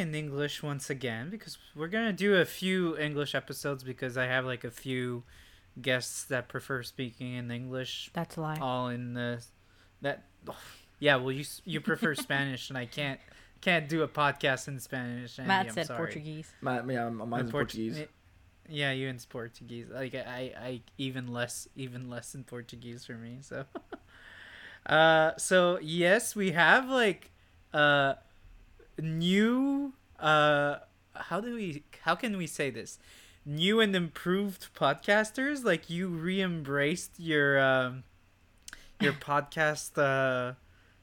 in English once again because we're gonna do a few English episodes because I have like a few guests that prefer speaking in English, That's a lie. all in the that. Yeah, well, you you prefer Spanish, and I can't can't do a podcast in Spanish. Andy, Matt I'm said sorry. Portuguese. My, yeah, mine's In Port- Portuguese. Yeah, you in Portuguese. Like I, I even less, even less in Portuguese for me. So, uh, so yes, we have like, uh, new. Uh, how do we? How can we say this? New and improved podcasters. Like you re-embraced your um, your podcast uh,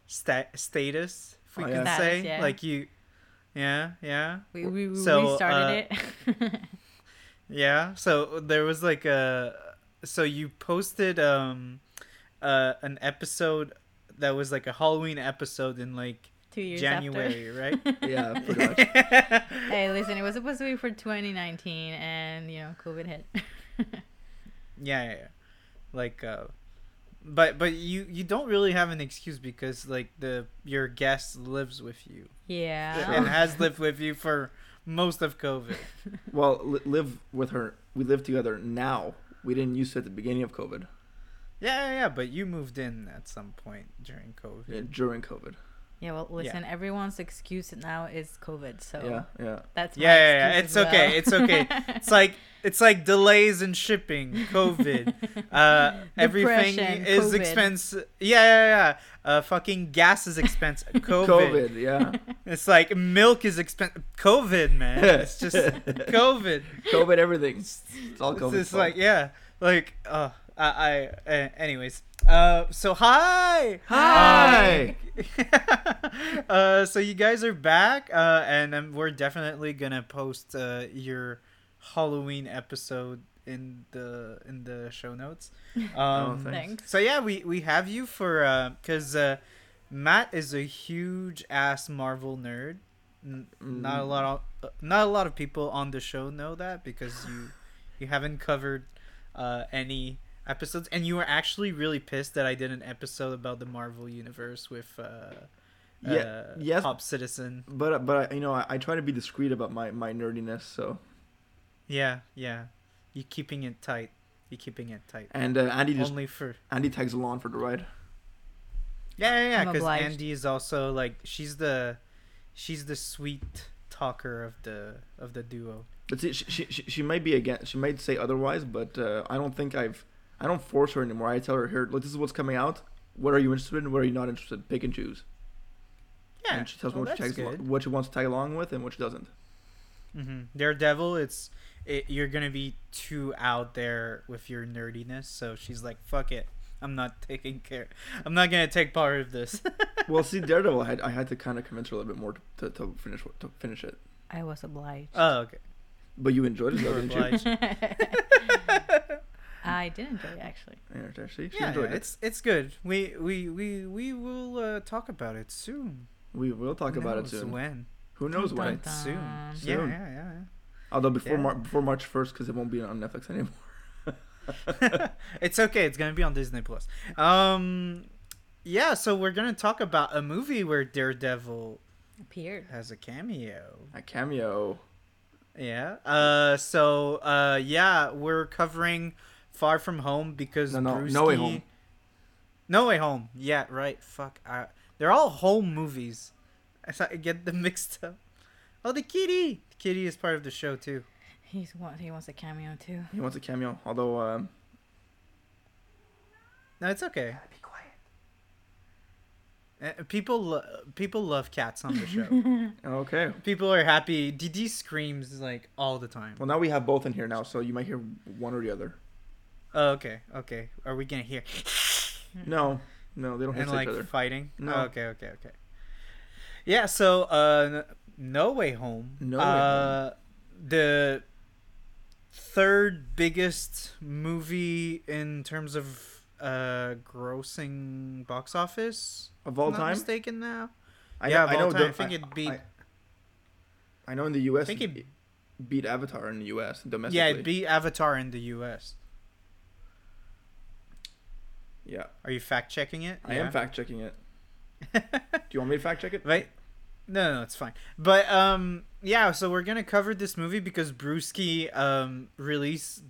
sta- status. If we Oh, can yeah. say, Status, yeah. like you. Yeah, yeah. We, we, we So, restarted uh, it. Yeah. So there was like a so you posted um uh an episode that was like a Halloween episode in like Two years January, right? Yeah, pretty much. hey, listen, it was supposed to be for 2019, and you know, COVID hit. yeah, yeah, yeah. Like uh but but you you don't really have an excuse because like the your guest lives with you yeah. and has lived with you for most of COVID. Well, li- live with her. We live together now. We didn't used to at the beginning of COVID. Yeah, yeah, yeah, but you moved in at some point during COVID. Yeah, during COVID. Yeah, well, listen, everyone's excuse now is COVID, so Yeah, yeah. that's my Yeah, yeah, yeah, it's as okay, it's okay. It's like it's like delays in shipping, COVID, uh, everything Depression, is COVID. expense. Yeah, yeah, yeah. Uh, fucking gas is expensive. COVID. COVID. Yeah. It's like milk is expensive. COVID, man. It's just COVID. COVID. Everything. It's all It's COVID. just like yeah, like uh, I, I uh, anyways. Uh, so hi. Hi. uh, so you guys are back, uh, and um, we're definitely gonna post uh, your Halloween episode in the in the show notes. Um, thanks. Thanks. so yeah, we we have you for because uh, Matt is a huge ass Marvel nerd. N- Not a Mm. lot of uh, not a lot of people on the show know that because you you haven't covered uh, any episodes, and you were actually really pissed that I did an episode about the Marvel universe with uh, Yeah, uh, yes. Pop Citizen. But but I you know I, I try to be discreet about my my nerdiness. So Yeah, yeah. you're keeping it tight. You're keeping it tight. and uh, Andy just Only for Andy tags along for the ride. yeah, yeah, yeah. Because obliged. Andy is also like she's the she's the sweet talker of the of the duo. But see, she, she she she might be again. She might say otherwise, but uh, I don't think I've. I don't force her anymore. I tell her here, look, this is what's coming out. What are you interested in? What are you not interested? in? Pick and choose. Yeah, and she tells well, me what she, tags, good. what she wants to tag along with and what she doesn't. Mm-hmm. Daredevil, it's it, you're gonna be too out there with your nerdiness. So she's like, "Fuck it, I'm not taking care. I'm not gonna take part of this." well, see, Daredevil, I had, I had to kind of convince her a little bit more to, to, to finish to finish it. I was obliged. oh, okay. But you enjoyed it, though, didn't you? obliged. I did enjoy it actually. Yeah, actually, she yeah, enjoyed yeah, it. it's it's good. We we we we will uh, talk about it soon. We will talk Who about it soon. When? Who knows Dun, when? dun, Soon. dun. Yeah, Soon. yeah, yeah. Although before Yeah. Mar- before March first, because it won't be on Netflix anymore. it's okay. It's gonna be on Disney Plus. Um, yeah. So we're gonna talk about a movie where Daredevil Appeared. has a cameo. A cameo. Yeah. Uh. So. Uh. Yeah. We're covering Far From Home because No, no, Brewski- No Way Home. No Way Home. Yeah. Right. Fuck. I, they're all home movies. I thought I get them mixed up. Oh, the kitty. The kitty is part of the show too. He's want he wants a cameo too. He wants a cameo. Although, um, No, it's okay. be quiet. Uh, people. Lo- people love cats on the show. Okay. people are happy. DD screams like all the time. Well, now we have both in here now, so you might hear one or the other. Oh, okay. Okay. Are we gonna hear No, no, they don't hit and each like other. fighting? No. Oh, okay. Okay. Okay. Yeah. So, uh, No Way Home. No Way uh, The third biggest movie in terms of uh grossing box office. Of all Not time, mistaken now. I, yeah, I of know. the- I think it beat. I, I know in the U.S. I think it- beat Avatar in the U.S. domestically. yeah, it beat Avatar in the U.S. Yeah, Are you fact checking it? I Yeah. am fact checking it. Do you want me to fact check it? Right? No, no, it's fine. But um, yeah. So we're gonna cover this movie because Brewski um released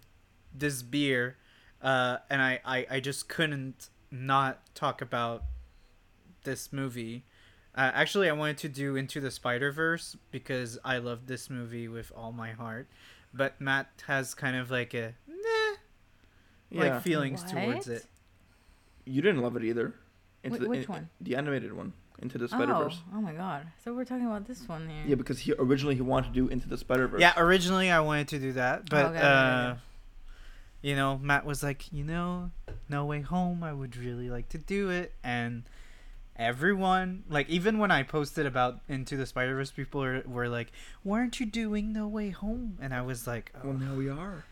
this beer, uh, and I, I I just couldn't not talk about this movie. Uh, actually, I wanted to do Into the Spider Verse because I love this movie with all my heart, but Matt has kind of like a nah, Yeah. like feelings towards it. You didn't love it either. Into Wh- the, which in- one? The animated one. Into the Spider Oh, Verse. oh my god. So we're talking about this one here. Yeah, because he originally he wanted to do Into the Spider Verse. Yeah, originally I wanted to do that, but Okay, okay, uh, okay. you know, Matt was like, you know, No Way Home, I would really like to do it, and everyone, like, even when I posted about Into the Spider Verse, people were, were like, "Why aren't you doing No Way Home?" And I was like, oh. Well, now we are.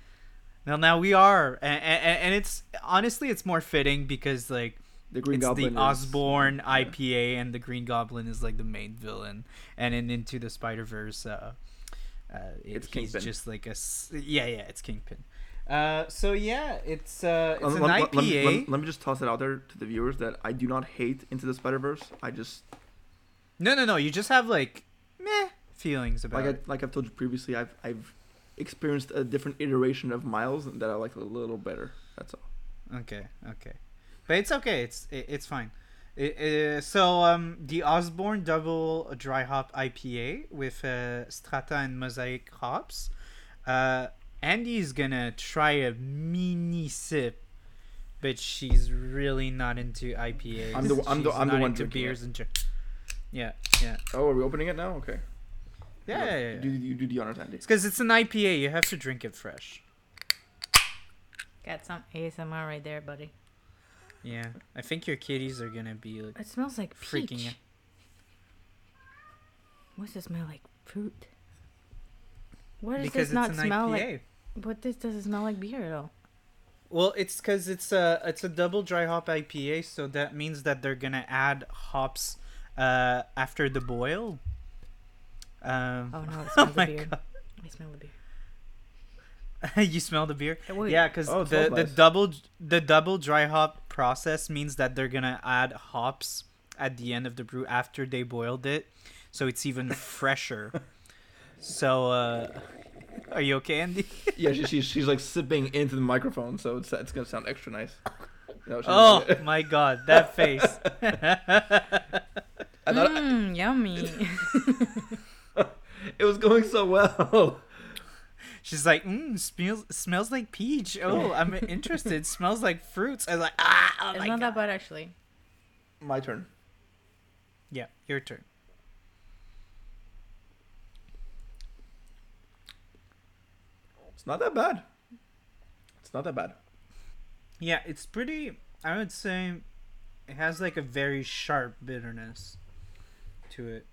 "Well, now we are," and, and and it's honestly, it's more fitting because like The Green it's Goblin. the is- Osborne yeah. IPA, and the Green Goblin is like the main villain. And in Into the Spider Verse, uh, uh, it, It's he's Kingpin. just like a yeah, yeah, it's Kingpin. Uh, so yeah, it's uh, it's Let- an let- IPA. let me- let- let me just toss it out there to the viewers that I do not hate Into the Spider Verse. I just No, no, no. You just have like meh feelings about like I, it. like I've told you previously. I've I've experienced a different iteration of Miles that I like a little better. That's all. Okay, okay, but it's okay. It's it, it's fine. It, uh, so um, the Osborne Double Dry Hop IPA with uh, Strata and Mosaic hops. Uh, Andy's gonna try a mini sip, but she's really not into IPAs. I'm the- I'm the- I'm the one into beers it. and. Ge- yeah, yeah, Oh, are we opening it now? Okay. Yeah, yeah. yeah, Do you do the honors, Andy? It's because it's an IPA. You have to drink it fresh. Got some ASMR right there, buddy. Yeah, I think your kitties are gonna be like It smells like peach. freaking. out. What's it smell like? Fruit. What does because this not smell IPA. like? What this does it smell like beer at all? Well, it's because it's a it's a double dry hop IPA, so that means that they're gonna add hops uh, after the boil. Um, Oh no, it oh smells the my beer. god! I smell the beer. you smell the beer? Wait, Yeah, because Oh, the the double the double dry hop process means that they're gonna add hops at the end of the brew after they boiled it, so it's even fresher. So, uh, are you okay, Andy? yeah, she, she's she's like sipping into the microphone, so it's it's gonna sound extra nice. No, Oh my god, that face! I thought Mmm, yummy. it was going so well. She's like, mm, smells smells like peach. Oh, I'm interested. smells like fruits. I was like, ah, oh it's my not god. that bad actually. My turn. Yeah, your turn. It's not that bad. It's not that bad. Yeah, it's pretty. I would say it has like a very sharp bitterness to it.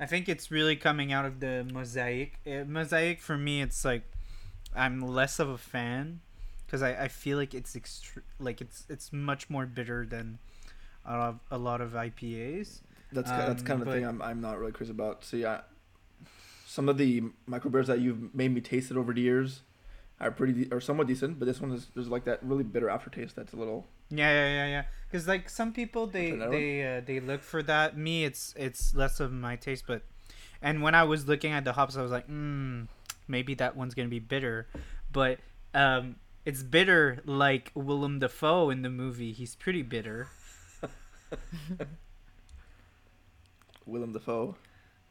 I think it's really coming out of the mosaic. Uh, mosaic for me, it's like I'm less of a fan because I, I feel like it's extre- like it's it's much more bitter than a lot of, a lot of IPAs. That's ki- that's Um, kind of the thing I'm I'm not really crazy about. See, I, some of the micro beers that you've made me taste it over the years are pretty de- are somewhat decent, but this one is there's like that really bitter aftertaste that's a little. Yeah, yeah, yeah, yeah. Because like some people they they uh, they look for that. Me, it's it's less of my taste. But and when I was looking at the hops, I was like, hmm, maybe that one's gonna be bitter. But um, it's bitter like Willem Dafoe in the movie. He's pretty bitter. Willem Dafoe.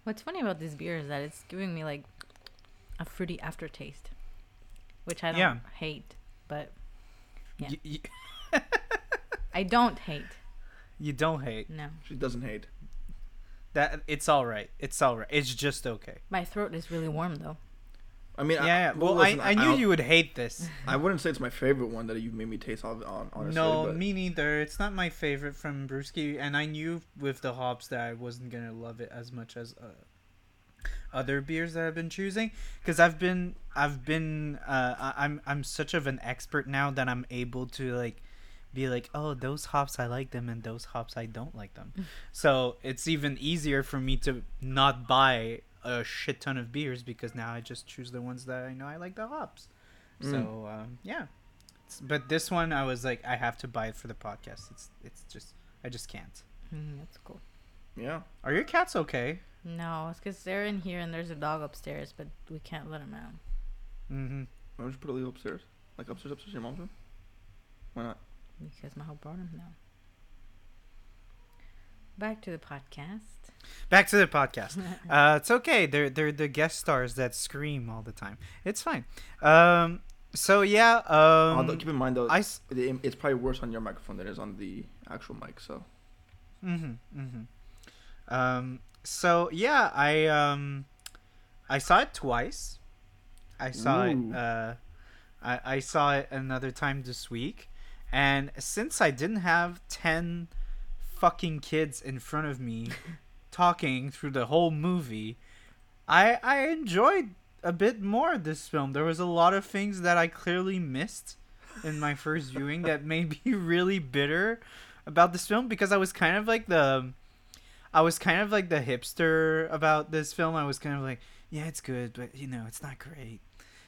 What's funny about this beer is that it's giving me like a fruity aftertaste, which I don't Yeah. hate, but Yeah. Y- y- I don't hate. you don't hate No, She doesn't hate. that. It's all right. It's all right. It's just okay. my throat is really warm though. I mean, Yeah. I, yeah. Well, listen, I, I knew don't- you would hate this. I wouldn't say it's my favorite one that you've made me taste on, on honestly. no, but me neither. It's not my favorite from Brewski, and I knew with the hops that I wasn't gonna love it as much as uh, other beers that I've been choosing. Because I've been, I've been, uh, I'm, I'm such of an expert now that I'm able to like be like, oh, those hops I like them, and those hops I don't like them. so it's even easier for me to not buy a shit ton of beers because now I just choose the ones that I know I like the hops. Mm. So um, yeah, It's- but this one I was like, I have to buy it for the podcast. It's it's just I just can't. Mm, that's cool. Yeah. Are your cats okay? No, it's because they're in here and there's a dog upstairs, but we can't let him out Mm-hmm. Why don't you put a little upstairs? Like upstairs, upstairs, your mom's room? Why not? because my whole brought him down. Back to the podcast. Back to the podcast. Uh, it's okay. They're they're the guest stars that scream all the time. It's fine. Um. So yeah. Although, Um. keep in mind though, I. s- it's probably worse on your microphone than it is on the actual mic. So Mm-hmm. Mhm. Um. So yeah, I um, I saw it twice. I saw Ooh. it. Uh, I I saw it another time this week, and since I didn't have ten fucking kids in front of me talking through the whole movie, I I enjoyed a bit more this film. There was a lot of things that I clearly missed in my first viewing that made me really bitter about this film because I was kind of like the I was kind of like the hipster about this film. I was kind of like, yeah, it's good, but you know, it's not great.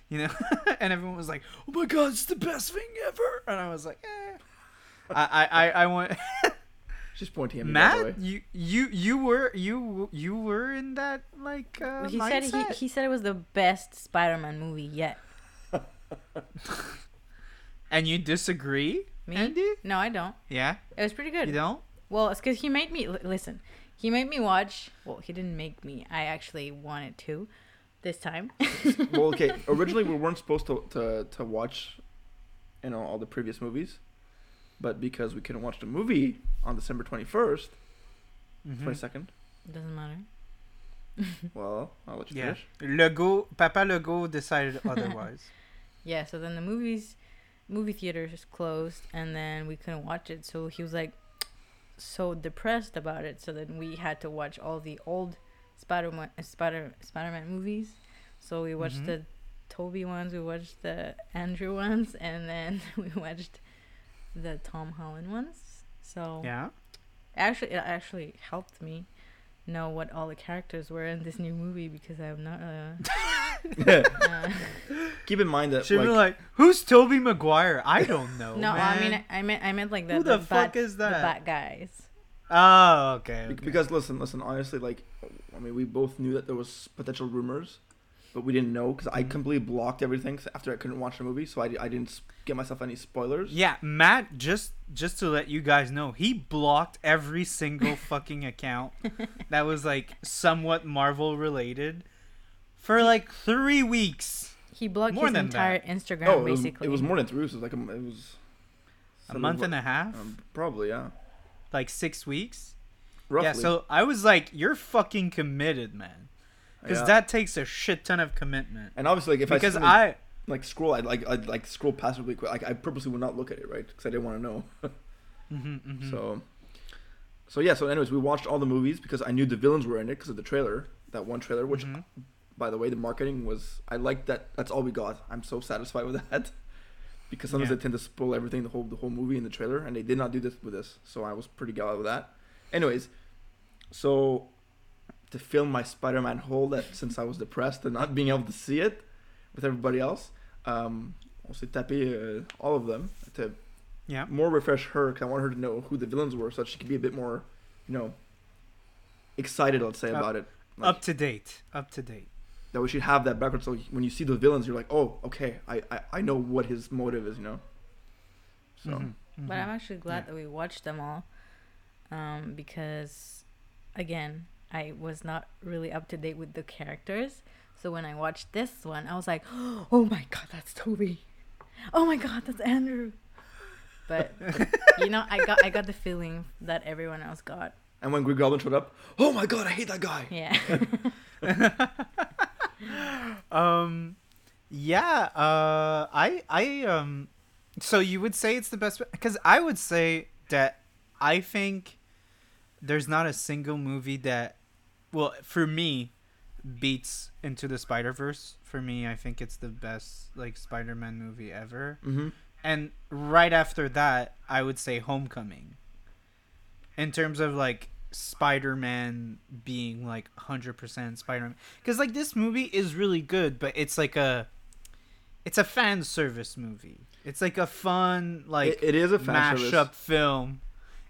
You know? and everyone was like, "Oh my god, it's the best thing ever." And I was like, "Eh." I I I, I want Just pointing at me. by the way. Matt, you you you were you you were in that like uh, he mindset? said he, he said it was the best Spider-Man movie yet. and you disagree, Me? Andy? No, I don't. Yeah, It was pretty good. you don't. Well, it's because he made me li- listen. He made me watch. Well, he didn't make me. I actually wanted to, this time. well, okay. Originally, we weren't supposed to, to to watch, you know, all the previous movies, but because we couldn't watch the movie on December twenty first, Mhm. twenty second. Doesn't matter. Well, I'll let you Yeah, finish. Legault Papa Legault decided otherwise. Yeah. So then the movies, movie theaters closed, and then we couldn't watch it. So he was like, so depressed about it. So then we had to watch all the old Spider-Man, Spider Spider-Man movies. So we watched Mhm. the Tobey ones, we watched the Andrew ones, and then we watched the Tom Holland ones. So yeah. actually it actually helped me know what all the characters were in this new movie because I'm not uh, uh Keep in mind that She'd be like, like, "Who's Tobey Maguire? I don't know." no I mean. I meant I meant like the Who the, the bad, fuck is the that? bad guys Oh, okay. okay. because listen, listen. Honestly, like, I mean, we both knew that there was potential rumors, but we didn't know because I Mhm. completely blocked everything after I couldn't watch the movie, so I, I didn't get myself any spoilers. Yeah, Matt. Just just to let you guys know, he blocked every single fucking account that was like somewhat Marvel related for like three weeks, he blocked More his than entire that. Instagram Oh, it was, basically it was more than three weeks. It was like a, m- it was a month and a half, Um, probably, yeah. like six weeks. Roughly. Yeah. So I was like, "You're fucking committed, man," because Yeah. that takes a shit ton of commitment. And obviously, like, if because I, suddenly, I like scroll, I'd like I'd like scroll past really quick. Like I purposely would not look at it, right? Because I didn't want to know. Mhm, mhm. So, so yeah. So, anyways, we watched all the movies because I knew the villains were in it because of the trailer. That one trailer, which, Mhm. By the way, the marketing was. I like that. That's all we got. I'm so satisfied with that. Because sometimes Yeah. they tend to spoil everything, the whole the whole movie in the trailer, and they did not do this with this. So I was pretty glad with that. Anyways, so to fill my Spider-Man hole that since I was depressed and not being able to see it with everybody else, um, on s'est tapé uh, all of them to yeah. more refresh her because I want her to know who the villains were so that she could be a bit more, you know, excited. Let's say Up- about it. Like, Up to date. Up to date. That we should have that background so when you see the villains, you're like, oh, okay, I I, I know what his motive is. You know. So Mhm, but mhm. I'm actually glad Yeah. that we watched them all um because again I was not really up to date with the characters so when I watched this one I was like oh my god that's Tobey oh my god that's Andrew but you know I got I got the feeling that everyone else got and when Green Goblin showed up, oh my god, I hate that guy. yeah um yeah uh i i um so you would say it's the best because i would say that i think there's not a single movie that well for me beats into the spider verse for me i think it's the best like spider-man movie ever. Mm-hmm. and right after that i would say homecoming. In terms of like spider-man being like 100% spider-man because like this movie is really good but it's like a it's a fan service movie it's like a fun like it, it is a fan mashup film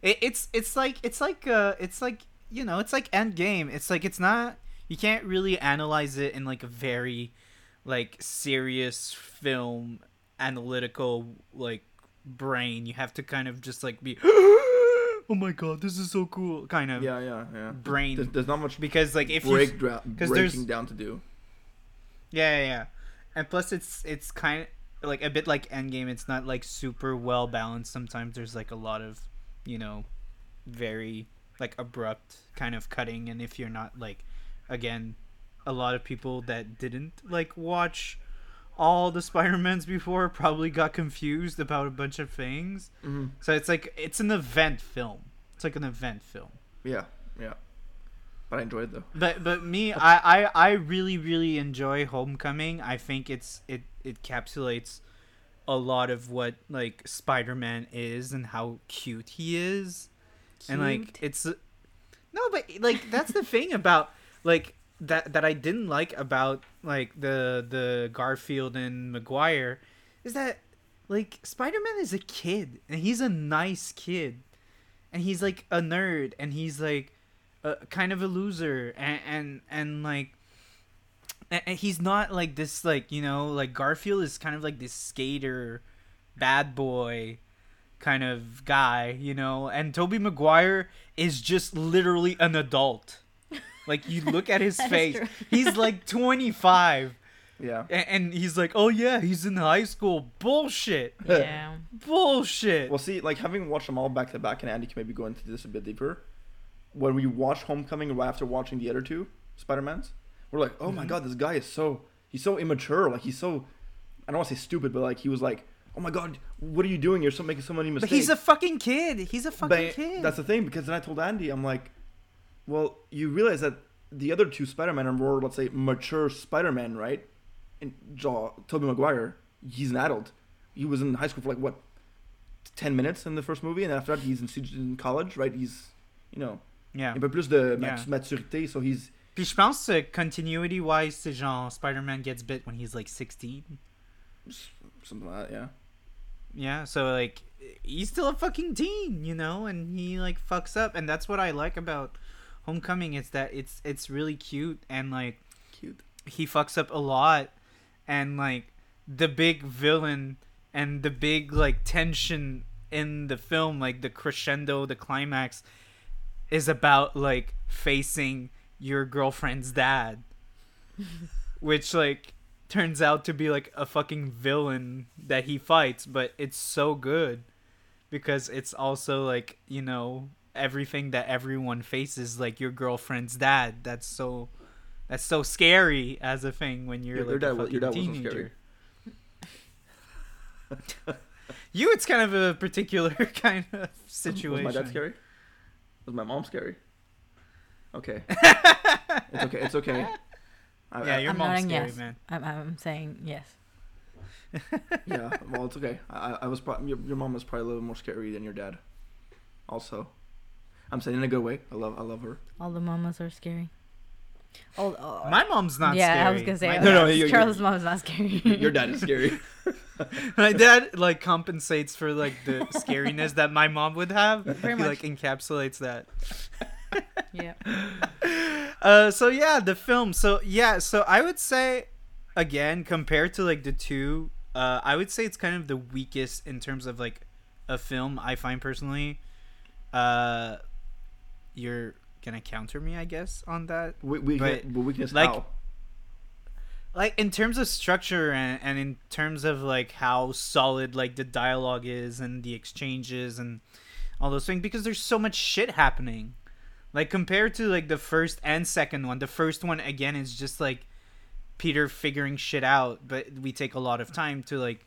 it, it's it's like it's like uh it's like you know it's like Endgame. It's like it's not you can't really analyze it in like a very like serious film analytical like brain. You have to kind of just like be oh my god, this is so cool kind of Yeah, yeah, yeah. brain There's, there's not much because like if you break dra- breaking there's- down to do. Yeah, yeah, yeah. And plus, it's it's kind of like a bit like Endgame. It's not like super well balanced. Sometimes there's like a lot of, you know, very like abrupt kind of cutting. And if you're not like, again, a lot of people that didn't like watch all the Spider-Mans before probably got confused about a bunch of things. hmm So it's like it's an event film. It's like an event film. Yeah, yeah. But I enjoyed though. But but me, I, I I really really enjoy Homecoming. I think it's it it encapsulates a lot of what like Spider-Man is and how cute he is. And like it's No, but like that's the thing about like that that I didn't like about like the the Garfield and Maguire is that like Spider-Man is a kid and he's a nice kid. And he's like a nerd and he's like a, kind of a loser and and, and like and he's not like this like you know like garfield is kind of like this skater bad boy kind of guy you know and tobey maguire is just literally an adult like you look at his face he's like 25 Yeah. a- and he's like oh yeah he's in high school bullshit Yeah. bullshit Well, see, like having watched them all back to back, and Andy can maybe go into this a bit deeper. When we watched Homecoming right after watching the other two Spider Mans, we're like, oh my Mhm. god, this guy is so he's so immature. Like he's so I don't want to say stupid, but like he was like, oh my god, what are you doing? You're so making so many but mistakes. he's a fucking kid he's a fucking But kid That's the thing because then I told Andy, I'm like, well, you realize that the other two Spider-Man are more, let's say, mature Spider-Man, right? And Jaw, Tobey Maguire, he's an adult. He was in high school for like what, ten minutes in the first movie, and after that he's in, in college, right? He's, you know, yeah un peu plus de mat- Yeah. maturité, so he's Puis je pense que continuity wise, c'est genre Spider-Man gets bit when he's like 16. something like that, yeah. Yeah, so like he's still a fucking teen, you know, and he like fucks up and that's what I like about Homecoming is that it's it's really cute and like Cute. he fucks up a lot and like the big villain and the big like tension in the film like the crescendo the climax is about like facing your girlfriend's dad which like turns out to be like a fucking villain that he fights but it's so good because it's also like you know everything that everyone faces like your girlfriend's dad that's so that's so scary as a thing when you're Your- like your a dad wa- fucking your dad teenager. scary. you, it's kind of a particular kind of situation. Was my dad scary? Was my mom scary? Okay. it's okay. It's okay. I, Yeah, I- your I'm mom's scary, yes. man. I'm, I'm saying yes. yeah, well, it's okay. I, I- I was pro- your, your mom was probably a little more scary than your dad. Also, I'm saying in a good way. I love I love her. All the mamas are scary. All, oh, My mom's not scary. yeah, scary. I was gonna say My uh, No, no, dad- you- you- Charles' mom's not scary. Your dad is scary. my dad like compensates for like the scariness that my mom would have. Very he much. like encapsulates that. yeah. Uh, so yeah, the film. So yeah, so I would say, again, compared to like the two, uh, I would say it's kind of the weakest in terms of like a film. I find personally. Uh, you're gonna counter me, I guess, on that. we, we, But, but weakness like- how? like in terms of structure and, and in terms of like how solid like the dialogue is and the exchanges and all those things because there's so much shit happening like compared to like the first and second one the first one again is just like peter figuring shit out but we take a lot of time to like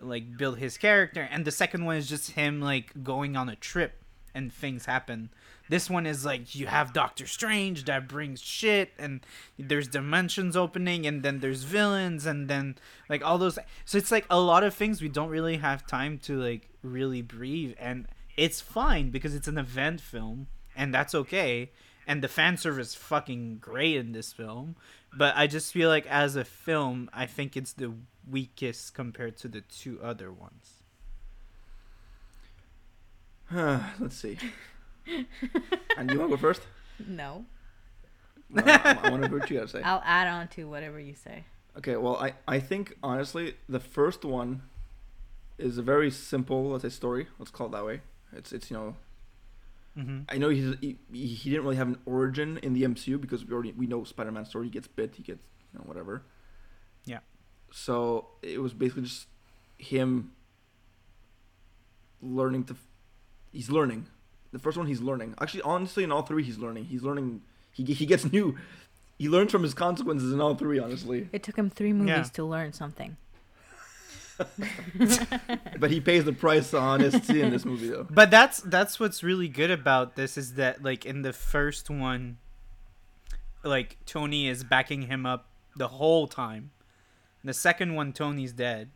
like build his character and the second one is just him like going on a trip and things happen this one is like you have Doctor Strange that brings shit, and there's dimensions opening, and then there's villains, and then like all those. So it's like a lot of things we don't really have time to like really breathe, and it's fine because it's an event film, and that's okay. And the fan service fucking great in this film, but I just feel like as a film, I think it's the weakest compared to the two other ones. Let's see. And you want to go first? No. No, I, I want to hear what you got to say. I'll add on to whatever you say. Okay, well, I, I think honestly the first one is a very simple, let's say, story. Let's call it that way. It's it's you know Mm-hmm. I know he's he, he didn't really have an origin in the MCU because we already we know Spider-Man story. He gets bit, he gets you know whatever. Yeah. So it was basically just him learning to. He's learning. The first one he's learning. Actually, honestly, in all three he's learning. He's learning. He he gets new. He learns from his consequences in all three. Honestly, It took him three movies Yeah. to learn something. but he pays the price on honesty in this movie though. But that's that's what's really good about this is that like in the first one, like Tony is backing him up the whole time. The second one, Tony's dead,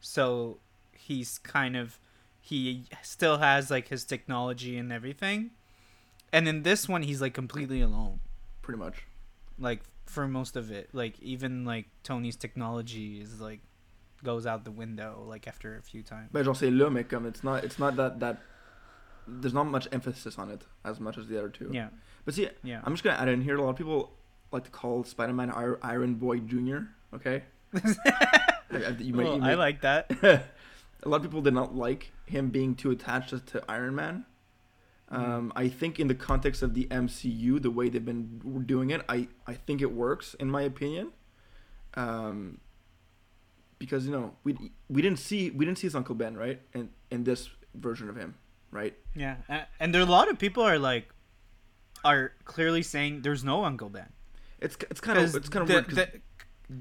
so he's kind of he still has like his technology and everything, and in this one he's like completely alone. Pretty much. Like for most of it, like even like Tony's technology is like goes out the window like after a few times. But j'en sais là, mais comme it's not it's not that that there's not much emphasis on it as much as the other two. Yeah, But see, yeah. I'm just gonna add in here. A lot of people like to call Spider-Man Iron Boy Junior. Okay. I, I- you might- Well, you I like that. a lot of people did not like him being too attached to, Iron Man. Um, I think in the context of the MCU, the way they've been doing it, I, I think it works in my opinion. Um, because you know we we didn't see we didn't see his Uncle Ben right in in this version of him right Yeah, and there are a lot of people are like, are clearly saying there's no Uncle Ben it's it's kind of it's kind of weird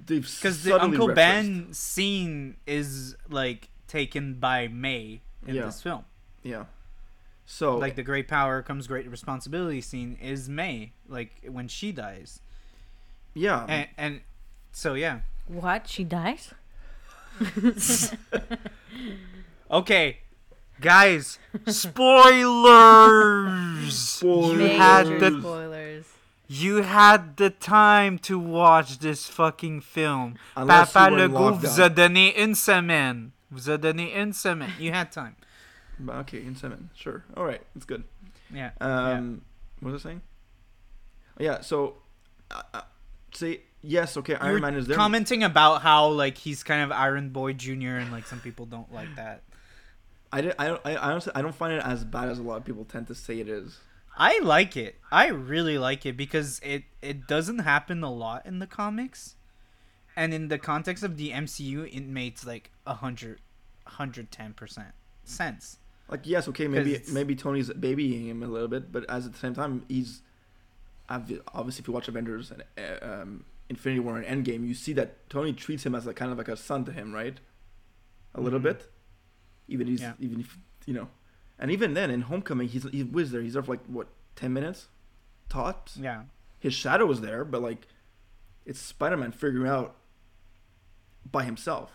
because the Uncle referenced- Ben scene is like taken by May in Yeah. this film. yeah so Like the great power comes great responsibility scene is May, like when she dies, yeah and and so yeah. What? She dies? Okay, guys, spoilers. You Spoilers. had the spoilers. You had the time to watch this fucking film. Unless Papa you were le in goût vous a donné une semaine. Vous a donné une semaine. You had time. Okay in seven sure all right it's good Yeah. Um, what was I saying? Yeah, so, uh, uh, say yes, okay, Iron Man is there. commenting about how like he's kind of Iron Boy Junior and like some people don't like that. I, did, I, don't, I honestly I don't find it as bad as a lot of people tend to say it is. I like it. I really like it because it it doesn't happen a lot in the comics, and in the context of the MCU, it makes like a hundred, hundred ten percent sense. Like yes, okay, maybe maybe Tony's babying him a little bit, but as at the same time, he's obviously if you watch Avengers and uh, um, Infinity War and Endgame, you see that Tony treats him as like kind of like a son to him, right? A little Mhm. bit, even he's Yeah. even if you know, and even then in Homecoming, he's he was there. He's there for like what ten minutes, tops. Yeah. his shadow was there, but like it's Spider Man figuring out by himself.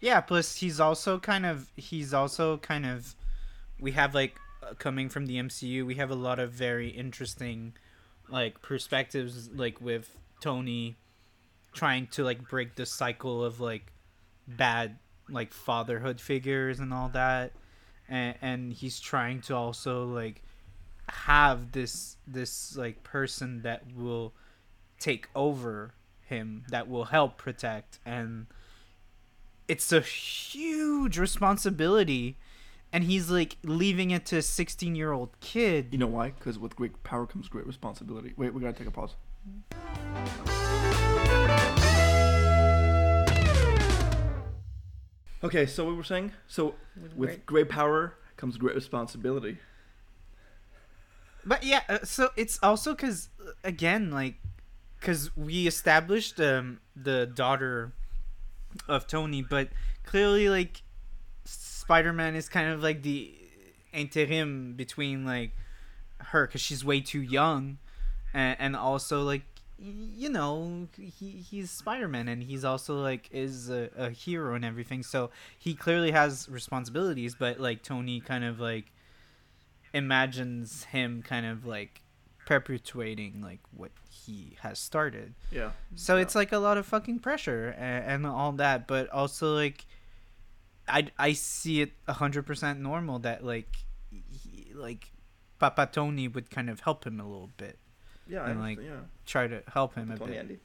Yeah, plus he's also kind of he's also kind of we have like uh, coming from the MCU, we have a lot of very interesting like perspectives like with Tony trying to like break the cycle of like bad like fatherhood figures and all that. And and he's trying to also like have this this like person that will take over him that will help protect and it's a huge responsibility and he's like leaving it to a 16 year old kid You know why? Because with great power comes great responsibility. Wait, we gotta take a pause. Okay, so we were saying so with Great. great power comes great responsibility. but yeah uh, so it's also because again like because we established um the daughter of tony but clearly like spider-man is kind of like the interim between like her because she's way too young and, and also like you know he he's spider-man and he's also like is a, a hero and everything so he clearly has responsibilities but like tony kind of like imagines him kind of like perpetuating like what he has started Yeah. so Yeah. it's like a lot of fucking pressure and, and all that, but also like I I see it hundred percent normal that like he, like Papa Tony would kind of help him a little bit, Yeah, I And, like, yeah. try to help him a Tony bit. Andy.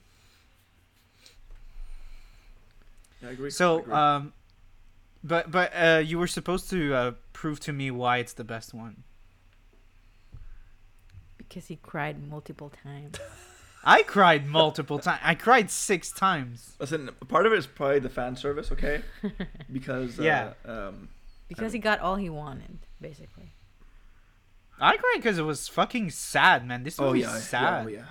Yeah, I agree. I So agree. um, but but uh, you were supposed to uh, prove to me why it's the best one. Because he cried multiple times. I cried multiple times. I cried six times. Listen, part of it is probably the fan service, okay? Because uh, Yeah. um, Because he got all he wanted, basically. I cried because it was fucking sad, man. This oh movie's yeah, sad. yeah, oh, yeah,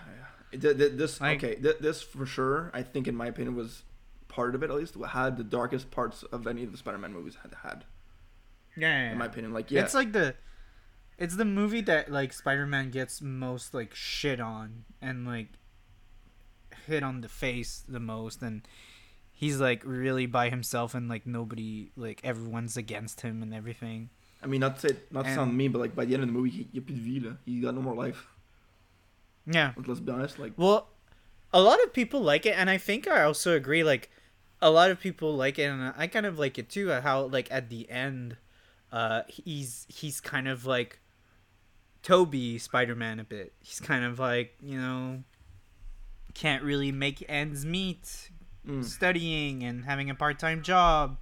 yeah. Th- th- This Like- okay, th- this for sure. I think, in my opinion, was part of it at least. Had the darkest parts of any of the Spider-Man movies had had. Yeah, yeah, In my opinion, like yeah, It's like the, it's the movie that like Spider-Man gets most like shit on and like hit on the face the most, and he's like really by himself and like nobody like everyone's against him and everything. I mean, not to say, not to sound mean, but like by the end of the movie, he, he, vie, he got no more life. Yeah. Let's be honest, like Well, a lot of people like it, and I think I also agree. Like, a lot of people like it, and I kind of like it too. How like at the end, uh, he's he's kind of like Tobey Spider Man a bit. He's kind of like you know can't really make ends meet, mm, studying and having a part time job.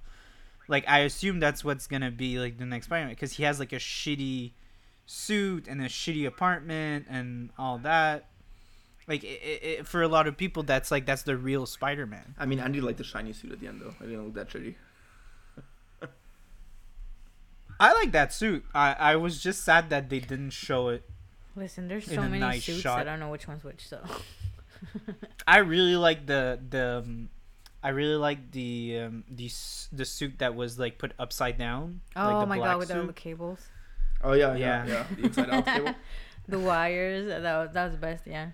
Like I assume that's what's gonna be like the next Spider Man because he has like a shitty suit and a shitty apartment and all that. Like it, it, for a lot of people, that's like that's the real Spider Man. I mean, Andy like the shiny suit at the end though. I didn't look that shitty. I like that suit. I I was just sad that they didn't show it. Listen, there's so many nice suits shot. I don't know which one's which. So I really like the the. Um, I really like the um, the the suit that was like put upside down. like oh the my black god, with all suit. the cables, Oh yeah, yeah, Yeah. yeah. The inside out cable. the wires. That was that was the best. Yeah.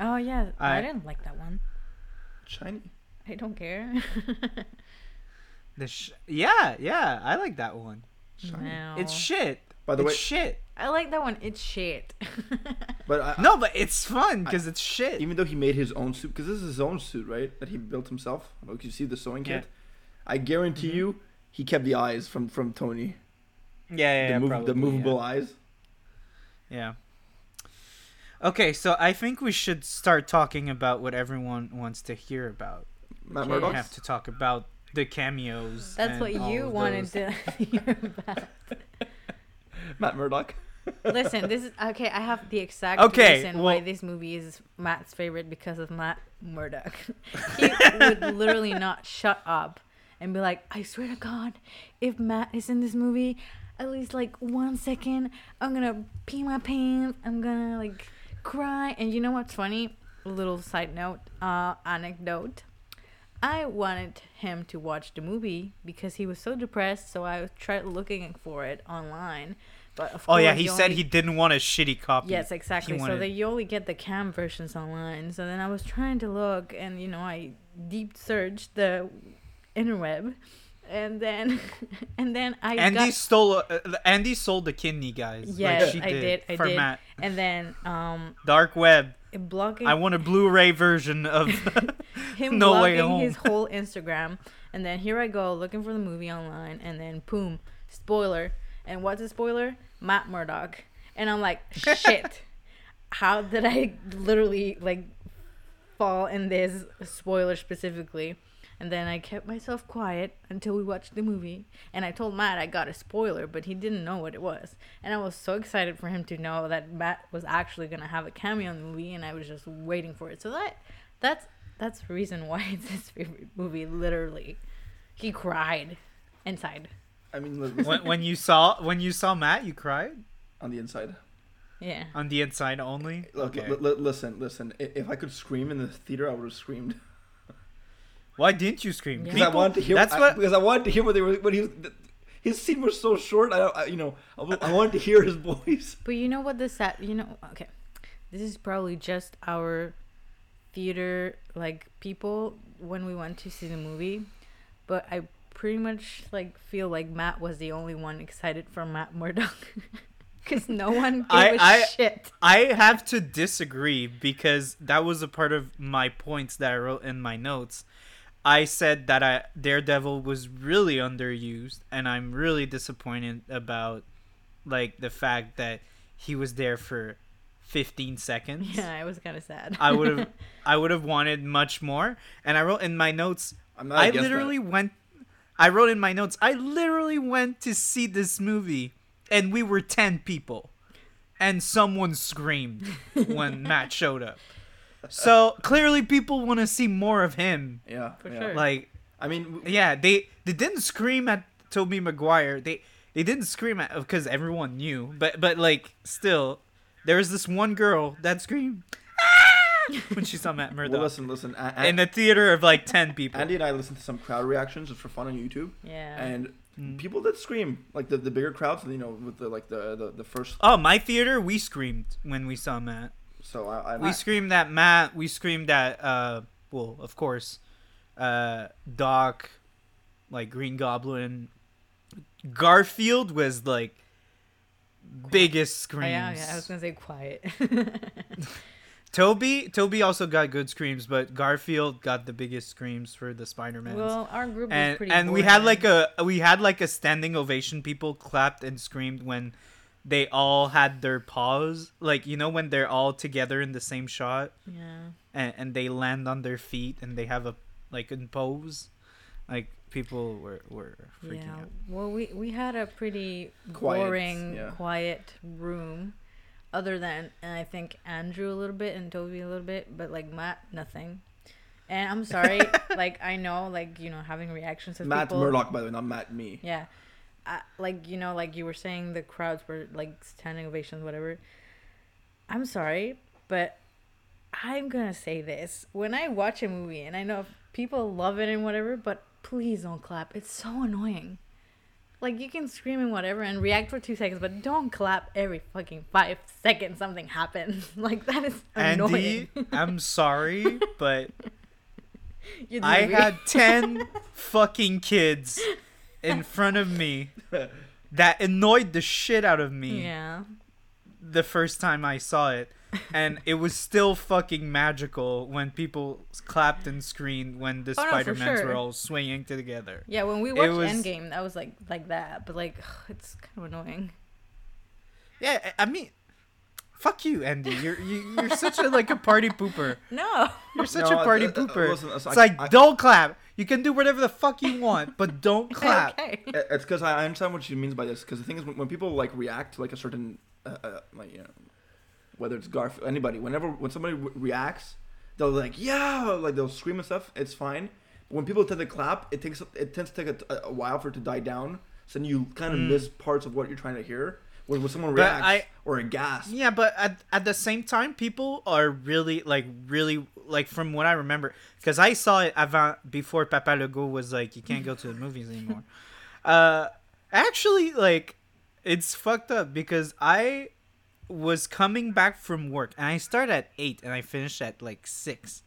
Oh yeah, I, I- didn't like that one. Shiny. I don't care. The sh- yeah yeah I like that one. Shiny. no. It's shit. By the it's way, shit. I like that one. It's shit. but I, No, but it's fun because it's shit. even though he made his own suit, because this is his own suit, right? That he built himself. Like you see the sewing Yeah. kit. I guarantee Mhm. you, he kept the eyes from from Tony. yeah, yeah, the, yeah, mov- probably, the movable eyes. Yeah. yeah. Okay, so I think we should start talking about what everyone wants to hear about. Matt Okay. We Murdock. have to talk about the cameos. That's and what all you of wanted those. to hear about. Matt Murdock. Listen, this is okay. I have the exact Okay, reason why this movie is Matt's favorite because of Matt Murdock. he would literally not shut up and be like, "I swear to God, if Matt is in this movie, at least like one second, I'm gonna pee my pants. I'm gonna like cry." And you know what's funny? A little side note, uh, anecdote. I wanted him to watch the movie because he was so depressed, so I tried looking for it online. But of Oh yeah, he said only- he didn't want a shitty copy. Yes, exactly. So wanted- that you only get the cam versions online. So then I was trying to look, and you know, I deep searched the interweb, and then, and then I Andy got, stole. Uh, Andy sold the kidney, guys. like Yes, she I did, I for did. Matt. and then um, Dark web. Blocking I want a Blu-ray version of. him No blocking his whole Instagram, and then here I go looking for the movie online, and then boom, spoiler. And what's a spoiler? Matt Murdock. And I'm like, shit. How did I literally like fall in this spoiler specifically? And then I kept myself quiet until we watched the movie. And I told Matt I got a spoiler, but he didn't know what it was. And I was so excited for him to know that Matt was actually gonna have a cameo in the movie, and I was just waiting for it. So that that's that's the reason why it's his favorite movie. Literally, he cried inside. I mean, when, when you saw when you saw Matt, you cried on the inside. Yeah. on the inside only. Look, Okay. li- li- listen, listen. If I could scream in the theater, I would have screamed. Why didn't you scream? Yeah. Because I wanted to hear. That's I- what. because I wanted to hear what they were. What he was. His scene was so short. I, don't- I you know, I, I wanted to hear his voice. But you know what the sad you know okay. This is probably just our theater like people when we went to see the movie. But I pretty much like feel like Matt was the only one excited for Matt Murdock. Cause no one gave I- a I- shit. I have to disagree because that was a part of my points that I wrote in my notes. I said that I Daredevil was really underused, and I'm really disappointed about like the fact that he was there for 15 seconds. Yeah, it was kind of sad. I would have I would have wanted much more, and I wrote in my notes. I'm not I against that. literally went. I wrote in my notes. I literally went to see this movie, and we were 10 people, and someone screamed when Matt showed up. So clearly, people want to see more of him. Yeah, For yeah. sure. Like I mean, w- yeah, they they didn't scream at Tobey Maguire. They they didn't scream at because everyone knew. But but like still, there was this one girl that screamed "Ah!" when she saw Matt well, Murdock listen, listen. A- a- in a theater of like ten people. Andy and I listened to some crowd reactions just for fun on YouTube, yeah. and Mm. people did scream like the, the bigger crowds. You know, with the like the the, the first. oh, my theater, we screamed when we saw Matt. So I, I We screamed at Matt. We screamed at uh, well, of course, uh, Doc, like Green Goblin. Garfield was like biggest Oh, screams. yeah, yeah, I was gonna say quiet. Tobey Tobey also got good screams, but Garfield got the biggest screams for the Spider-Man. well, our group was and pretty. and we had like a we had like a standing ovation. People clapped and screamed when they all had their paws, like you know when they're all together in the same shot Yeah. and, and they land on their feet and they have a like in pose. Like people were were freaking Yeah. out. Well, we we had a pretty Quiet, boring, yeah. quiet room. Other than, and I think Andrew a little bit and Tobey a little bit, but like Matt, nothing. And I'm sorry, like I know, like you know, having reactions of Matt people. Murdock, by the way, not Matt me. Yeah. I, like you know, like you were saying, the crowds were like standing ovations, whatever. I'm sorry, but I'm gonna say this: when I watch a movie, and I know people love it and whatever, but please don't clap. It's so annoying. Like you can scream and whatever and react for two seconds, but don't clap every fucking five seconds. Something happens. like that is annoying. Andy, I'm sorry, but I had 10 fucking kids in front of me that annoyed the shit out of me Yeah. the first time I saw it. And it was still fucking magical when people clapped and screamed when the Oh, Spider-Mans sure. were all swinging together. Yeah, when we watched was- Endgame, that was like like that, but like it's kind of annoying. Yeah, I mean, fuck you, Andy. You're you, you're such a like a party pooper. No. You're such No, a party uh, uh, pooper. listen, so it's I- like I- don't clap. You can do whatever the fuck you want, but don't clap. okay. It's because I understand what she means by this. Because the thing is, when, when people like react to like a certain, uh, uh, like you know, whether it's Garfield, anybody, whenever when somebody re- reacts, they'll like yeah, like they'll scream and stuff. It's fine. But when people tend to clap, it takes it tends to take a, a while for it to die down. So then you kind of Mm. miss parts of what you're trying to hear. When, when someone reacts I- or a gasp, Yeah, but at, at the same time, people are really like really like from what I remember, because I saw it avant before Papa Legault was like, you can't go to the movies anymore. uh, actually, like, it's fucked up because I was coming back from work and I started at eight and I finished at like six,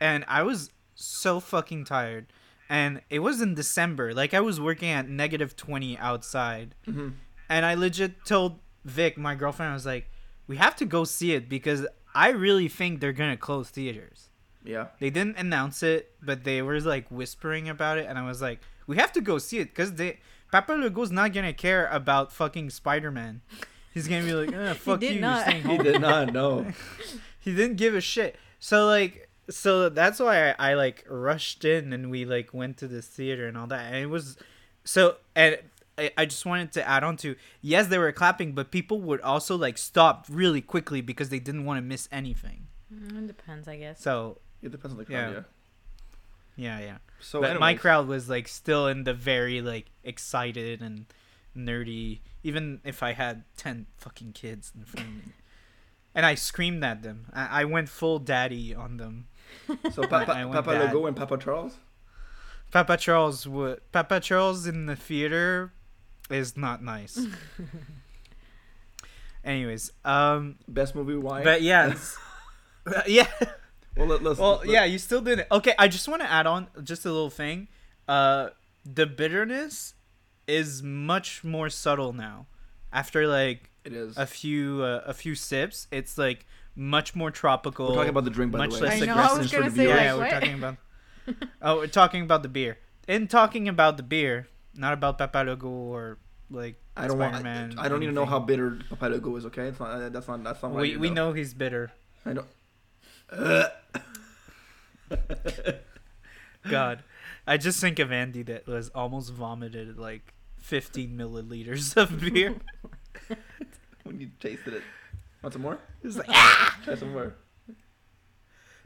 and I was so fucking tired, and it was in December. Like I was working at negative twenty outside. Mhm. And I legit told Vic, my girlfriend, I was like, we have to go see it because I really think they're gonna close theaters. yeah, They didn't announce it, but they were like whispering about it, and I was like, we have to go see it because they Papa Legault's not gonna care about fucking Spider Man. He's gonna be like, eh, fuck did you, not. you're staying he did not know. he didn't give a shit. So like, so that's why I, I like rushed in and we like went to this theater and all that, and it was so and. I- I just wanted to add on to yes they were clapping but people would also like stop really quickly because they didn't want to miss anything Mm, It depends, I guess. so It depends on the crowd. Yeah. Yeah. yeah yeah So but my crowd was like still in the very like excited and nerdy even if i had 10 fucking kids in front of me and i screamed at them i, I went full daddy on them So Papa, I Papa bad. Legault and Papa Charles. papa charles would papa charles in the theater is not nice anyways um Best movie. Why? but yeah it's- yeah Well, let, let's. well let- yeah you still didn't okay i just want to add on just a little thing uh the bitterness is much more subtle now after like It is. a few uh, a few sips it's like much more tropical We're talking about the drink, by much the way. less I know, I aggressive was for gonna the say, viewers. yeah like, we're talking about oh, we're talking about the beer. In talking about the beer, not about Papa Legault or like I don't. Spider-Man, I, I don't need to know how bitter Papa Legault is. Okay, it's not. Uh, that's not. That's not. What we we know he's bitter. I know. God, I just think of Andy that was almost vomited like 15 milliliters of beer. when you tasted it. Want some more? It's like, ah! Try some more.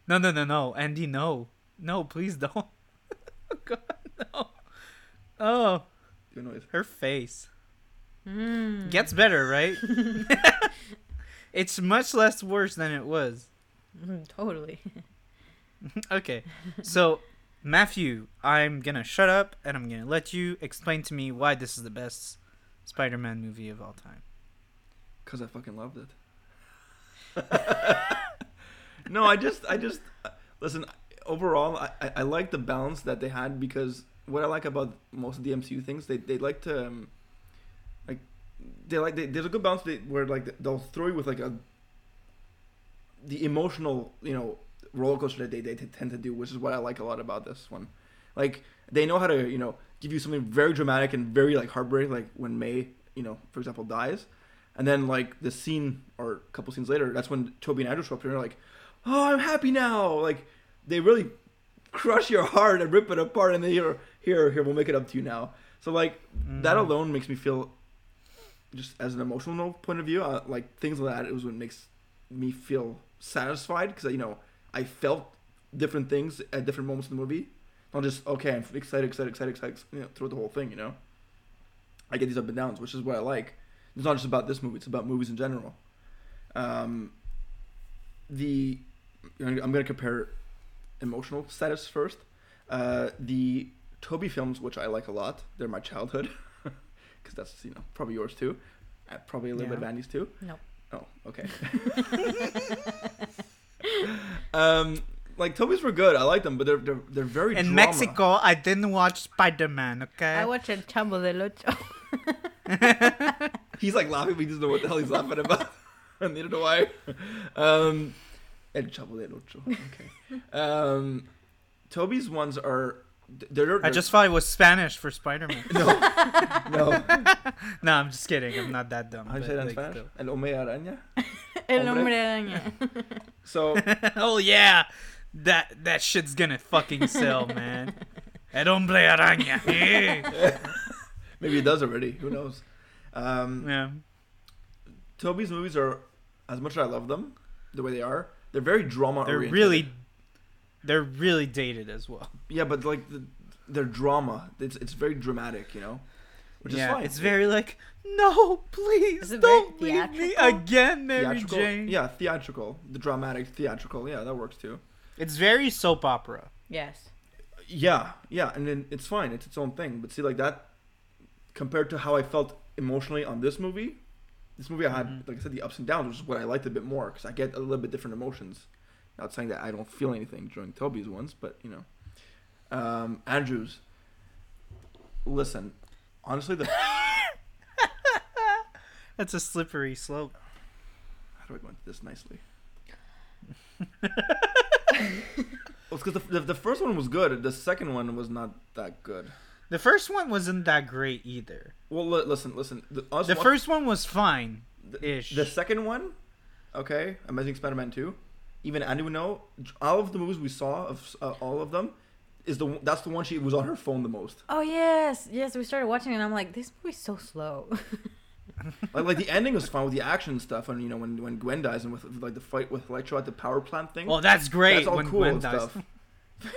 no, no, no, no, Andy, no, no, please don't. oh God, no. Oh, Do a noise. her face Mm. gets better, right? it's much less worse than it was. Mm, totally. okay, so Matthew, I'm gonna shut up and I'm gonna let you explain to me why this is the best Spider-Man movie of all time. Cause I fucking loved it. no, I just, I just, listen. Overall, I, I, I like the balance that they had because what I like about most of the MCU things, they they like to, um, like, they like they, there's a good balance they, where like they'll throw you with like a, the emotional you know roller coaster that they, they tend to do, which is what I like a lot about this one. Like they know how to you know give you something very dramatic and very like heartbreak, like when May you know for example dies, and then like the scene or a couple scenes later, that's when Tobey and Andrew show up and they're like, "Oh, I'm happy now!" Like they really crush your heart and rip it apart, and then here, here, here, we'll make it up to you now. So like that Mhm. alone makes me feel, just as an emotional point of view, uh, like things like that. It was what makes me feel satisfied because you know I felt different things at different moments in the movie. Not just okay, I'm excited, excited, excited, excited, you know, throughout the whole thing. You know, I get these up and downs, which is what I like. It's not just about this movie; it's about movies in general. Um, the I'm going to compare emotional status first. Uh, the Tobey films, which I like a lot, they're my childhood, because that's you know probably yours too, uh, probably a little bit of Andy's too. Nope. Oh, okay. um, like Tobey's were good. I like them, but they're they're, they're very In drama. Mexico, I didn't watch Spider-Man. Okay. I watched El Chavo del Ocho. He's like laughing, but he doesn't know what the hell he's laughing about. Neither do I. Um, El Chavo del Ocho. Okay. Um, Tobey's ones are. They're, they're, I just thought it was Spanish for Spider-Man. no, no. no, I'm just kidding. I'm not that dumb. How do you say that in like, Spanish? still. El Hombre Araña. El Hombre. Hombre Araña. So oh yeah, that that shit's gonna fucking sell, man. El hombre araña. Yeah. maybe it does already. Who knows? Um, yeah. Tobey's movies are, as much as I love them, the way they are, they're very drama They're oriented. really, they're really dated as well. Yeah, but like the, their drama, it's it's very dramatic, you know, which yeah, is fine. it's very like, no, please Is it very don't leave me again, Mary theatrical. Jane. Yeah, theatrical, the dramatic theatrical. Yeah, that works too. It's very soap opera. yes. Yeah, yeah, and then it's fine. It's its own thing. But see, like that, compared to how I felt emotionally on this movie, this movie I had, Mhm. like I said, the ups and downs, which is what I liked a bit more because I get a little bit different emotions. Not saying that I don't feel anything during Tobey's ones, but you know, um, Andrews. Listen, honestly, the That's a slippery slope. how do I go into this nicely? well, because the, the the first one was good. The second one was not that good. The first one wasn't that great either. Well, li- listen, listen. The, The wa- first one was fine. the, ish. the second one, okay, Amazing Spider-Man two. Even Andy would know. All of the movies we saw of uh, all of them is the one- that's the one she was on her phone the most. Oh yes, yes. We started watching, and I'm like, this movie's so slow. Like like the ending was fine with the action stuff, and you know when when Gwen dies and with like the fight with Electro at the power plant thing. Oh, that's great that's all when cool Gwen and dies. stuff.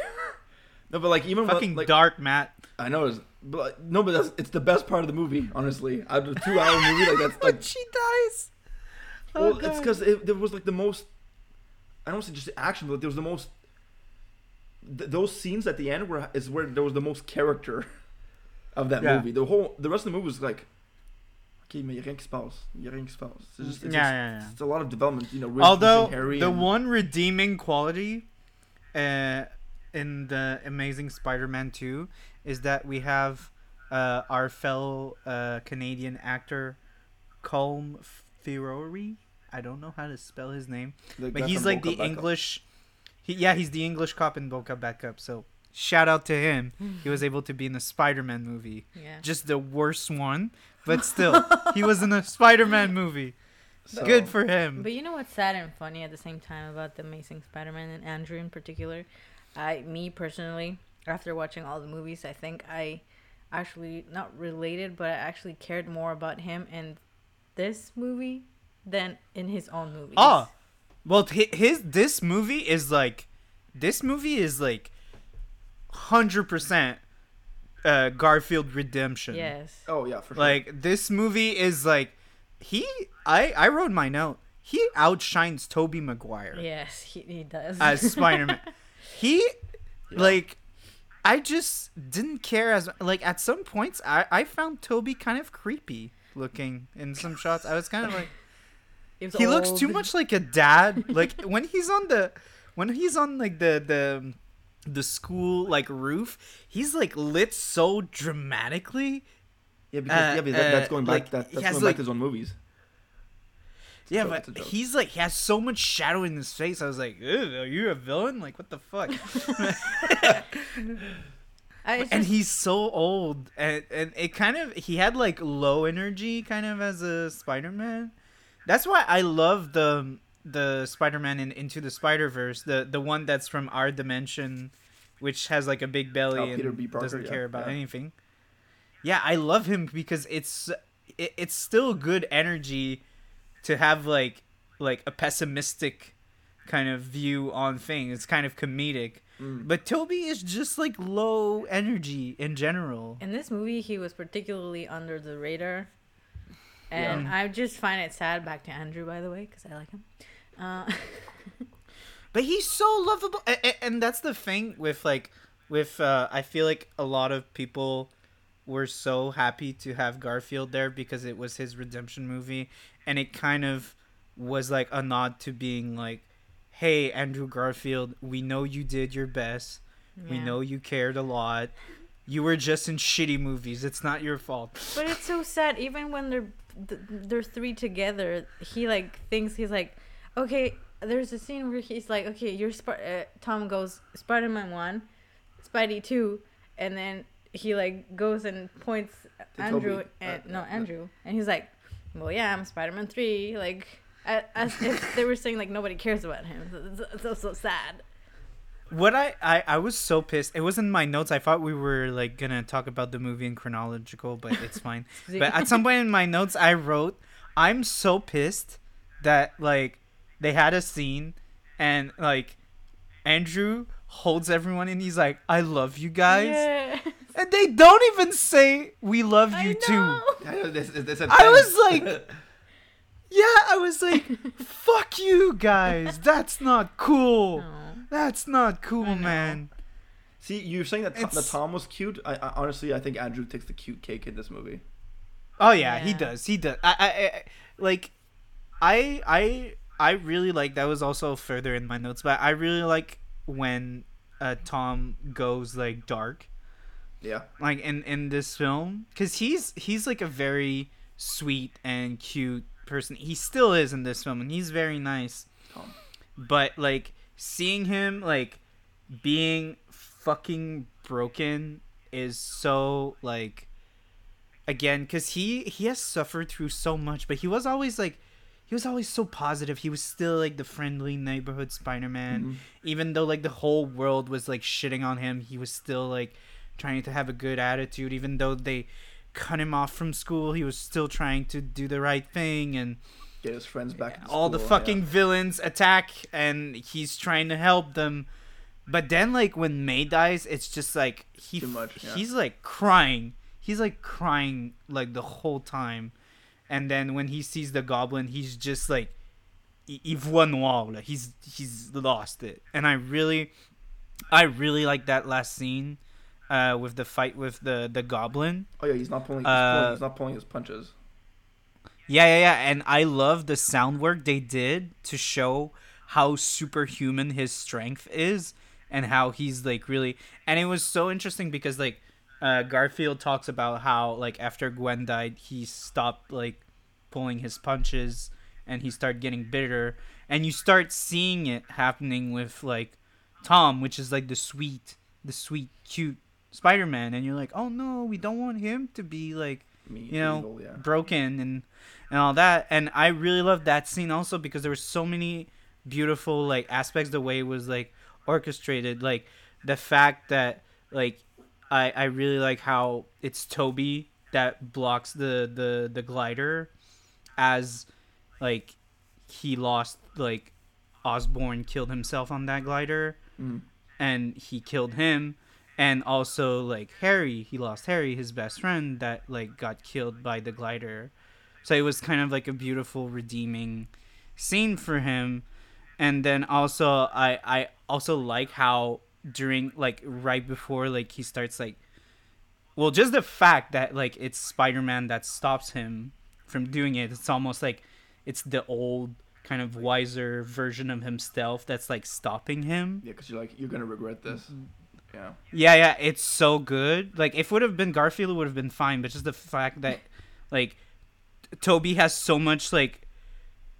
no, but like even when, Fucking like, dark, Matt. I know, it's, but like, no, but that's it's the best part of the movie. Honestly, out of a two-hour movie, like that's when like she dies. Oh, well, it's because it, there was like the most. I don't say just the action, but there was the most. Th- those scenes at the end were is where there was the most character of that Yeah. movie. The whole the rest of the movie was like. Okay, mais rien qui se passe. Y a rien qui se passe. It's just, it's yeah, just- yeah, yeah. It's a lot of development, you know. Ridge Although and the and- one redeeming quality uh, in the Amazing Spider-Man 2 is that we have uh, our fellow uh, Canadian actor Colm Feore. I don't know how to spell his name, the but he's like Bon Cop, Bad Cop. English. He, yeah, he's the English cop in Bon Cop, Bad Cop. So shout out to him. He was able to be in the Spider-Man movie. Yeah. Just the worst one, but still, he was in a Spider-Man movie. So- Good for him. But you know what's sad and funny at the same time about the Amazing Spider-Man and Andrew in particular? I, me personally, after watching all the movies, I think I actually not related, but I actually cared more about him in this movie than in his own movies. Oh, well, his this movie is like, this movie is like, hundred percent, uh, Garfield redemption. yes. Oh yeah, for sure. Like this movie is like, he I I wrote my note. He outshines Tobey Maguire Yes, he, he does. as Spider-Man. he Yeah. like I just didn't care as like at some points I I found Tobey kind of creepy looking in some shots. I was kind of like He was he looks too much like a dad. Like when he's on the when he's on like the the the school like roof, he's like lit so dramatically. yeah, because uh, yeah, but that, that's uh, going back. like, that, he that's has, going like- back to his own movies. Yeah, joke, but it's a joke. he's like he has so much shadow in his face. I was like, Ew, are you a villain? Like what the fuck? I, and he's so old, and and it kind of he had like low energy kind of as a Spider-Man. That's why I love the the Spider-Man in Into the Spider-Verse, the the one that's from our dimension, which has like a big belly Oh, and Peter Parker, doesn't yeah, care about yeah. anything. Yeah, I love him because it's it, it's still good energy to have like like a pessimistic kind of view on things. It's kind of comedic. Mm. But Tobey is just like low energy in general. in this movie, he was particularly under the radar, and Yeah. I just find it sad. Back to Andrew, by the way, because I like him. Uh, But he's so lovable, a- a- and that's the thing with like, with uh, I feel like a lot of people were so happy to have Garfield there because it was his redemption movie, and it kind of was like a nod to being like, "Hey, Andrew Garfield, we know you did your best. We know you cared a lot. You were just in shitty movies. It's not your fault." But it's so sad. Even when they're they're three together, he like thinks he's like, okay. There's a scene where he's like, okay, you're Sp- uh, Tom goes Spider Man one, Spidey two, and then he like goes and points To Andrew Tobey. and Uh, no Andrew, and he's like, well yeah, I'm Spider Man three, like as if they were saying like nobody cares about him. So, it's so, so sad. What I, I I was so pissed. It was in my notes. I thought we were like gonna talk about the movie in chronological, but it's fine. but at some point in my notes, I wrote, "I'm so pissed that like they had a scene, and like Andrew holds everyone, and he's like, "I love you guys," Yeah. and they don't even say, "We love you know. too." I know, they- they I was like- Yeah, I was like, "Fuck you guys. That's not cool. No. That's not cool, man." See, you're saying that Tom, that Tom was cute. I, I honestly, I think Andrew takes the cute cake in this movie. Oh yeah, he does. He does. I, I, I like I I I really like that was also further in my notes, but I really like when uh Tom goes like dark Yeah. like in in this film cuz he's he's like a very sweet and cute person. He still is in this film and he's very nice. Tom. But like seeing him like being fucking broken is so like again because he he has suffered through so much but he was always like he was always so positive. He was still like the friendly neighborhood spider-man. Mhm. even though like the whole world was like shitting on him he was still like trying to have a good attitude. Even though they cut him off from school he was still trying to do the right thing and Get his friends back. all the fucking yeah. villains attack and he's trying to help them but then like when may dies it's just like he much, yeah. he's like crying he's like crying like the whole time and then when he sees the goblin he's just like il il voit noir like, he's he's lost it and i really i really like that last scene uh with the fight with the the goblin Oh yeah, he's not pulling. He's, Uh, pulling, he's not pulling his punches. Yeah, yeah, yeah. And I love the sound work they did to show how superhuman his strength is and how he's like really and it was so interesting because like uh Garfield talks about how like after Gwen died he stopped like pulling his punches and he started getting bitter and you start seeing it happening with like Tom which is like the sweet the sweet, cute Spider-Man, and you're like, oh no, we don't want him to be like Me, you know, evil, yeah. broken and and all that. And I really loved that scene also because there were so many beautiful like aspects the way it was like orchestrated, like the fact that like I I really like how it's Tobey that blocks the the the glider as like he lost like Osborn killed himself on that glider Mm. and he killed him and also like harry he lost harry his best friend that like got killed by the glider. So it was kind of like a beautiful redeeming scene for him. And then also i i also like how during like right before like he starts like well just the fact that like it's spider-man that stops him from doing it. It's almost like it's the old kind of wiser version of himself that's like stopping him. Yeah, because you're like you're gonna regret this. Mm-hmm. Yeah. yeah, it's so good. Like if it would have been Garfield, would have been fine. But just the fact that, like, Tobey has so much like,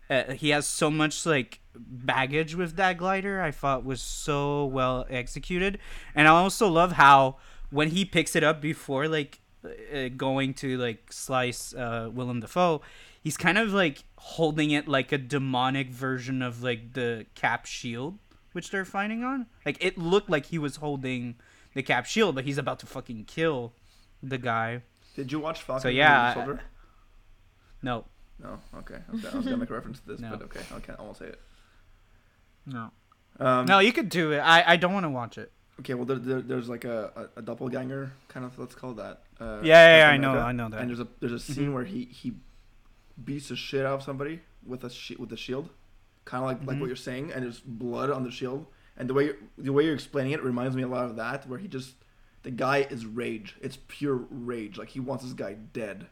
uh, he has so much like baggage with that glider. I thought was so well executed, and I also love how when he picks it up before like uh, going to like slice uh, Willem Dafoe, he's kind of like holding it like a demonic version of like the Cap shield which they're fighting on. Like it looked like he was holding the Cap shield, but he's about to fucking kill the guy. Did you watch Falcon? So, yeah, I- Soldier? No, No. Okay. I was, gonna, I was gonna make a reference to this, No. but okay. Okay. I won't say it. no, Um, no. You could do it. I I don't want to watch it. Okay. Well, there, there, there's like a, a, a doppelganger kind of. Let's call that. Uh, Yeah, yeah, I know. I know that. And there's a there's a scene Mhm. where he he beats the shit out of somebody with a shi with the shield, kind of like like Mhm. what you're saying, and there's blood on the shield. And the way you're, the way you're explaining it reminds me a lot of that, where he just the guy is rage. It's pure rage. Like he wants this guy dead.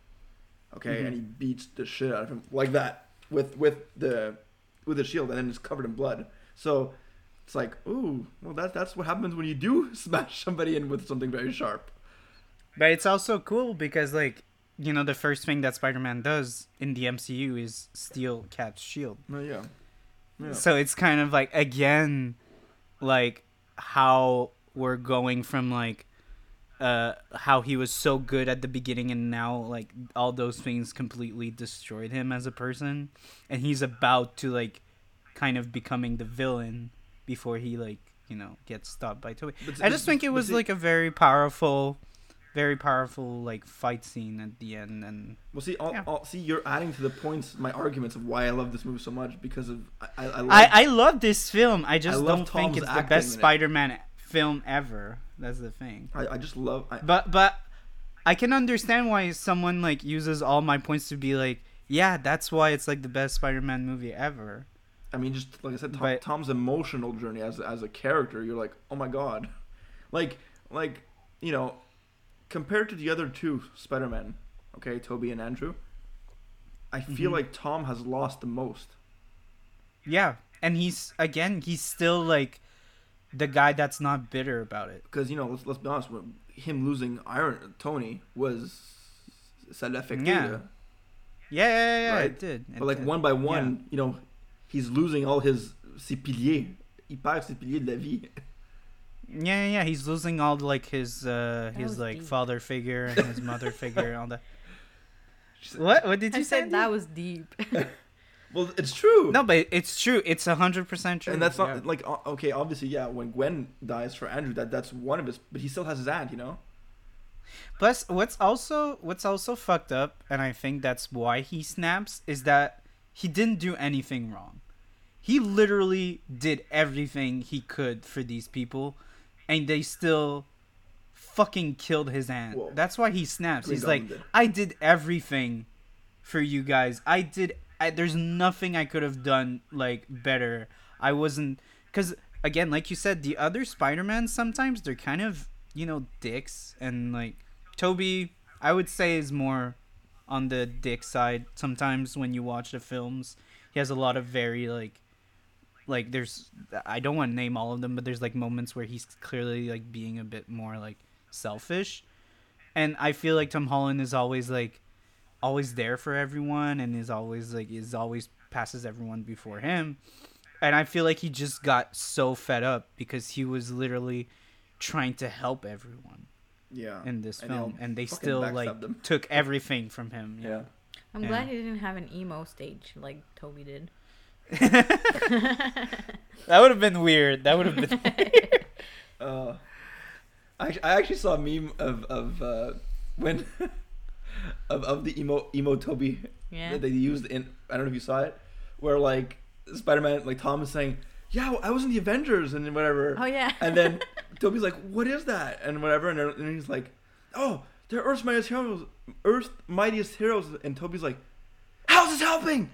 Okay, Mhm. and he beats the shit out of him like that with with the with the shield, and then it's covered in blood. So it's like, ooh, well that that's what happens when you do smash somebody in with something very sharp. But it's also cool because like you know the first thing that Spider-Man does in the MCU is steal Cap's shield. No, yeah. Yeah. So it's kind of like again, like how we're going from like uh how he was so good at the beginning and now like all those things completely destroyed him as a person and he's about to like kind of becoming the villain before he like you know gets stopped by Tobey. But- I just think it was see- like a very powerful very powerful like fight scene at the end and Well, see, all, Yeah. all, see, you're adding to the points, my arguments of why I love this movie so much because of I, I, I, love, I, I love this film. I just love don't think it's the best. Spider-Man film ever. That's the thing. I, I just love. I, But but I can understand why someone like uses all my points to be like, yeah, that's why it's like the best Spider-Man movie ever. I mean, just like I said, Tom, But- Tom's emotional journey as as a character, you're like, oh my god, like like you know, compared to the other two Spider-Man, okay, Tobey and Andrew, I feel Mhm. like Tom has lost the most. Yeah, and he's again, he's still like the guy that's not bitter about it. Because you know, let's let's be honest, when him losing Iron Tony was ça Yeah. Yeah, yeah, yeah, yeah Right. it did. It But like did. one by one, you know, he's losing all his ses piliers. Il perd ses piliers de la vie. Yeah, yeah, yeah, he's losing all like his uh That his like deep. father figure and his mother figure and all that. What? What did I you say? said that was deep. Well, it's true. No, but it's true. It's a hundred percent true. and that's not yeah. like okay. Obviously, yeah. When Gwen dies for Andrew, that that's one of his. But he still has his aunt, you know. Plus, what's also what's also fucked up, and I think that's why he snaps, is that he didn't do anything wrong. He literally did everything he could for these people, and they still fucking killed his aunt. Whoa. That's why he snaps. He's like. I did everything for you guys. I did. I, there's nothing I could have done like better. I wasn't because again, like you said, the other Spider-Man sometimes they're kind of you know dicks and like Tobey. I would say is more on the dick side sometimes when you watch the films. He has a lot of very like like there's I don't want to name all of them, but there's like moments where he's clearly like being a bit more like selfish. And I feel like Tom Holland is always like always there for everyone and is always like is always passes everyone before him. And I feel like he just got so fed up because he was literally trying to help everyone Yeah. in this And film, and they still like them. took everything from him. Yeah. I'm Yeah. glad he didn't have an emo stage like Tobey did. That would have been weird. That would have been. Uh, I, I actually saw a meme of of uh, when of of the emo emo Tobey Yeah. that they used in I don't know if you saw it, where like Spider Man like Tom is saying, "Yeah, I was in the Avengers and whatever," Oh yeah. and then Tobey's like, "What is that?" and whatever, and, they're- and he's like, "Oh, they're Earth's mightiest heroes, Earth's mightiest heroes," and Tobey's like, "How's this helping?"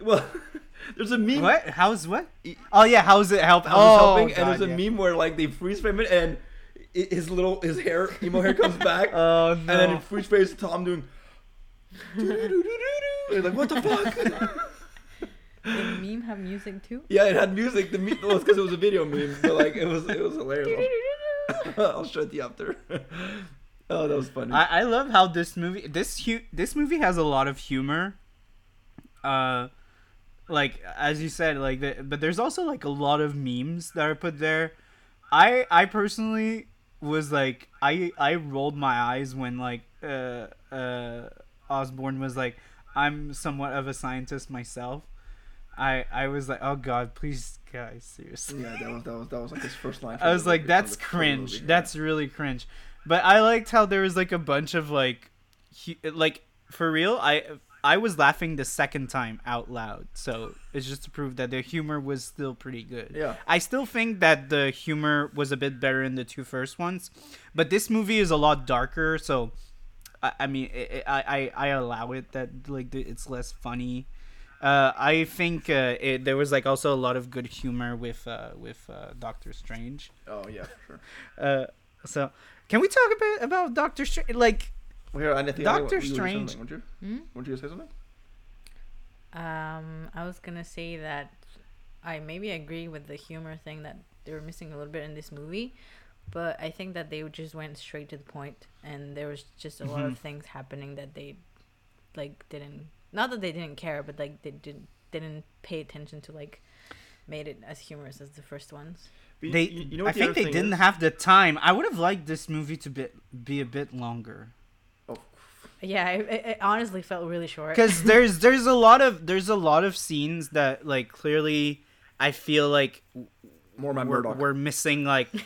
Well, there's a meme. what? How's what? Oh yeah, how's it help? How's oh, this helping? God, and there's a yeah. meme where like they freeze frame it and his little his hair emo hair comes back, Oh no. and then in freeze frame Tom doing. And like what the fuck? Did meme have music too? yeah, it had music. The meme was because it was a video meme, but like it was it was hilarious. I'll, I'll show it to you after. oh, that was funny. I, I love how this movie this hu- this movie has a lot of humor. Uh, like as you said, like the, but there's also like a lot of memes that are put there. I I personally was like I I rolled my eyes when like uh uh Osborn was like I'm somewhat of a scientist myself. I I was like oh god please guys seriously. yeah, that was that was that was like his first line. I was like, that's the- from the cringe. movie, yeah. That's really cringe. But I liked how there was like a bunch of like, he, like for real. I I was laughing the second time out loud. So it's just to prove that the humor was still pretty good. Yeah. I still think that the humor was a bit better in the two first ones, but this movie is a lot darker. So, I, I mean, i I, I I allow it that like it's less funny. Uh, I think uh, it, there was like also a lot of good humor with uh, with uh, Doctor Strange. Oh yeah, sure. Uh, so can we talk a bit about Doctor Strange? Like, here, I think Doctor you were Strange- something, weren't you? Hmm? Weren't you say something? Um, I was gonna say that I maybe agree with the humor thing that they were missing a little bit in this movie, but I think that they just went straight to the point, and there was just a lot Mhm. of things happening that they like didn't. Not that they didn't care, but like they didn't didn't pay attention to like made it as humorous as the first ones. But they, you, you know I the think they didn't is? have the time. I would have liked this movie to be be a bit longer. Yeah, it, it, it honestly felt really short. because there's there's a lot of there's a lot of scenes that like clearly I feel like more my we're, we're missing like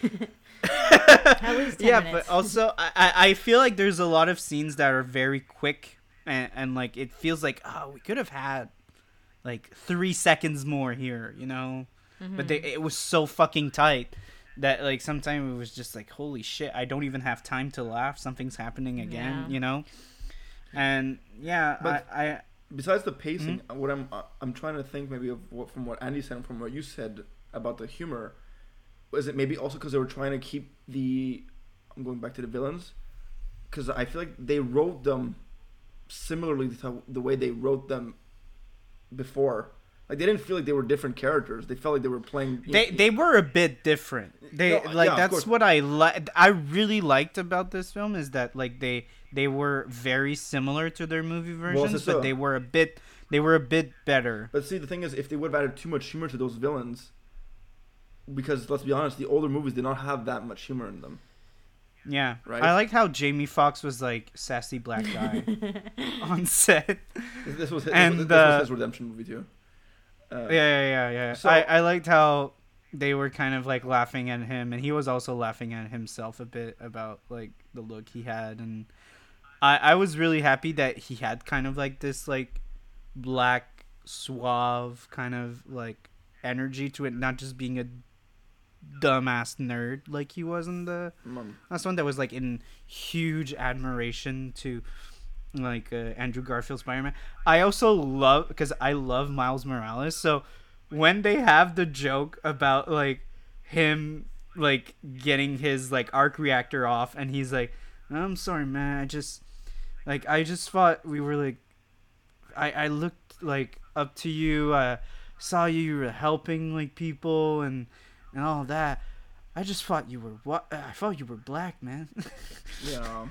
At least yeah minutes. but also I, I I feel like there's a lot of scenes that are very quick and, and like it feels like oh we could have had like three seconds more here you know but they mm-hmm. it was so fucking tight that like sometimes it was just like holy shit i don't even have time to laugh something's happening again Yeah. you know and yeah But- I, I Besides the pacing, Mm-hmm. what I'm uh, I'm trying to think maybe of what from what Andy said and from what you said about the humor. Was it maybe also because they were trying to keep the I'm going back to the villains because I feel like they wrote them similarly to the way they wrote them before. Like they didn't feel like they were different characters. They felt like they were playing. they know, they were a bit different they No, like yeah, that's what i like i really liked about this film is that like they they were very similar to their movie versions so- but they were a bit they were a bit better But see, the thing is, if they would have added too much humor to those villains, because let's be honest, the older movies did not have that much humor in them. yeah Right. i like how jamie Foxx was like sassy black guy on set This, was his, And, this, uh, was his redemption movie too. Uh, yeah yeah yeah yeah So- I, I liked how they were kind of like laughing at him and he was also laughing at himself a bit about like the look he had and i i was really happy that he had kind of like this like black suave kind of like energy to it not just being a dumbass nerd like he was in the Mom. that's one that was like in huge admiration to like uh, Andrew Garfield Spider-Man. I also love because I love Miles Morales. So when they have the joke about like him like getting his like arc reactor off and he's like I'm sorry man I just like I just thought we were like I I looked like up to you uh saw you, you were helping like people and and all that I just thought you were what I thought you were black man Yeah.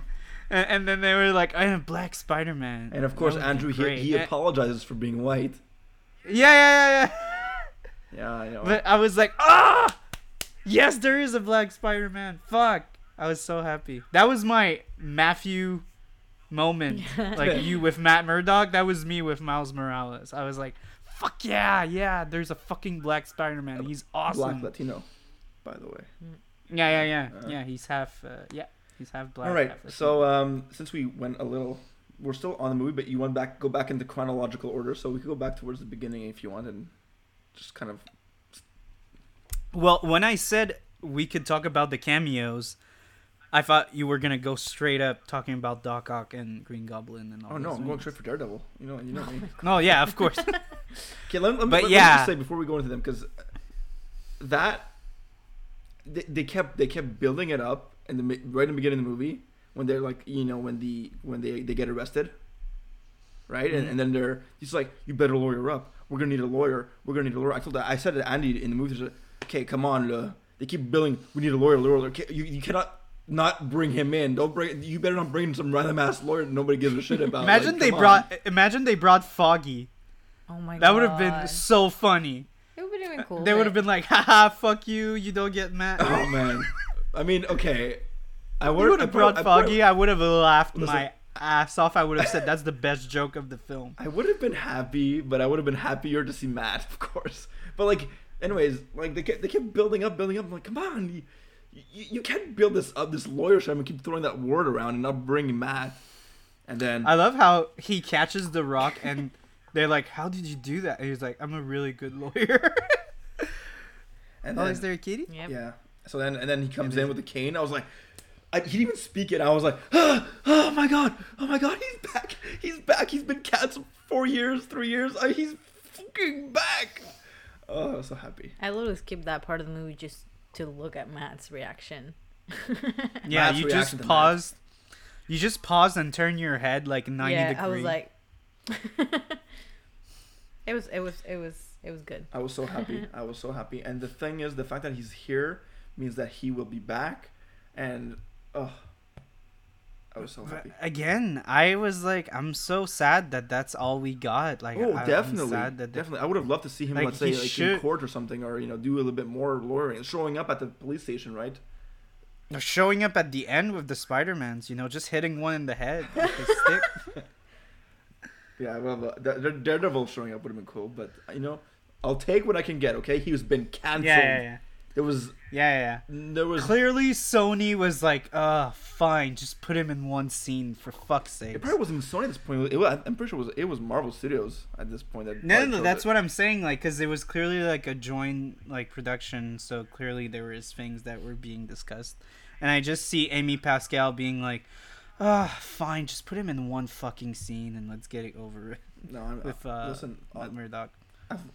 and, and then they were like I am a black Spider-Man And of course, That would be Andrew he, he And- apologizes for being white. yeah yeah yeah yeah Yeah, I know. But I was like, ah, Yes, there is a black Spider-Man. Fuck. I was so happy. That was my Matthew moment. like you with Matt Murdock, that was me with Miles Morales. I was like, fuck yeah, yeah, there's a fucking black Spider-Man. He's awesome. Black Latino, by the way. Yeah, yeah, yeah. Uh, yeah, he's half uh, yeah, he's half black. All right. So um, since we went a little, we're still on the movie, but you want back go back into chronological order, so we could go back towards the beginning if you want, and just kind of Well, when I said we could talk about the cameos, I thought you were gonna go straight up talking about Doc Ock and Green Goblin and all. Oh no, I'm going straight for Daredevil. You know, you know me. No, yeah, of course. Okay, let, let, me- But let, me yeah. just say before we go into them because that they, they kept they kept building it up in the right in the beginning of the movie when they're like you know when the when they they get arrested, right? And, Mhm. and then they're he's like you better lawyer up. We're gonna need a lawyer. We're gonna need a lawyer. I told that I said to Andy in the movie. Okay, come on. Uh, they keep billing. We need a lawyer. Lawyer. lawyer. You, you cannot. Not bring him in. Don't bring. You better not bring some random ass lawyer that nobody gives a shit about. imagine Like, they come on. brought. Imagine they brought Foggy. Oh my god. That would have been so funny. It would have been cool. They would have been like, haha, fuck you, you don't get mad. Oh man. I mean, okay. I would would have brought I Foggy. I would have laughed Listen. my ass off. I would have said that's the best joke of the film. I would have been happy, but I would have been happier to see Matt, of course. But like, anyways, like they kept, they kept building up, building up. I'm like, come on, you, you, you can't build this up, this lawyer shit, and keep throwing that word around and not bring Matt. And then I love how he catches the rock and they're like, "How did you do that?" And he's like, "I'm a really good lawyer." and oh, then, is there a kitty? Yep. yeah. So then and then he comes then- in with the cane. I was like. I, he didn't even speak it. I was like, oh, oh my god, oh my god, he's back, he's back. He's been canceled four years, three years. Uh, he's fucking back. Oh, I was so happy. I literally skipped that part of the movie just to look at Matt's reaction. Yeah, Matt's you reaction just to Matt. paused. You just pause and turn your head like 90 yeah, degrees. I was like, it was, it was, it was, it was good. I was so happy. I was so happy. And the thing is, the fact that he's here means that he will be back. And oh, I was so happy. Again, I was like, I'm so sad that that's all we got. Like, Oh, definitely, sad that definitely. I would have loved to see him, Like, let's say, like in court or something, or you know, do a little bit more lawyering, showing up at the police station, right? They're showing up at the end with the Spider-Mans, you know, just hitting one in the head stick. Yeah, well, uh, the, the Daredevil showing up would have been cool, but uh, you know, I'll take what I can get. Okay, he was been canceled. Yeah, yeah, yeah. There was, Yeah, yeah, there was. Clearly, Sony was like, uh, fine, just put him in one scene for fuck's sake. It probably wasn't Sony at this point. It was, I'm pretty sure it was it was Marvel Studios at this point. That No, no, probably no, killed that's it. what I'm saying. Like, because it was clearly like a joint like production, so clearly there was things that were being discussed, and I just see Amy Pascal being like, "Ah, fine, just put him in one fucking scene and let's get it over with." No, I'm, With uh, listen. I, Matt Murdock.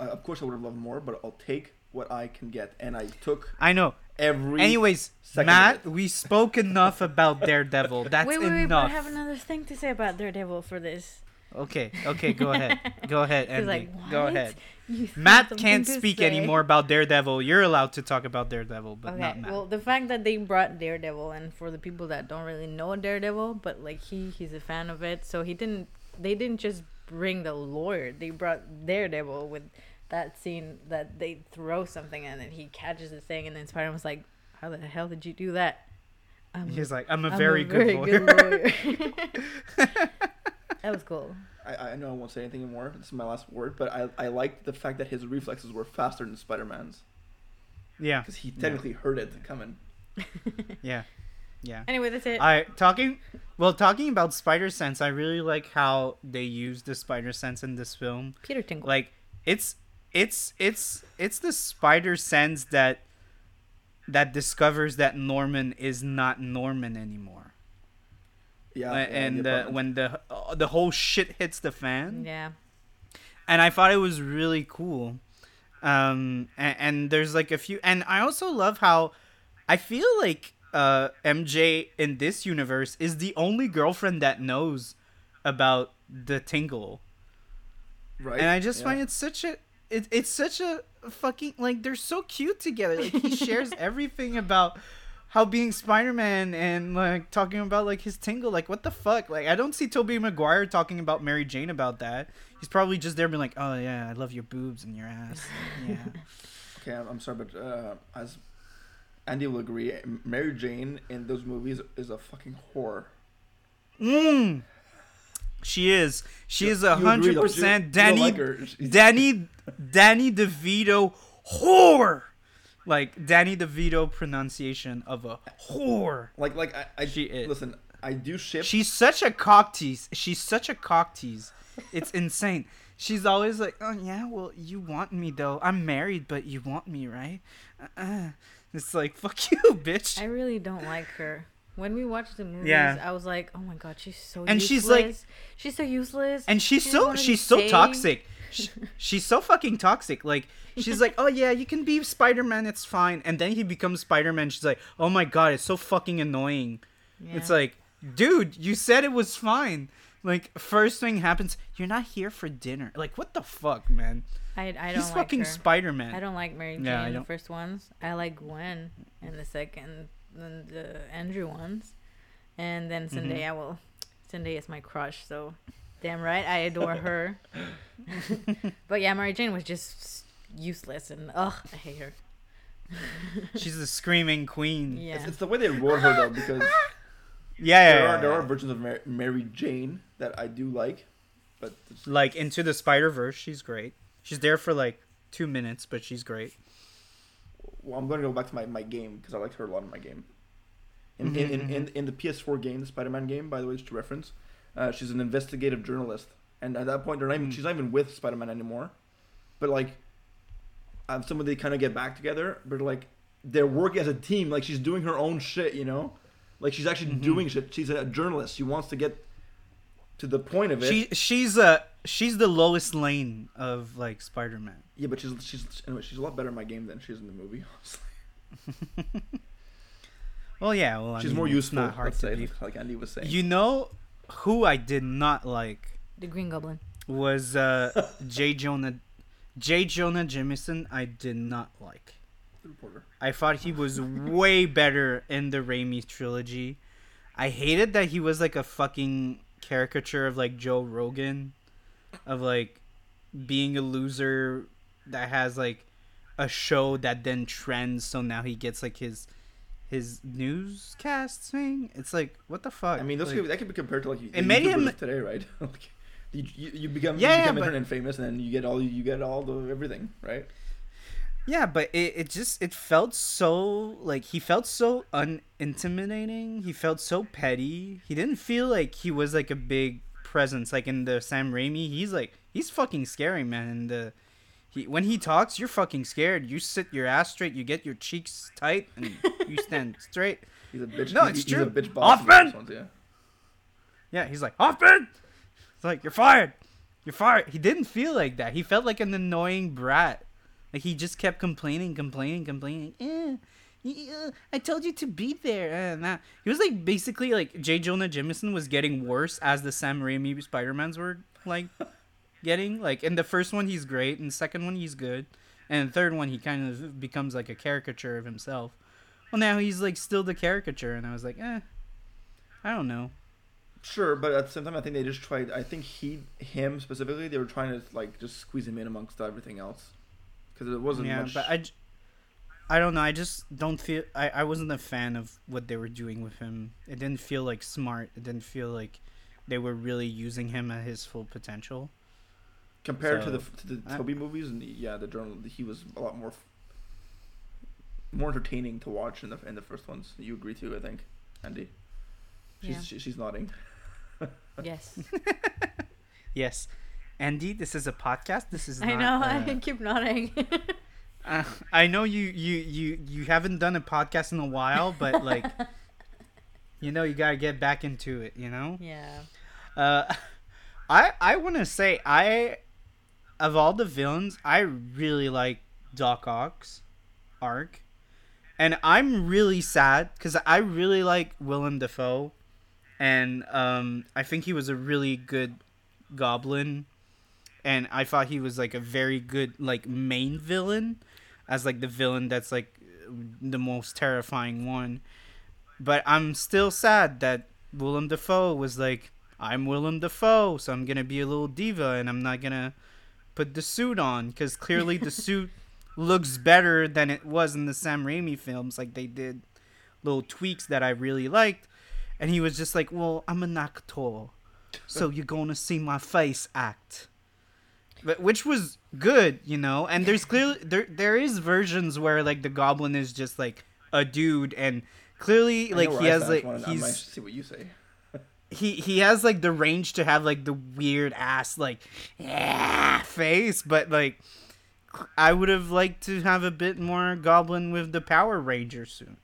I, of course, I would have loved more, but I'll take what I can get, and I took I know. every. Anyways, Matt, we spoke enough about Daredevil. That's wait, wait, wait! But I have another thing to say about Daredevil for this. Okay, okay, go ahead. Go ahead, He's Andy. like, go ahead. Matt can't speak say." anymore about Daredevil. You're allowed to talk about Daredevil, but okay, not Matt. well, the fact that they brought Daredevil, and for the people that don't really know Daredevil, but like he, he's a fan of it, so he didn't. They didn't just bring the lawyer; they brought Daredevil with that scene that they throw something and then he catches the thing, and then Spider Man was like, "How the hell did you do that?" I'm He's like, I'm a I'm very, good lawyer. lawyer." that was cool. I, I know I won't say anything more. This is my last word, but I I liked the fact that his reflexes were faster than Spider Man's yeah, because he technically heard it coming. yeah, yeah. Anyway, that's it. I talking well talking about spider sense. I really like how they use the spider sense in this film. Peter Tingle. Like it's it's it's it's the spider sense that that discovers that Norman is not Norman anymore. Yeah, Uh, yeah, and uh, when the uh, the whole shit hits the fan. yeah. and I thought it was really cool. Um, and, and there's like a few, and I also love how I feel like uh MJ in this universe is the only girlfriend that knows about the tingle, right, and I just yeah. find it such a it, it's such a fucking like they're so cute together. Like he shares everything about how being Spider-Man and like talking about like his tingle. Like what the fuck? Like I don't see Tobey Maguire talking about Mary Jane about that. He's probably just there being like, oh yeah, I love your boobs and your ass. Yeah. Okay, I'm, I'm sorry, but uh, as Andy will agree. Mary Jane in those movies is a fucking whore. Mm. She is. She is a hundred percent Danny. like Danny. Danny DeVito whore. Like Danny DeVito pronunciation of a whore. Like, like I, I She is. listen. I do ship. She's such a cock tease. She's such a cock tease. It's insane. She's always like, "Oh yeah, well you want me though. I'm married, but you want me, right?" Uh-uh. It's like, "Fuck you, bitch." I really don't like her. When we watched the movies, Yeah. I was like, "Oh my god, she's so And useless. she's like- she's so useless." and she's She doesn't so wanna she's so toxic. Sh- She's so fucking toxic. Like she's like, "Oh yeah, you can be Spider-Man. It's fine." And then he becomes Spider-Man. She's like, "Oh my god, it's so fucking annoying." It's Yeah. like, "Dude, you said it was fine." Like first thing happens, you're not here for dinner. Like what the fuck, man? I, I don't He's like fucking her. Spider-Man. I don't like Mary Jane Yeah, I in the don't- first ones. I like Gwen in the second, and the Andrew ones, and then Mm-hmm. Zendaya. Well, Zendaya is my crush, so damn right I adore her. but yeah, Mary Jane was just useless, and ugh, I hate her. She's the screaming queen. Yeah, It's, it's the way they wrote her though, because Yeah, yeah, there yeah, are there yeah. are versions of Mary, Mary Jane that I do like, but like into the Spider Verse. She's great. She's there for like two minutes, but she's great. Well, I'm going to go back to my, my game because I liked her a lot in my game. In, Mhm, in, in, in, in the PS4 game, the Spider-Man game, by the way, just to reference, uh, she's an investigative journalist, and at that point, they're not even, Mm. she's not even with Spider-Man anymore. But like, um, some of they kind of get back together, but like, they're working as a team. Like she's doing her own shit, you know, like she's actually Mhm. doing shit. She's a journalist. She wants to get to the point of it. She she's a she's the lowest lane of like Spider Man. yeah, but she's she's anyway. She's a lot better in my game than she is in the movie. Honestly. well, yeah. Well, I she's mean, more it's useful. Not hard let's to say, be. like Andy was saying. You know who I did not like the Green Goblin. was uh J Jonah J Jonah Jameson. I did not like. the reporter. I thought he was way better in the Raimi trilogy. I hated that he was like a fucking caricature of like Joe Rogan, of like being a loser that has like a show that then trends. So now he gets like his his newscast thing. It's like what the fuck. I mean, those Like- could, that could be compared to like It made him- today, right? like, you, you, you become Yeah, you yeah, become but- internet famous, and then you get all you get all the everything, right? Yeah, but it, it just it felt so like he felt so unintimidating. He felt so petty. He didn't feel like he was like a big presence like in the Sam Raimi. He's like he's fucking scary, man. And the he when he talks, you're fucking scared. You sit your ass straight, you get your cheeks tight, and you stand straight. He's a bitch. No, he- it's he's true. a bitch boss. in Hoffman! ones, yeah. Yeah, he's like Hoffman. It's like you're fired. You're fired. He didn't feel like that. He felt like an annoying brat. Like he just kept complaining, complaining, complaining. Eh, yeah, I told you to be there. And that. He was like basically like J. Jonah Jameson was getting worse as the Sam Raimi Spider Mans were like getting. Like in the first one he's great, and the second one he's good, and the third one he kind of becomes like a caricature of himself. Well, now he's like still the caricature, and I was like, eh, I don't know. Sure, but at the same time, I think they just tried. I think he, him specifically, they were trying to like just squeeze him in amongst everything else, because it wasn't yeah, much. but I, I don't know. I just don't feel. I, I wasn't a fan of what they were doing with him. It didn't feel like smart. It didn't feel like they were really using him at his full potential. compared to the to the I- Tobey movies, and the, yeah, the journal, he was a lot more, more entertaining to watch in the in the first ones. You agree too, I think, Andy. She's Yeah. she, she's nodding. Yes, Yes, Andy, this is a podcast. This is. I not, know. uh, I keep nodding. Uh, I know you, you you you haven't done a podcast in a while, but like, you know, you gotta get back into it. You know. yeah. Uh, I I want to say I, of all the villains, I really like Doc Ock's arc, and I'm really sad because I really like Willem Dafoe, and um I think he was a really good Goblin, and I thought he was like a very good like main villain, as like the villain that's like the most terrifying one. But I'm still sad that Willem Dafoe was like, I'm Willem Dafoe, so I'm gonna be a little diva and I'm not gonna put the suit on because clearly the suit looks better than it was in the Sam Raimi films. Like they did little tweaks that I really liked, and he was just like, "Well, I'm an actor, so you're gonna see my face act." But which was good, you know. And there's clearly there there is versions where like the Goblin is just like a dude, and clearly like he I has like just wanna- I might he's see what you say. he he has like the range to have like the weird ass like yeah face, but like I would have liked to have a bit more Goblin with the Power Ranger suit.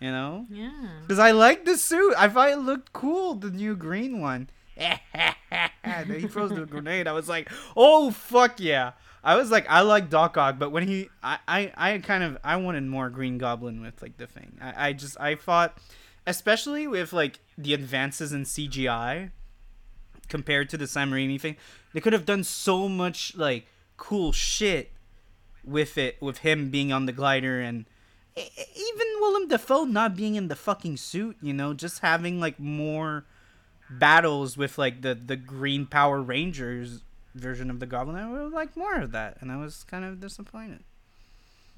You know, Yeah. because I like the suit. I thought it looked cool, the new green one. and he throws the grenade. I was like, oh fuck yeah. I was like, I like Doc Ock, but when he, I, I, I kind of, I wanted more Green Goblin with like the thing. I, I just, I thought, especially with like the advances in CGI compared to the Sam Raimi thing, they could have done so much like cool shit with it, with him being on the glider and even Willem Dafoe not being in the fucking suit, you know, just having like more battles with like the the Green Power Rangers version of the Goblin. I would like more of that, and I was kind of disappointed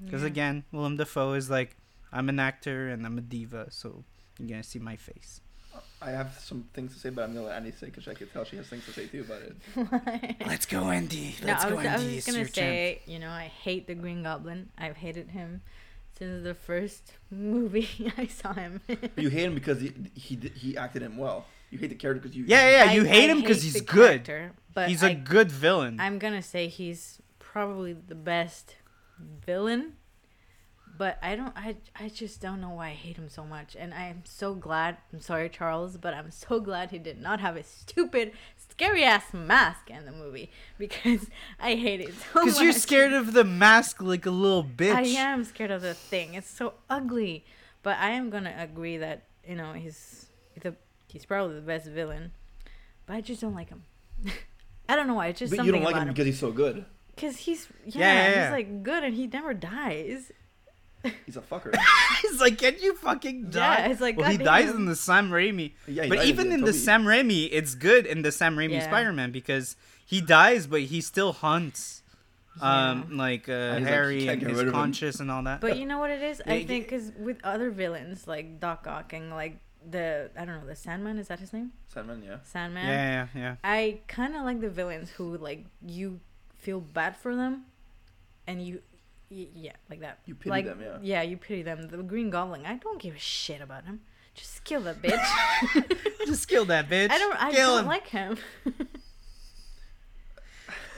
because Yeah. again, Willem Dafoe is like, I'm an actor and I'm a diva, so you're gonna see my face. I have some things to say, but I'm gonna let Andy say because I could tell she has things to say too about it. Let's go, Andy. Let's I go, was, I Andy. was gonna your turn. you know, I hate the Green Goblin. I've hated him since the first movie I saw him. You hate him because he he he acted him well. You hate the character because you. Yeah, yeah, I- you hate I him because he's good. but he's a a good villain. I'm gonna say he's probably the best villain, but I don't. I I just don't know why I hate him so much, and I am so glad. I'm sorry, Charles, but I'm so glad he did not have a stupid, scary ass mask in the movie because I hate it so much. Because you're scared of the mask like a little bitch. I am scared of the thing. It's so ugly, but I am gonna agree that you know he's the he's probably the best villain, but I just don't like him. I don't know why. It's just But something you don't like about him him. because he's so good. Cause he's yeah, Yeah, yeah, yeah. he's like good and he never dies. He's a fucker. He's like, can you fucking die? Yeah, it's like, well, he goddamn. dies in the Sam Raimi. Yeah, he but dies even in the Sam Raimi, it's good in the Sam Raimi Yeah. Spider-Man because he dies, but he still hunts. Um, like uh, he's like, Harry "Can't and his rid him." conscious and all that. But you know what it is? I think because with other villains like Doc Ock and like the I don't know the Sandman is that his name? Sandman, yeah. Sandman. yeah, yeah, yeah. I kind of like the villains who like you feel bad for them, and you, y- yeah, like that. You pity like, them, yeah. Yeah, you pity them. The Green Goblin, I don't give a shit about him. Just kill that bitch. Just kill that bitch. I don't. I kill don't him. like him.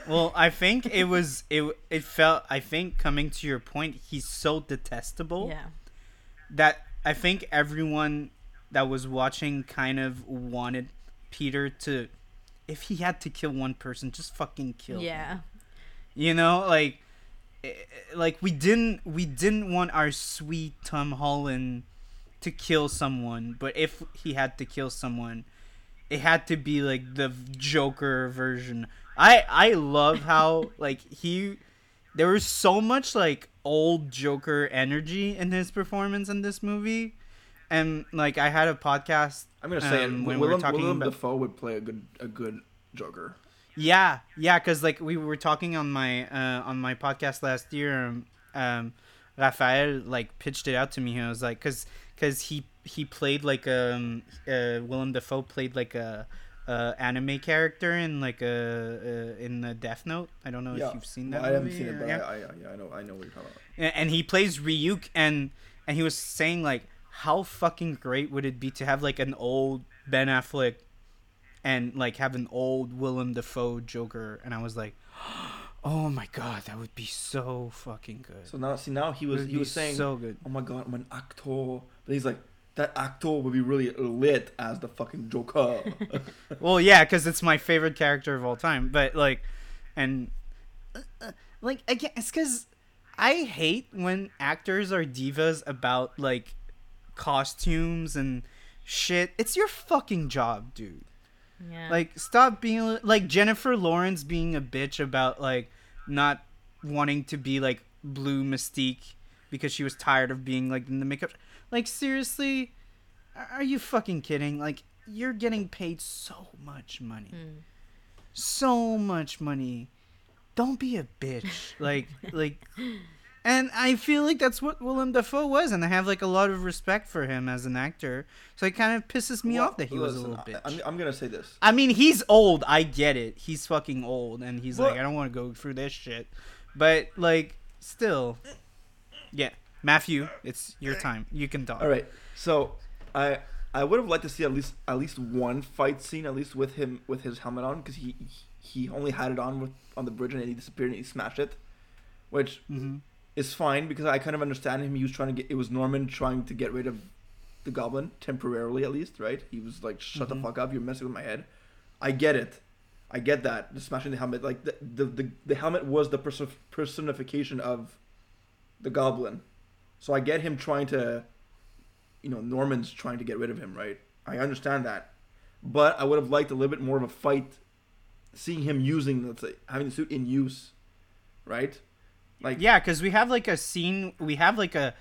Well, I think it was it. It felt. I think coming to your point, he's so detestable. yeah. that I think everyone that was watching kind of wanted Peter to, if he had to kill one person, just fucking kill. him. Yeah. You know, like, eh, like we didn't we didn't want our sweet Tom Holland to kill someone, but if he had to kill someone, it had to be like the Joker version. I I love how like he there was so much like old Joker energy in his performance in this movie. And like I had a podcast I'm gonna say um, it. when we were Willem, talking Willem about Dafoe would play a good a good Joker. yeah, yeah, because like we were talking on my uh, on my podcast last year. Um, um, Raphael like pitched it out to me. He was like, because because he he played like um uh, Willem Dafoe played like a, a anime character in like a, uh in the Death Note. I don't know yeah, if you've seen that. Well, I haven't seen it, but yeah. I, I, yeah, I know I know what you're talking about. and and he plays Ryuk and and he was saying like how fucking great would it be to have like an old Ben Affleck and like have an old Willem Dafoe Joker? And I was like oh my god that would be so fucking good. So now, see, now he was he was saying, so good. "Oh my god, I'm an actor," but he's like, "That actor would be really lit as the fucking Joker." well yeah because it's my favorite character of all time but like and uh, uh, like again it's because i hate when actors are divas about like costumes and shit it's your fucking job dude Yeah. like stop being like jennifer lawrence being a bitch about like not wanting to be like blue mystique because she was tired of being like in the makeup like seriously are you fucking kidding like you're getting paid so much money Mm. so much money don't be a bitch. Like like and I feel like that's what Willem Dafoe was, and I have like a lot of respect for him as an actor. So it kind of pisses me Well, off that he was a little bitch. I, am I'm gonna say this. I mean, he's old. I get it. He's fucking old, and he's Well- like, I don't want to go through this shit. But like, still, yeah. Matthew, it's your time. You can talk. All right, so I I would have liked to see at least at least one fight scene, at least with him with his helmet on, because he he only had it on with on the bridge and he disappeared and he smashed it, which Mm-hmm. Is fine because I kind of understand him. He was trying to get it was Norman trying to get rid of the goblin temporarily at least, right? He was like, "Shut Mhm. the fuck up! You're messing with my head." I get it. I get that. The smashing the helmet, like the the the, the helmet was the perso- personification of the goblin. So I get him trying to, you know, Norman's trying to get rid of him, right? I understand that, but I would have liked a little bit more of a fight, seeing him using, let's say, having the suit in use, right? Like Yeah, because we have like a scene. We have like a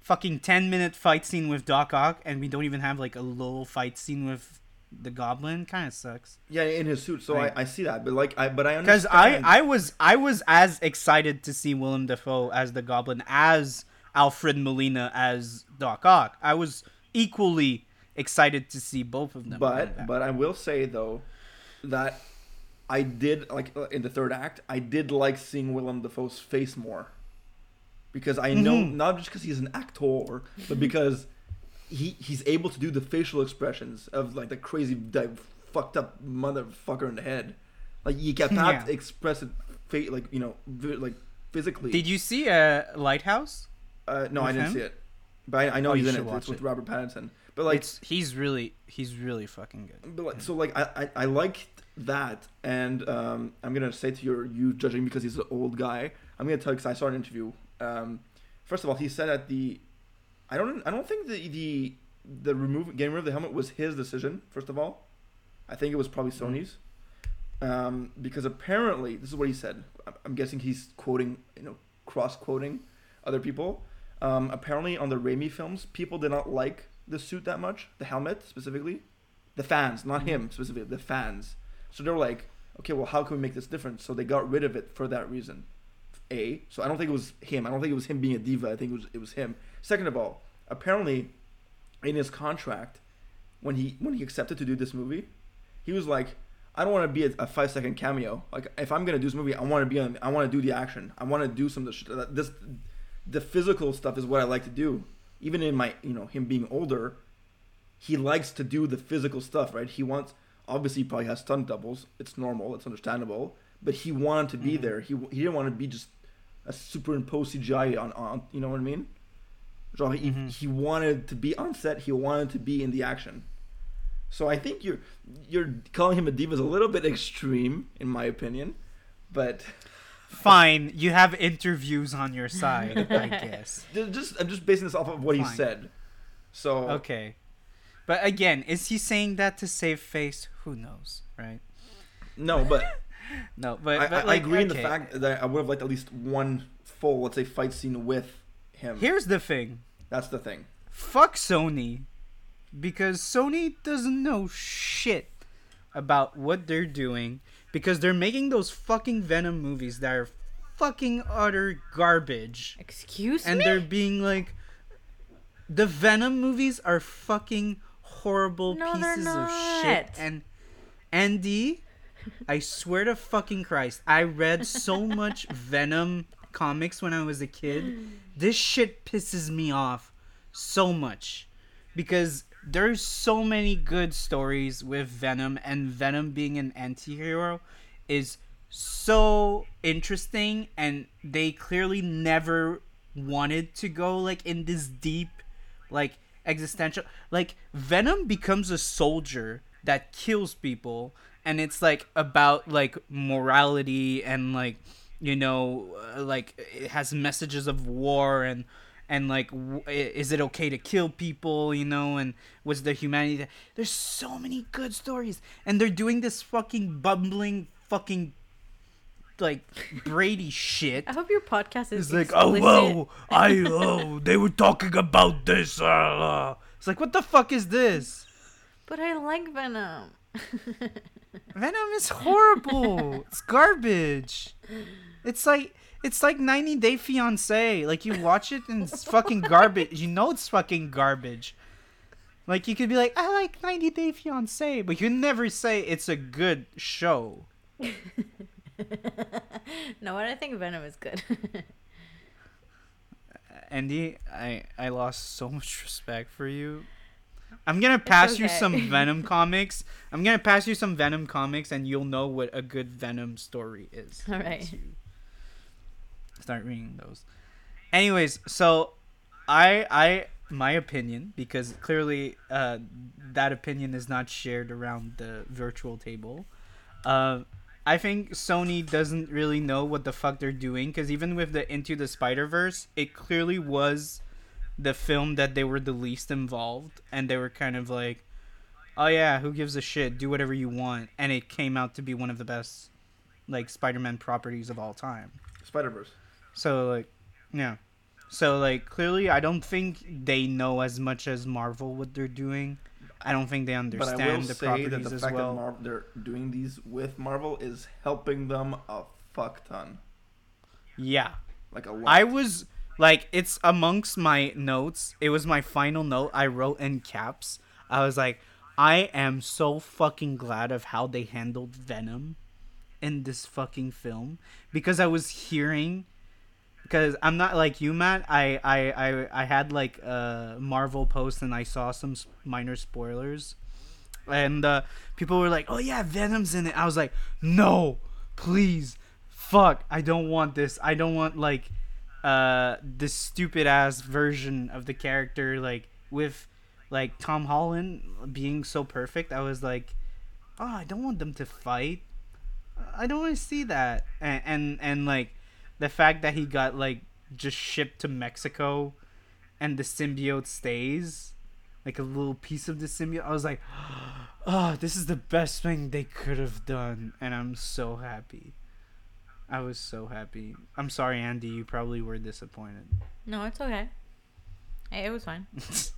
fucking ten minute fight scene with Doc Ock, and we don't even have like a little fight scene with the Goblin. Kind of sucks. Yeah, in his suit. So Right. I, I see that, but like I but I Because. I I was I was as excited to see Willem Dafoe as the Goblin as Alfred Molina as Doc Ock. I was equally excited to see both of them. but but I will say though that I did like uh, in the third act I did like seeing Willem Dafoe's face more because I know Mhm. not just because he's an actor but because he he's able to do the facial expressions of like the crazy di- fucked up motherfucker in the head like you can't Yeah. express it fa- like you know vi- like physically did you see a uh, Lighthouse? uh, no I didn't him? see it but I, I know Oh, he's in it watch it's with it. Robert Pattinson but like it's he's really he's really fucking good. But like, so like I, I I liked that, and um, I'm gonna say to your you judging because he's an old guy. I'm gonna tell you because I saw an interview. Um, first of all, he said that the, I don't I don't think the the the remove getting rid of the helmet was his decision. First of all, I think it was probably Sony's, um, because apparently this is what he said. I'm- I'm guessing he's quoting you know cross quoting other people. Um, apparently on the Raimi films, people did not like the suit that much, the helmet specifically the fans, not him specifically, the fans. So they were like, okay, well, how can we make this different? So they got rid of it for that reason. A. So I don't think it was him. I don't think it was him being a diva. I think it was it was him. Second of all, apparently, in his contract, when he when he accepted to do this movie, he was like, I don't want to be a, a five second cameo. Like if I'm gonna do this movie, I want to be on. I want to do the action. I want to do some of the sh- this. The physical stuff is what I like to do. Even in my you know him being older, he likes to do the physical stuff, right? He wants obviously he probably has stunt doubles. It's normal. It's understandable. But he wanted to be Mhm. there. He he didn't want to be just a superimposed CGI on on. You know what I mean? So he Mhm. he wanted to be on set. He wanted to be in the action. So I think you're you're calling him a diva is a little bit extreme, in my opinion. But Fine, you have interviews on your side, I guess. just I'm just basing this off of what he said. So Okay. But again, is he saying that to save face? Who knows, right? no, but No, but, I, but I, like, I agree in the fact that I would have liked at least one full, let's say, fight scene with him. Here's the thing. That's the thing. Fuck Sony. Because Sony doesn't know shit about what they're doing. Because they're making those fucking Venom movies that are fucking utter garbage. Excuse And me. And they're being like. The Venom movies are fucking horrible No, pieces of shit. And Andy, I swear to fucking Christ, I read so much Venom comics when I was a kid. This shit pisses me off so much because there's so many good stories with Venom and Venom being an anti-hero is so interesting and they clearly never wanted to go like in this deep like existential like Venom becomes a soldier that kills people and it's like about like morality and like you know uh, like it has messages of war and and like w- is it okay to kill people you know and was the humanity there's so many good stories and they're doing this fucking bumbling fucking like brady shit I hope your podcast is it's like, oh, explicit. whoa, I, oh, they were talking about this. Uh, uh." It's like, what the fuck is this? But I like Venom. Venom is horrible. it's garbage. It's like it's like 90 Day Fiance. Like you watch it and it's fucking garbage. You know it's fucking garbage. Like you could be like, I like 90 Day Fiance, but you never say it's a good show. no, what I think Venom is good. Andy, I I lost so much respect for you. I'm gonna pass you some Venom comics. I'm gonna pass you some Venom comics, and you'll know what a good Venom story is. All right. Start reading those. Anyways, so I I my opinion because clearly uh, that opinion is not shared around the virtual table. Uh, I think Sony doesn't really know what the fuck they're doing because even with the Into the Spider Verse, it clearly was the film that they were the least involved, and they were kind of like, "Oh yeah, who gives a shit? Do whatever you want," and it came out to be one of the best like Spider-Man properties of all time. Spider Verse. So like, yeah. So like clearly, I don't think they know as much as Marvel what they're doing. I don't think they understand But I will the say properties that the as fact well. that Mar- they're doing these with Marvel is helping them a fuck ton. yeah, Like a lot. I was like, it's amongst my notes. It was my final note. I wrote in caps. I was like, I am so fucking glad of how they handled Venom in this fucking film because I was hearing because I'm not like you, Matt. I I I, I had like a Marvel post and I saw some minor spoilers, and uh, people were like, "Oh yeah, Venom's in it." I was like, "No, please, fuck! I don't want this. I don't want like uh this stupid ass version of the character like with like Tom Holland being so perfect." I was like, "Oh, I don't want them to fight. I don't want to see that." And and and like the fact that he got like just shipped to Mexico and the symbiote stays like a little piece of the symbiote I was like oh this is the best thing they could have done and I'm so happy I was so happy I'm sorry Andy you probably were disappointed no, it's okay. It was fine. she,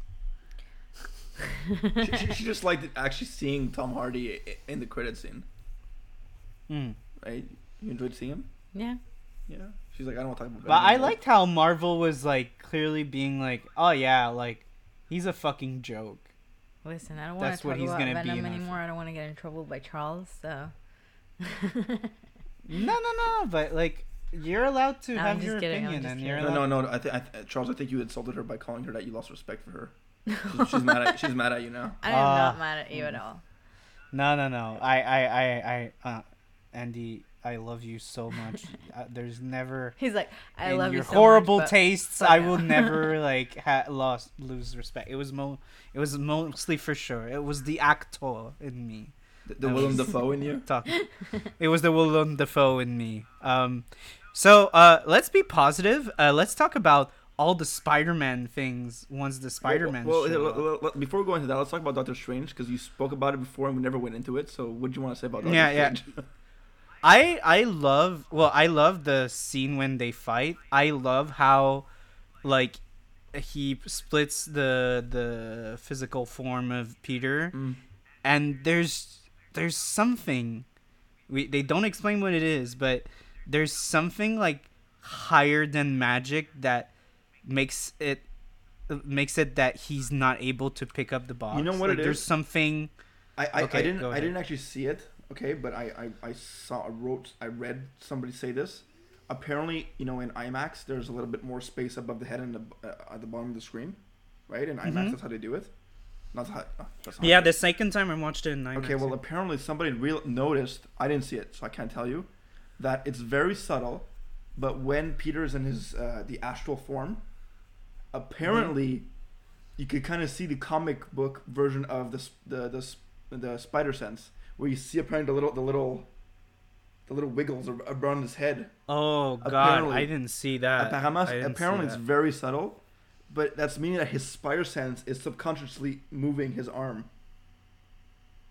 she, she just liked actually seeing Tom Hardy in the credit scene, mm. right? You enjoyed seeing him? Yeah. Yeah. She's like, I don't want to talk about. but I anymore. liked how Marvel was like clearly being like oh yeah like he's a fucking joke Listen, I don't want That's to what talk he's about gonna Venom in our anymore. I don't want to get in trouble by Charles. So. no no no but like you're allowed to I'm have just your kidding, I'm opinion just and you're kidding. No, no, no. I think, I th- Charles. I think you insulted her by calling her that. You lost respect for her. She's, she's mad at. She's mad at you now. I am Ah. not mad at you at all. No, no, no. I, I, I, I, uh, Andy, I love you so much. uh, there's never He's like, I love your you so horrible much, but- tastes. but I will never like ha- lost lose respect. It was mo, it was mostly for sure. It was the actor in me The, the That Willem was- Dafoe in you. talking. it was the Willem Dafoe in me. Um, so uh, let's be positive. Uh, let's talk about all the Spider-Man things once the Spider-Man. Well, well, show well, well, well, before we go into that, let's talk about Doctor Strange because you spoke about it before and we never went into it. So, what do you want to say about Doctor Strange? Yeah, yeah. I I love well I love the scene when they fight. I love how like he splits the the physical form of Peter Mm. and there's there's something we they don't explain what it is, but there's something like higher than magic that makes it makes it that he's not able to pick up the box. You know what like, it There's is? something I, I, Okay, I didn't I didn't actually see it. Okay, but I, I, I saw I wrote I read somebody say this. Apparently, you know, in IMAX, there's a little bit more space above the head and the, uh, at the bottom of the screen, right? In IMAX, Mhm. that's how they do it. Not how. uh, that's not Yeah, the second time I watched it in IMAX. Okay, well, apparently somebody real noticed. I didn't see it, so I can't tell you. That it's very subtle, but when Peter's in his uh, the astral form, apparently, you could kind of see the comic book version of the the the, the spider sense, where you see apparently the little the little the little wiggles around his head. Oh God, Apparently- I didn't see that. apparently, apparently see it's very subtle, but that's meaning that his spider sense is subconsciously moving his arm.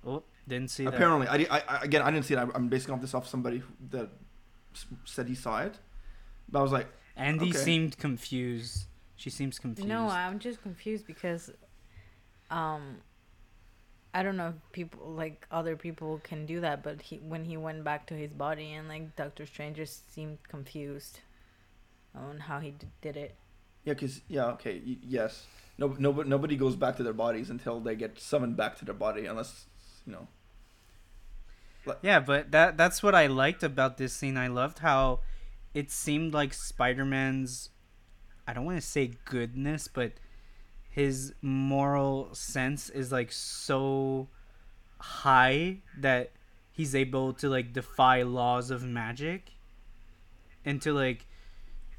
Oh, didn't see that. Apparently, I, I, I again I didn't see it. I, I'm basing off this off somebody that said he saw it, but I was like, Andy Okay. seemed confused. She seems confused. No, I'm just confused because, um, I don't know if people like other people can do that, but he when he went back to his body and like Doctor Strange just seemed confused on how he d- did it. Yeah, cause yeah, okay, y- yes. No, no, nobody goes back to their bodies until they get summoned back to their body, unless you know. Yeah, but that that's what I liked about this scene. I loved how it seemed like Spider-Man's I don't want to say goodness, but his moral sense is like so high that he's able to like defy laws of magic and to like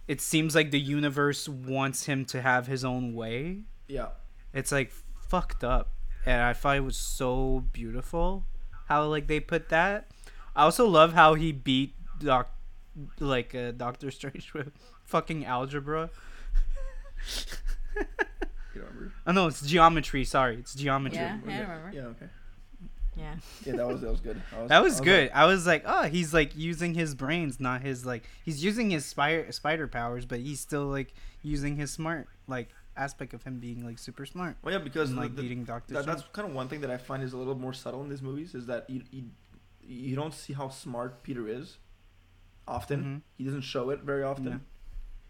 it seems like the universe wants him to have his own way. Yeah. It's like fucked up. And I thought it was so beautiful how like they put that. I also love how he beat Doc like uh, Doctor Strange with fucking algebra. You remember? Oh no, it's geometry. Sorry, it's geometry. Yeah, was I remember. Yeah. Okay. Yeah. Yeah, that was that was good. I That was I good. like- I was like, oh, he's like using his brains, not his like. He's using his spider spider powers, but he's still like using his smart like aspect of him being like super smart well, yeah, because and like the- beating Doctor that, that's kind of one thing that I find is a little more subtle in these movies is that you you, you don't see how smart Peter is. Often Mhm. he doesn't show it very often. Yeah.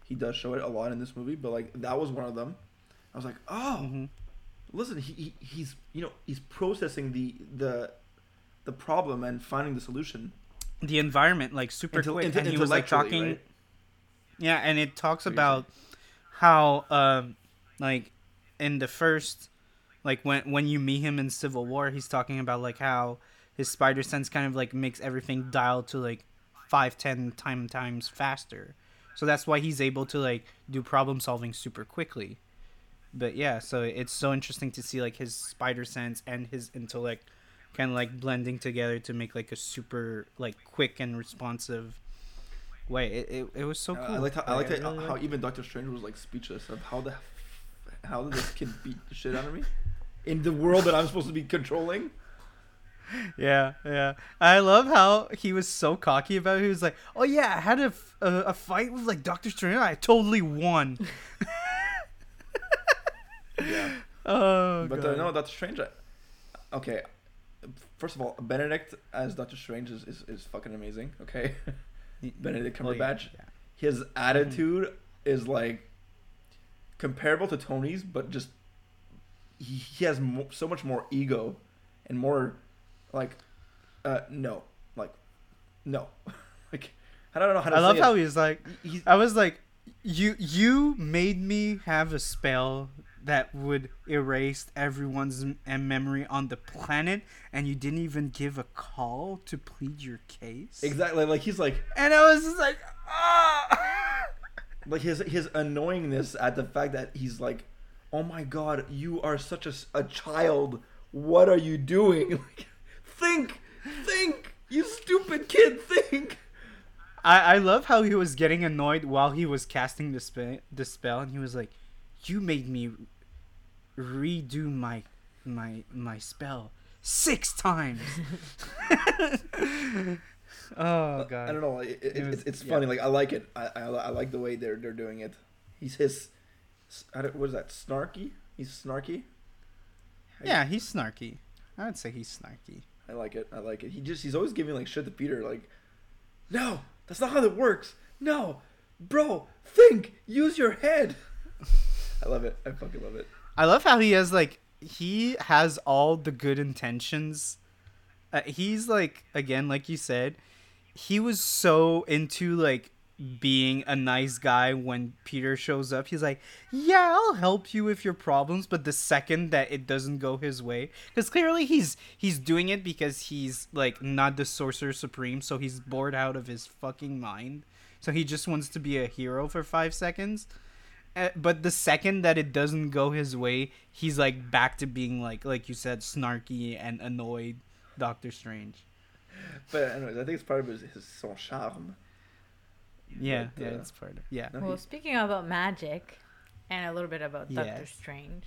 He does show it a lot in this movie, but like that was one of them. I was like, oh, Mhm. listen, he, he he's you know he's processing the the the problem and finding the solution. The environment like super Intel- quick, inte- and he was like talking. right? Yeah, and it talks about how um like in the first like when when you meet him in Civil War, he's talking about like how his spider sense kind of like makes everything dial to like five, ten time times faster. So that's why he's able to like do problem solving super quickly. But yeah, so it's so interesting to see like his spider sense and his intellect kind of like blending together to make like a super like quick and responsive way. It, it, it was so I- cool. I liked how, I liked it, really how liked- even Doctor Strange was like speechless of how the how did this kid beat the shit out of me in the world that I'm supposed to be controlling. Yeah, yeah. I love how he was so cocky about it. He was like, "Oh yeah, I had a a fight with like Doctor Strange. I totally won." Yeah, oh, but uh, no, Doctor Strange. I, okay, first of all, Benedict as Doctor Strange is, is, is fucking amazing. Okay, Benedict Cumberbatch. yeah. his attitude is like comparable to Tony's, but just he, he has mo- so much more ego and more like uh no like no like I don't know how to I love how it. he was like, He's, I was like, "You you made me have a spell that would erase everyone's m- memory on the planet, and you didn't even give a call to plead your case." exactly like he's like And I was just like, "Ah." like his his annoyingness at the fact that he's like oh my god you are such a, a child what are you doing like think think you stupid kid think I, I love how he was getting annoyed while he was casting the spell, the spell, and he was like, "You made me redo my my my spell six times." oh god! I don't know. It, it, It was- it's it's yeah. funny. Like I like it. I, I, I like the way they're they're doing it. He's his. I don't, what is that? Snarky. He's snarky. Yeah, he's snarky. I would say he's snarky. I like it. I like it. He just he's always giving like shit to Peter. Like, no, that's not how that works. No, bro, think. Use your head. I love it. I fucking love it. I love how he has like he has all the good intentions. Uh, he's like again, like you said, he was so into like being a nice guy when Peter shows up. He's like, "Yeah, I'll help you with your problems," but the second that it doesn't go his way, because clearly he's he's doing it because he's like not the sorcerer supreme, so he's bored out of his fucking mind. So he just wants to be a hero for five seconds. Uh, but the second that it doesn't go his way, he's like back to being like like you said, snarky and annoyed Doctor Strange. But anyways, I think it's part of his, his son charme. Yeah, But, yeah, uh, it's part of yeah. No, Well, he- speaking about magic and a little bit about Doctor Strange,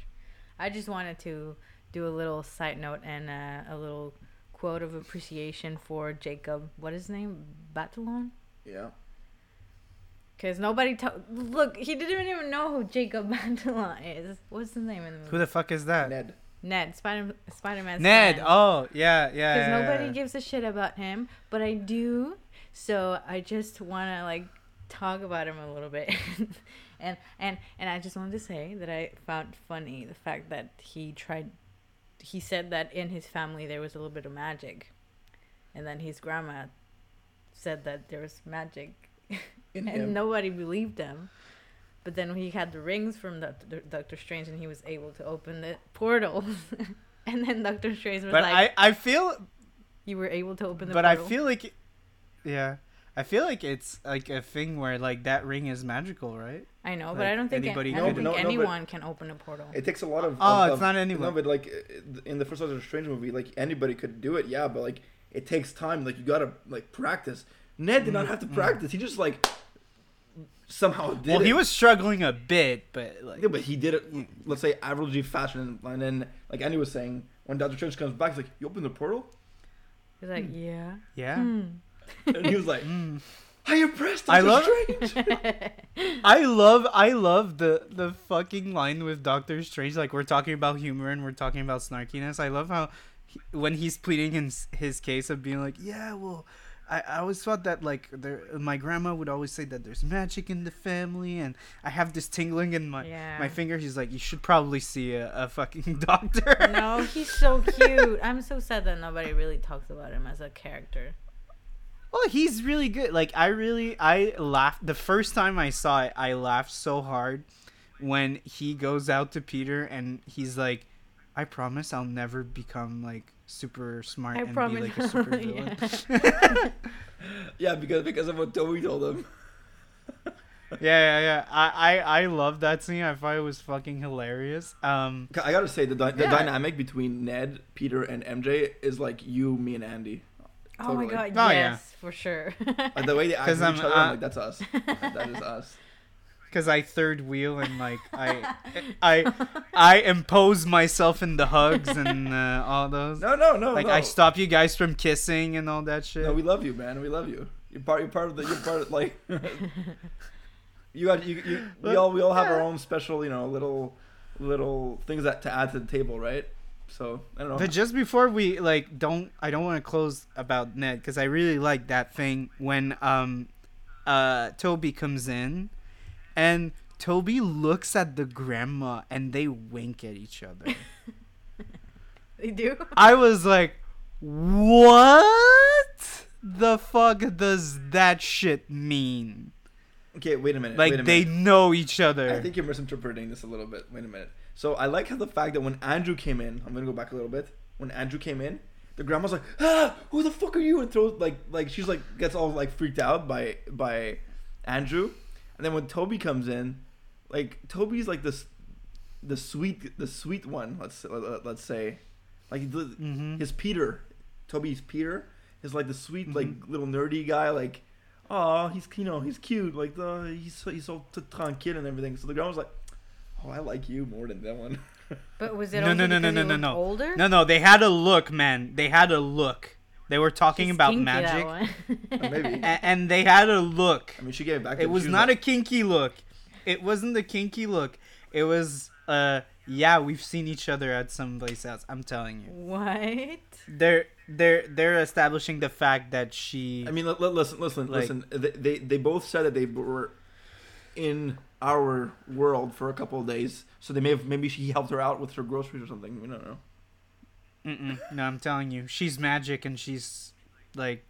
I just wanted to do a little side note and uh, a little quote of appreciation for Jacob. What is his name? Batalon? yeah. Because nobody to- look, he didn't even know who Jacob Batalon is. What's his name in the movie? Who the fuck is that? Ned. Ned, Spider Spider Man's Ned. Oh yeah, yeah. because yeah, nobody yeah. gives a shit about him, but I do. So I just want to like talk about him a little bit, and and and I just wanted to say that I found funny the fact that he tried. He said that in his family there was a little bit of magic, and then his grandma said that there was magic, In and him. nobody believed him. But then he had the rings from Doctor, Doctor Strange, and he was able to open the portals. and then Doctor Strange was But like, I I feel "You were able to open the but I portal." feel like, yeah, I feel like it's like a thing where like that ring is magical, right? I know, but I don't think anybody I don't could- think No, no, anyone can open a portal. It takes a lot of. Oh, of- it's of- not anyone. No, but like in the first Doctor Strange movie, like anybody could do it, yeah, but like it takes time. Like you gotta like practice. Ned did not mm, have to mm. practice. He just like somehow did well, it. he was struggling a bit, but like Yeah, but he did it. Let's say averagely fashion, and then like Andy was saying, when Doctor Strange comes back, he's like, "You open the portal," He's like, yeah. yeah. Hmm. and he was like, Mm. "I impressed I love- Strange." I love I love the the fucking line with Doctor Strange. Like we're talking about humor and we're talking about snarkiness. I love how he, when he's pleading his his case of being like, yeah, well. I, I always thought that like there my grandma would always say that there's magic in the family and I have this tingling in my Yeah. my finger. He's like, you should probably see a, a fucking doctor. no, he's so cute. I'm so sad that nobody really talks about him as a character. Well, he's really good. Like I really I laughed the first time I saw it. I laughed so hard when he goes out to Peter and he's like, "I promise I'll never become like super smart I and promise. be like a super villain." Yeah. yeah, because because of what Tobey told him. yeah, yeah, yeah. I, I I love that scene. I thought it was fucking hilarious. Um, I gotta say the dy- the Yeah. dynamic between Ned, Peter, and MJ is like you, me, and Andy. Oh my god, Oh, yeah. yes, for sure. Like the way they act 'Cause with I'm, each other, uh, I'm like that's us. that is us. Because I third wheel and like I I I impose myself in the hugs and uh, all those. No, no, no. like no. I stop you guys from kissing and all that shit. No, we love you, man. We love you. You're part. You're part of the. You're part of like. you got you. you we all we all have our own special, you know, little little things that to add to the table, right? So I don't know. But just before we like don't I don't want to close about Ned because I really like that thing when um uh Tobey comes in and Tobey looks at the grandma and they wink at each other. they do. I was like, what the fuck does that shit mean? okay, wait a minute. Like wait a they minute. know each other. I think you're misinterpreting this a little bit. Wait a minute. So I like how the fact that when Andrew came in, I'm gonna go back a little bit. When Andrew came in, the grandma's like, "Ah, who the fuck are you?" and throws like like she's like gets all like freaked out by by Andrew, and then when Tobey comes in, like Tobey's like this the sweet the sweet one. Let's let- let's say, like the, Mhm. his Peter, Tobey's Peter is like the sweet like Mhm. little nerdy guy like. Oh, he's you know he's cute like the he's so, he's so t- tranquil and everything. So the grandma's like, oh, I like you more than that one. But was it No, also no, no, no, because no, he no, looked no. older? No, no, they had a look, man. They had a look. They were talking She's about kinky, magic. one. Maybe. A- and they had a look. I mean, she gave it back. It was not like, a kinky look. It wasn't the kinky look. It was uh yeah, we've seen each other at some place else. I'm telling you. what? They're they're they're establishing the fact that she I mean, li- li- listen, listen, Like- listen. They, they they both said that they were in our world for a couple of days, so they may have maybe she helped her out with her groceries or something. We don't know. Mm-mm. No, I'm telling you. She's magic and she's like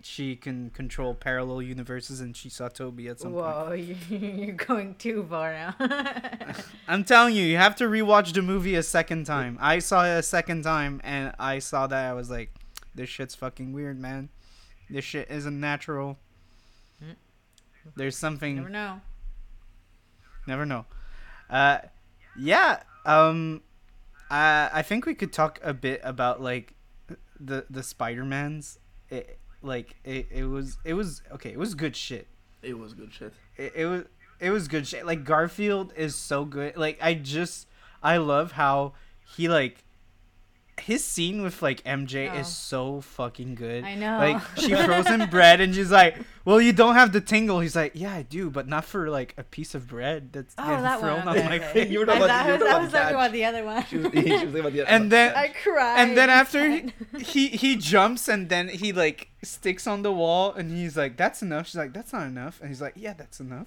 she can control parallel universes and she saw Tobey at some point. Whoa, you- you're going too far now. I'm telling you, you have to rewatch the movie a second time. I saw it a second time and I saw that I was like, this shit's fucking weird, man. This shit isn't natural. There's something Never know. never know. Uh yeah, um I I think we could talk a bit about like the the Spider-Mans. It like it, it was it was okay, it was good shit. It was good shit. it, it was it was good shit. Like Garfield is so good. Like I just I love how he like his scene with like MJ Oh. is so fucking good. I know. Like she throws him bread and she's like, "Well, you don't have the tingle." He's like, "Yeah, I do, but not for like a piece of bread that's Oh, getting that thrown one. on Okay, my okay. face." You were I, talking thought- about, you were I talking was about talking about catch. the other one. She was, she was thinking about the And then I cried. and then after inside. he he jumps and then he like sticks on the wall and he's like, "That's enough." She's like, "That's not enough," and he's like, "Yeah, that's enough."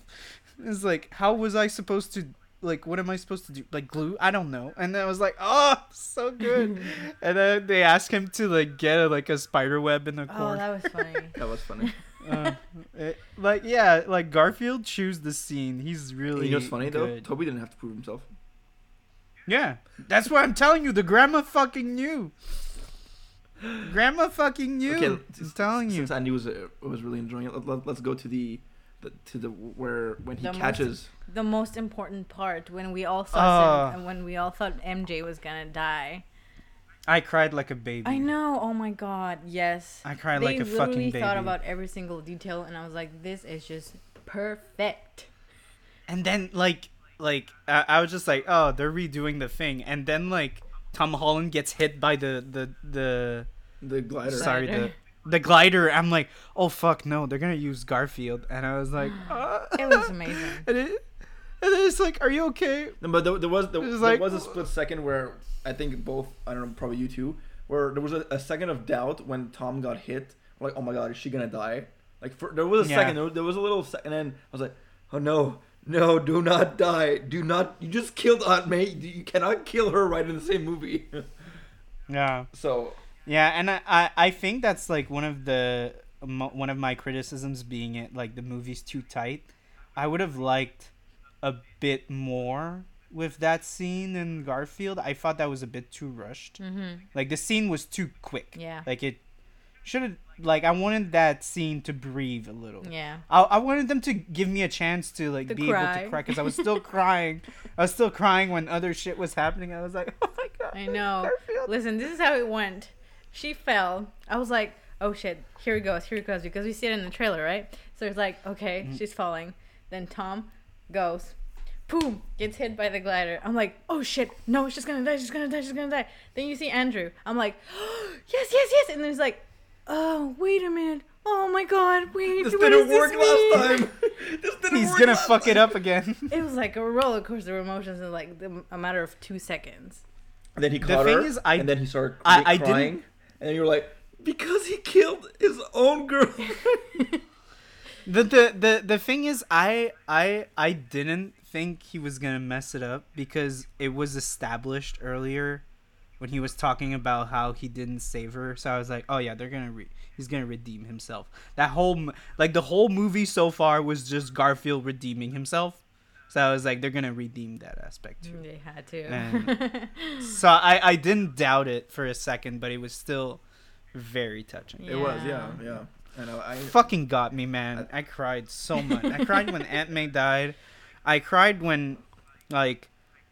It's like, how was I supposed to? Like, what am I supposed to do? Like glue? I don't know. And then I was like, oh, so good. and then they ask him to like get a, like a spider web in the Oh, corner. that was funny. that was funny. uh, it- like yeah, like Garfield choose the scene. He's really. you know what's funny though? Tobey didn't have to prove himself. Yeah, that's what I'm telling you. The grandma fucking knew. Grandma fucking knew. Okay, I'm since- telling you. Since Andy was uh, was really enjoying it, let, let, us go to the, the to the where when he The most- catches. the most important part when we all saw ah. him Sim- when we all thought MJ was gonna die. I cried like a baby. I know. Oh my god. Yes. I cried they like a fucking baby. thought about every single detail, and I was like, "This is just perfect." and then like like I, I was just like, oh, they're redoing the thing, and then like Tom Holland gets hit by the the the The glider. sorry the Glider. The glider. I'm like, oh fuck no, they're gonna use Garfield, and I was like, uh, It was amazing. and it and then it's like, are you okay? No, but there, there was there, was there like- was a split second where I think both I don't know probably you two where there was a, a second of doubt when Tom got hit. Like oh my god, is she gonna die? Like for, there was a Yeah. second, there was, there was a little second, and then I was like, oh no, no, do not die, do not. You just killed Aunt May. You cannot kill her right in the same movie. Yeah. so Yeah, and I, I, I think that's like one of the one of my criticisms being it like the movie's too tight. I would have liked a bit more with that scene in Garfield. I thought that was a bit too rushed. Mm-hmm. Like the scene was too quick. Yeah. Like it should have like I wanted that scene to breathe a little. Yeah. I, I wanted them to give me a chance to like be able to cry because I was still crying. I was still crying when other shit was happening. I was like, oh my god. I know. Garfield. Listen, this is how it went. She fell. I was like, oh shit, here it goes, here it goes, because we see it in the trailer, right? So it's like, okay, Mm-hmm. she's falling. Then Tom goes, boom, gets hit by the glider. I'm like, oh shit, no, she's gonna die, she's gonna die, she's gonna die. Then you see Andrew. I'm like, yes, yes, yes. And then it's like, oh, wait a minute. Oh my god, wait, this what didn't work this mean? last time. this didn't He's work gonna last fuck it up again. It was like a roller coaster of emotions in like a matter of two seconds. And then he The caught thing her, is, I- and then he started I- crying, I didn't- and you're like, because he killed his own girl. the, the the the thing is I I I didn't think he was gonna mess it up because it was established earlier when he was talking about how he didn't save her. So I was like, oh yeah, they're gonna re- he's gonna redeem himself. That whole like the whole movie so far was just Garfield redeeming himself. So I was like, they're gonna redeem that aspect too. They had to. And- So I I didn't doubt it for a second, but it was still very touching. It was, Yeah. yeah, yeah. I. I fucking got me, man. I cried so much. I cried when Aunt May died. I cried when, like,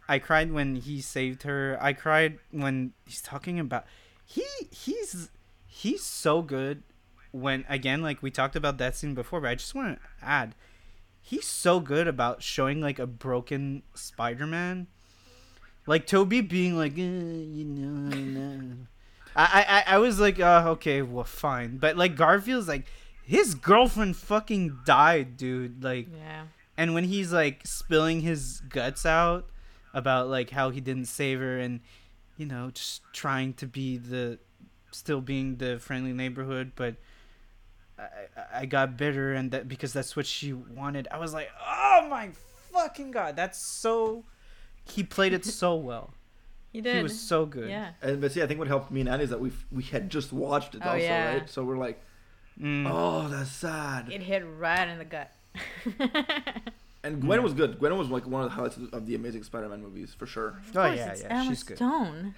I cried when he saved her. I cried when he's talking about he he's he's so good when again like we talked about that scene before, but I just want to add he's so good about showing like a broken Spider-Man. Like Tobey being like, eh, you know, I. I, I I was like, uh, okay, well, fine. But like Garfield's like, his girlfriend fucking died, dude. Like, yeah. and when he's like spilling his guts out about like how he didn't save her and you know just trying to be the still being the friendly neighborhood, but I I- I got bitter and that because that's what she wanted. I was like, oh my fucking god, that's so. He played it so well. He did. He was so good. Yeah. and but see, I think what helped me and Andy is that we we had just watched it Oh, also, yeah. right? So we're like, Mm. oh, that's sad. It hit right in the gut. And Gwen Yeah. was good. Gwen was like one of the highlights of the Amazing Spider-Man movies for sure. Of Oh, course, yeah, it's yeah, Emma she's good. Stone.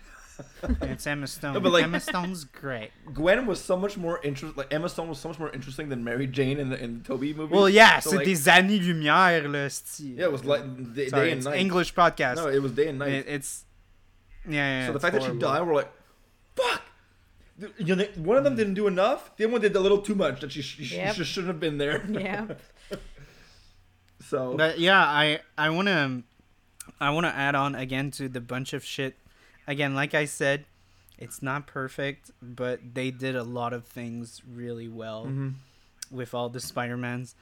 It's Emma Stone. No, but, like- Emma Stone's great. Gwen was so much more interest. Like Emma Stone was so much more interesting than Mary Jane in the in the Tobey movie. Well, yeah, So, c'est like, des années-lumière, là, c'ti. Yeah, it was like day, Sorry, day and it's night. English podcast. No, it was day and night. It- it's yeah, yeah. so the it's fact that she died, we're like, fuck. You know, one of them didn't do enough. The other one did a little too much. That she, she, Yep. she just shouldn't have been there. Yeah. So But yeah, I I wanna I wanna add on again to the bunch of shit. Again, like I said, it's not perfect, but they did a lot of things really well Mm-hmm. with all the Spider-Mans.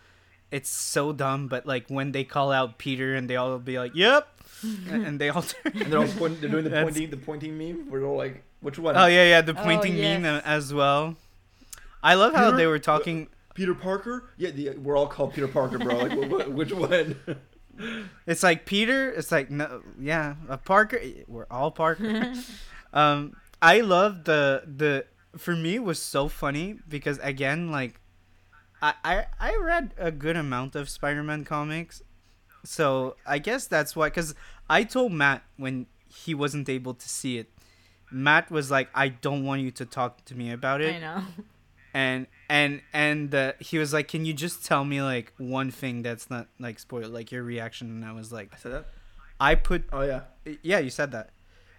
It's so dumb, but like when they call out Peter and they all be like, "Yep," and they all turn. And they're all point, they're doing the That's- pointing the pointing meme. Where they're all like, which one? Oh yeah, yeah, the Oh, pointing meme as well. I love how they were talking. Peter Parker? Yeah, the, we're all called Peter Parker, bro. Like, wh- wh- which one? It's like Peter. It's like no, yeah, a Parker. We're all Parker. um, I love the the. For me, it was so funny because again, like, I I I read a good amount of Spider-Man comics, so I guess that's why. Because I told Matt when he wasn't able to see it, Matt was like, "I don't want you to talk to me about it." I know. And and and uh, he was like can you just tell me like one thing that's not like spoiled like your reaction and i was like I said that. i put Oh yeah. yeah you said that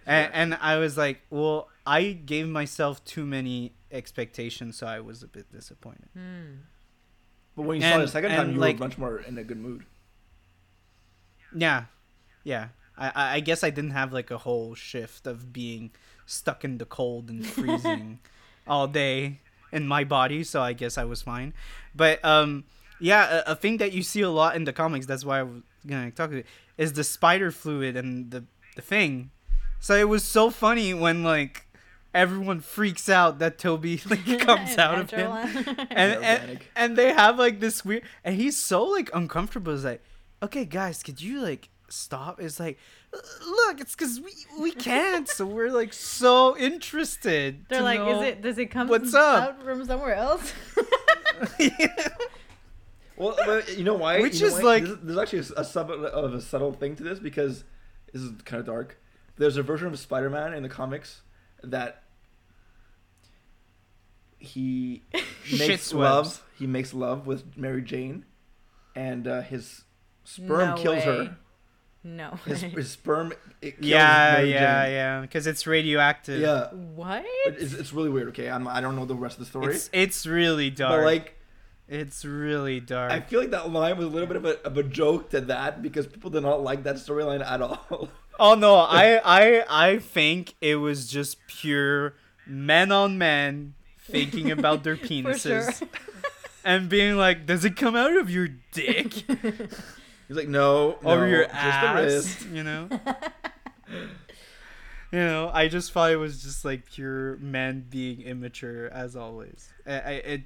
and, and i was like well i gave myself too many expectations so i was a bit disappointed Hmm. But when you saw it the second and, time, you like- were much more in a good mood. yeah yeah I, I I guess i didn't have like a whole shift of being stuck in the cold and freezing all day in my body so i guess i was fine. But um yeah a, a thing that you see a lot in the comics that's why i was gonna talk about, you is the spider fluid and the the thing. So it was so funny when like everyone freaks out that tobey like comes out of him. And, and and they have like this weird and he's so like uncomfortable it's like okay guys could you like stop it's like "Uh, look it's because we we can't so we're like so interested They're like, is it? Does it come what's up?" from somewhere else? Well, but you know why? Which You know is why? like- there's, there's actually a, a sub of a subtle thing to this because this is kind of dark. There's a version of Spider-Man in the comics that he makes love. He makes love with Mary Jane, and uh, his sperm No kills way. her. No. His, way. his sperm it kills yeah Mary yeah Jane. yeah because it's radioactive Yeah, what? it's, it's really weird. Okay, I'm, I don't know the rest of the story, it's it's really dark but like it's really dark I feel like that line was a little bit of a, of a joke to that because people did not like that storyline at all. Oh no, I I I think it was just pure men on men thinking about their For penises sure. and being like, "Does it come out of your dick He's like, no, or no, your just ass?" the wrist. You know. you know, I just thought it was just like pure men being immature as always. I, I it.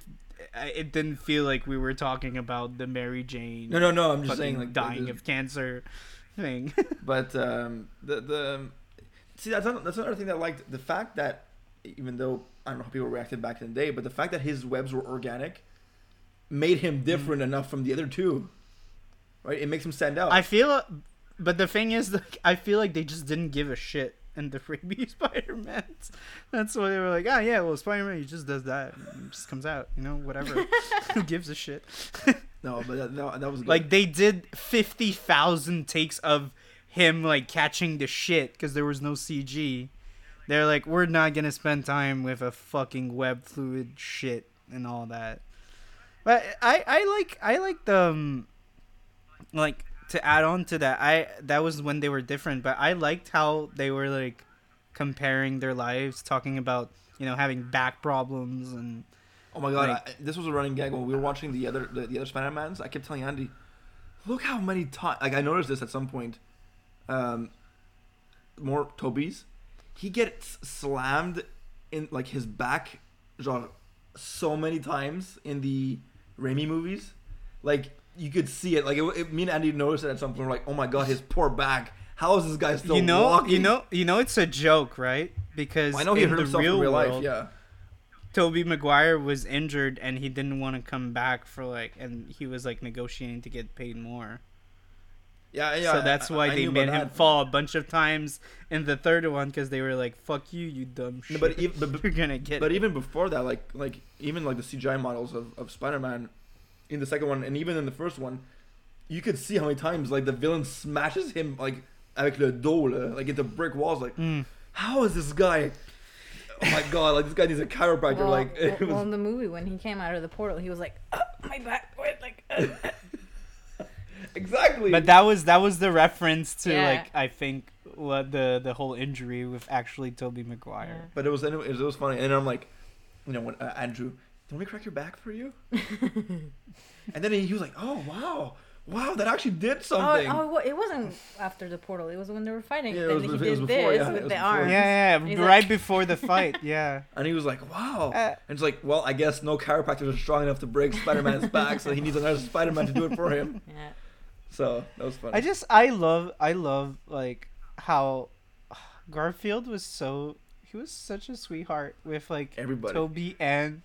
I, it didn't feel like we were talking about the Mary Jane No, no, no. I'm just saying, like dying of cancer thing. But um, the the see that's not, that's another thing that I liked the fact that even though I don't know how people reacted back in the day, but the fact that his webs were organic made him different enough from the other two. Right, it makes him stand out. I feel, but the thing is, like, I feel like they just didn't give a shit in the freebie Spider-Man. That's why they were like, ah, yeah, well, Spider-Man, he just does that, and it just comes out, you know, whatever. Who gives a shit? no, but that, no, that was good. Like they did fifty thousand takes of him like catching the shit because there was no CG. They're like, we're not gonna spend time with a fucking web fluid shit and all that. But I I like I like the um, like to add on to that. I that was when they were different, but I liked how they were like comparing their lives, talking about you know having back problems and oh my god, like- I, this was a running gag when we were watching the other the, the other Spider-Mans. I kept telling Andy, look how many times. Like I noticed this at some point. Um, more Tobey's, he gets slammed in like his back, genre, so many times in the Raimi movies. Like you could see it. Like it, it, me and Andy noticed it at some point. We're like, oh my god, his poor back. How is this guy still you know walking? you know you know it's a joke, right? Because I know he in hurt himself real in real world, life. Yeah. Tobey Maguire was injured and he didn't want to come back for like, and he was like negotiating to get paid more. Yeah, yeah. so that's why I they made him that. fall a bunch of times in the third one because they were like, "Fuck you, you dumb No, shit." but even but, but- you're gonna get. But it." even before that, like like even like the CGI models of, of Spider Man in the second one and even in the first one, you could see how many times like the villain smashes him like avec le dos là, like into brick walls. Like Mm. how is this guy? Oh my god! Like this guy needs a chiropractor. Well, like it well, well, in the movie when he came out of the portal, he was like, "Uh, "My back, wait, like." uh." exactly. But that was that was the reference to Yeah. like I think what the the whole injury with actually Tobey Maguire. But it was anyway, it was funny, and I'm like, you know, when uh, Andrew, don't we crack your back for you? and then he, he was like, oh wow, wow, that actually did Oh, something. oh, well, it wasn't after the portal. It was when they were fighting. Yeah, it was he it did was this before, yeah, with the before. arms. Yeah, And yeah, right like- before the fight. Yeah. And he was like, wow. Uh, and it's like, well, I guess no chiropractors are strong enough to break Spider-Man's back, so he needs another Spider-Man to do it for him. Yeah. So that was funny. I just I love I love like how Garfield was so he was such a sweetheart with like Everybody. Tobey and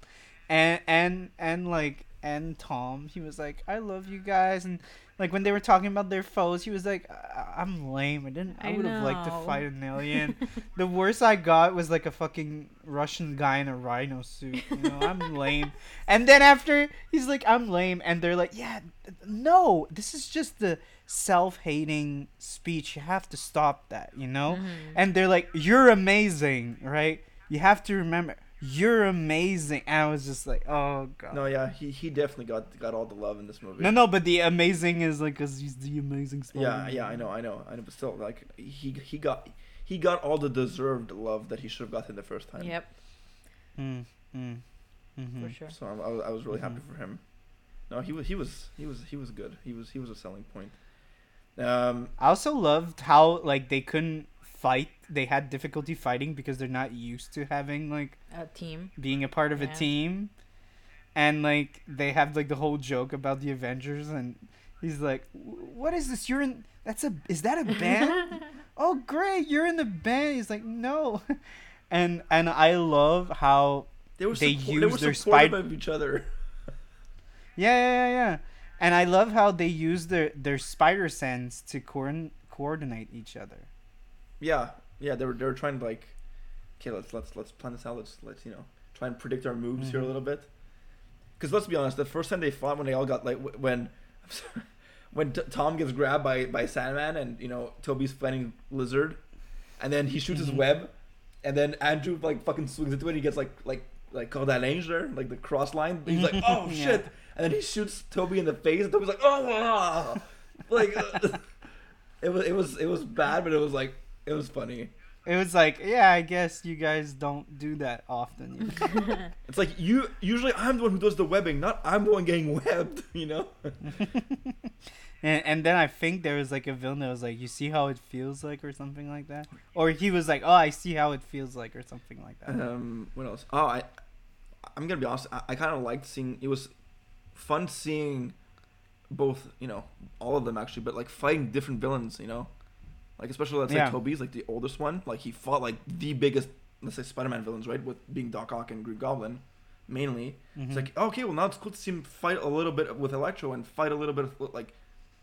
and and and like and Tom. He was like, "I love you guys," and like when they were talking about their foes, he was like, I- "I'm lame. I didn't. I, I would have liked to fight an alien. the worst I got was like a fucking Russian guy in a rhino suit. You know, I'm lame." And then after he's like, "I'm lame," and they're like, "Yeah, no, this is just the self-hating speech. You have to stop that." You know Mhm. and they're like, "You're amazing, right? You have to remember, you're amazing." And I was just like, "Oh god." no, yeah, he, he definitely got got all the love in this movie. no, no, but the amazing is like, cause he's the amazing. Yeah, Spider-Man. yeah, I know, I know, I know, but still, like he he got he got all the deserved love that he should have gotten the first time. Yep, Mm, mm, mhm. for sure. So I, I was, I was really happy Mhm. for him. No, he was he was he was he was good. He was he was a selling point. Um, I also loved how like they couldn't fight. They had difficulty fighting because they're not used to having like A team. being a part of a team, and like they have like the whole joke about the Avengers, and he's like, "What is this? You're in? That's a is that a band?" oh great you're in the band he's like no and and i love how they were They support, they were used their supportive spide- of each other. yeah yeah yeah yeah and i love how they use their their spider sense to coordin- coordinate each other Yeah, yeah, they were they were trying to like, okay, let's let's let's plan this out. Let's let's you know try and predict our moves here a Mhm. little bit. Because let's be honest, the first time they fought, when they all got like wh- when when T- Tom gets grabbed by by Sandman and you know Tobey's fighting Lizard, and then he shoots Mhm. his web, and then Andrew like fucking swings into it. and He gets like like like called that range there, like the cross line. He's like, oh Yeah. shit, and then he shoots Tobey in the face, and Tobey's like, oh, ah." like it was it was it was bad, but it was like it was funny. it was like yeah i guess you guys don't do that often? It's like you usually I'm the one who does the webbing, not I'm the one getting webbed. You know? and, and then i think there was like a villain that was like you see how it feels like or something like that or he was like oh i see how it feels like or something like that Um, what else? Oh, I I'm gonna be honest. I, I kind of liked seeing. It was fun seeing both. You know, all of them actually, but like fighting different villains. You know, like especially let's Yeah. say Tobey's like the oldest one. Like he fought like the biggest, let's say Spider-Man villains, right? With being Doc Ock and Green Goblin, mainly. It's Mhm. like okay, well now it's cool to see him fight a little bit with Electro and fight a little bit of like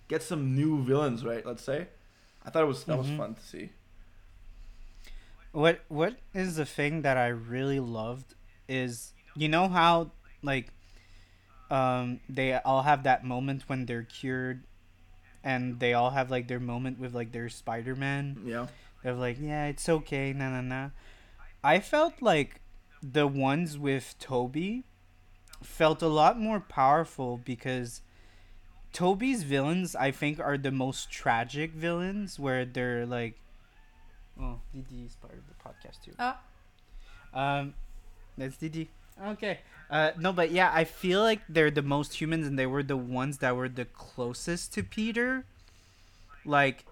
get some new villains, right? Let's say. I thought it was that was Mhm. fun to see. What what is the thing that I really loved is you know how like um they all have that moment when they're cured and they all have like their moment with like their Spider-Man. Yeah. They're like, "Yeah, it's okay." Nah, nah, nah. I felt like the ones with Tobey felt a lot more powerful because Tobey's villains I think are the most tragic villains where they're like Oh, Didi is part of the podcast too. Oh. Um that's Didi. Okay. Uh no, but yeah, I feel like they're the most humans and they were the ones that were the closest to Peter. Like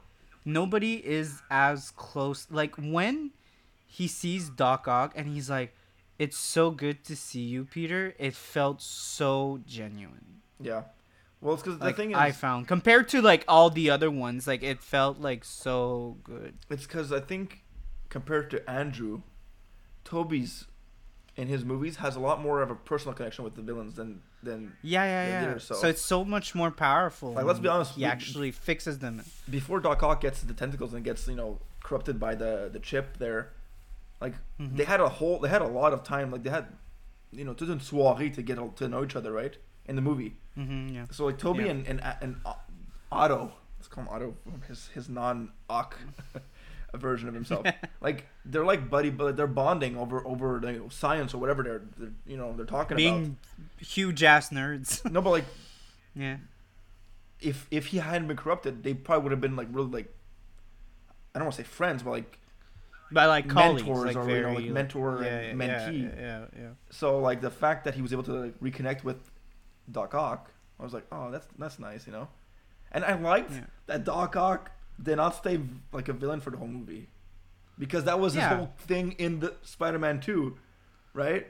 nobody is as close like when he sees Doc Ock and he's like it's so good to see you, Peter. It felt so genuine. Yeah. Well, it's because the Like thing is, I found compared to like all the other ones, like it felt like so good. It's because I think compared to Andrew, Tobey's in his movies has a lot more of a personal connection with the villains than than Yeah, yeah, Yeah, yeah. there, so. so- it's so much more powerful. Like, let's be honest, he we- actually fixes them. before Doc Ock gets the tentacles and gets you know corrupted by the the chip there. Like Mhm. they had a whole they had a lot of time. Like they had you know toute une soirée to get to know each other, right? In the movie. Mm-hmm, yeah. So like Tobey Yeah. and, and and Otto, let's call him Otto, his his non Ock version of himself. like they're like buddy, but they're bonding over over you know, science or whatever they're, they're you know they're talking Being huge ass nerds. No, but like yeah. if if he hadn't been corrupted, they probably would have been like really like I don't want to say friends, but like By like colleagues, mentors like or, you know, like mentor yeah, and yeah, mentee. Yeah, yeah, yeah. so like the fact that he was able to like, reconnect with Doc Ock, I was like, oh, that's that's nice, you know. And I liked that Doc Ock did not stay like a villain for the whole movie, because that was his Yeah. whole thing in the Spider-Man Two, right?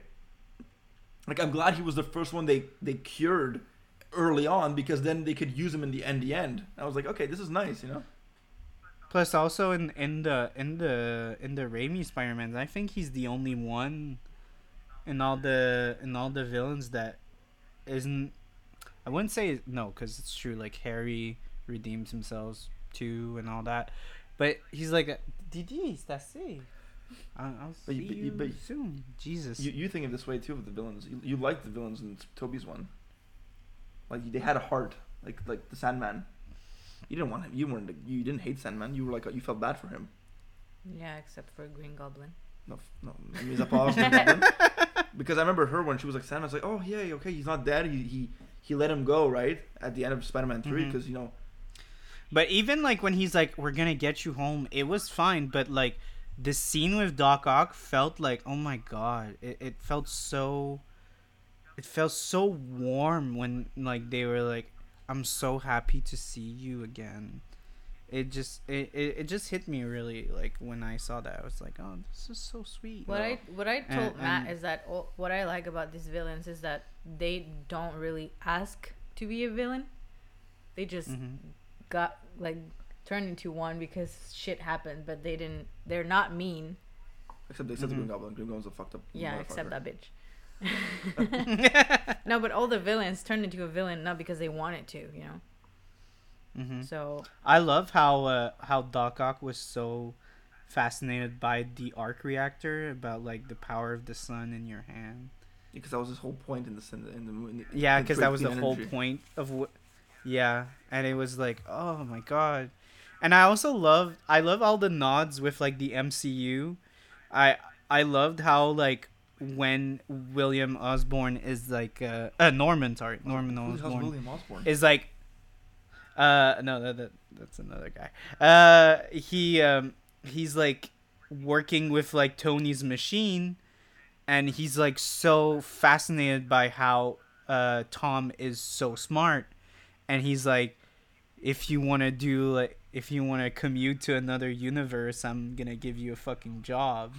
Like I'm glad he was the first one they they cured early on because then they could use him in the end. The end. I was like, okay, this is nice, you know. Plus, also in in the in the in the Raimi Spider-Man, I think he's the only one in all the in all the villains that isn't. I wouldn't say no, because it's true. Like Harry redeems himself too, and all that. But he's like, a- Didi, that's it. I'll, I'll But see you- but you, you- but soon. Jesus. You you think of this way too with the villains. You, you like the villains in Tobey's one. Like they had a heart, like like the Sandman. You didn't want him. You weren't. You didn't hate Sandman. You were like you felt bad for him. Yeah, except for Green Goblin. No, f- no. I mean, that Paul's Green Goblin. Because I remember her when she was like Sandman's like, oh yeah, okay, he's not dead. He he he let him go right at the end of Spider-Man 3 Mhm. because you know But even like when he's like, "We're gonna get you home," it was fine. But like the scene with Doc Ock felt like, oh my god, it, it felt so. It felt so warm when like they were like, "I'm so happy to see you again." It just it, it, it just hit me really like when I saw that I was like, "Oh, this is so sweet." What I what I told And- Matt and- is that all, what I like about these villains is that they don't really ask to be a villain. They just Mhm. Got like turned into one because shit happened, but they didn't. They're not mean. except except the Mhm. Green Goblin. Green Goblin's a fucked up. Yeah, except that bitch. no, but all the villains turned into a villain not because they wanted to, you know. hmm So I love how uh, how Doc Ock was so fascinated by the arc reactor about like the power of the sun in your hand. because that was his whole point in the in the, in the movie. Yeah, because that was the clean whole point of what. Yeah, and it was like, oh my god, and I also love I love all the nods with like the MCU. I I loved how like when William Osborn is like uh, uh Norman sorry Norman Who the hell's Osborn William Osborn? is like uh no that, that that's another guy uh he um he's like working with like tony's machine and he's like so fascinated by how uh tom is so smart and he's like if you want to do like if you want to commute to another universe i'm gonna give you a fucking job.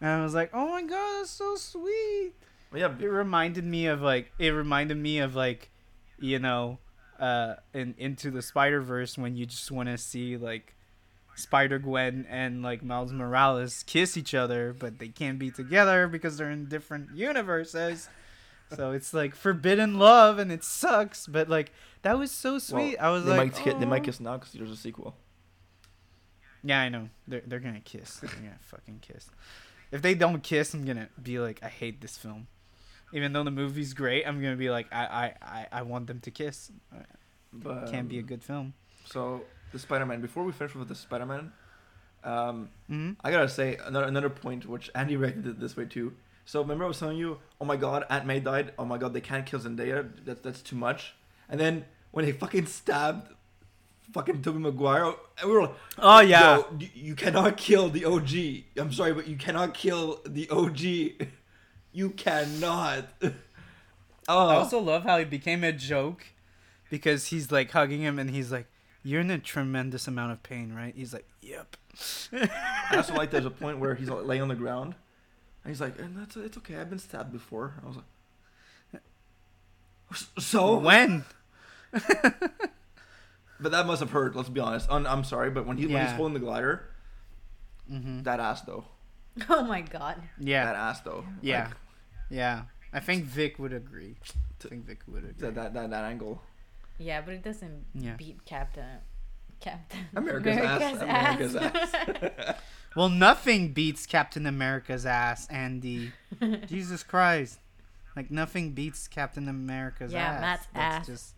And i was like oh my god that's so sweet. Yeah, it reminded me of like it reminded me of like you know uh in into the spider verse when you just want to see like spider gwen and like miles morales kiss each other but they can't be together because they're in different universes so it's like forbidden love and it sucks but like that was so sweet. I was they like might ki- they might kiss now because there's a sequel. yeah i know. They're, they're gonna kiss. They're gonna fucking kiss. If they don't kiss i'm gonna be like i hate this film. Even though the movie's great i'm gonna be like i i i, I want them to kiss. But can't be a um, good film. So the Spider-Man. Before we finish with the Spider-Man, um, hmm I gotta say another another point which Andy it this way too. So remember I was telling you, oh my god, Aunt May died. Oh my god, they can't kill Zendaya. That's that's too much. And then when they fucking stabbed fucking Tobey Maguire, we were like, oh yeah Yo, you, you cannot kill the OG. I'm sorry, but you cannot kill the OG. You cannot. oh, i also love how it became a joke because he's like hugging him and he's like you're in a tremendous amount of pain right he's like yep I also like there's a point where he's like, laying on the ground, and he's like, "And that's it's okay. I've been stabbed before." I was like, "So when But that must have hurt. Let's be honest. I'm, I'm sorry, but when he when he's Yeah. holding the glider, hmm that ass though. oh my god. yeah That ass though. Yeah. Like, yeah i think vic would agree I think vic would agree that, that that that angle. Yeah, but it doesn't Yeah. beat Captain Captain America's, ass. America's ass. Well, nothing beats Captain America's ass, Andy. Jesus Christ. Like, nothing beats Captain America's Yeah, ass. Matt's That's ass.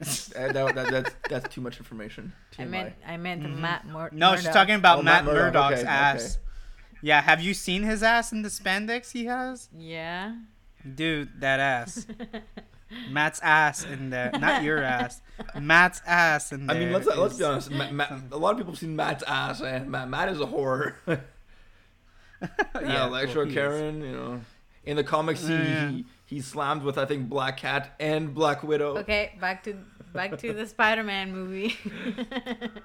just. Uh, that, that, that's that's too much information. I meant I meant Mhm. Matt Mur- No, she's talking about Oh, Matt, Matt Murdock, Murdock's okay, ass. Yeah, have you seen his ass in the spandex he has? Yeah. Dude, that ass. Matt's ass in there, not your ass. Matt's ass in there. I mean, let's let's be honest. Ma- Ma- a lot of people have seen Matt's ass, and Matt, Matt is a horror. yeah, Yeah, Elektra, well, he is. Karen. You know, in the comics, he, Yeah. he he slammed with I think Black Cat and Black Widow. Okay, back to back to the Spider-Man movie.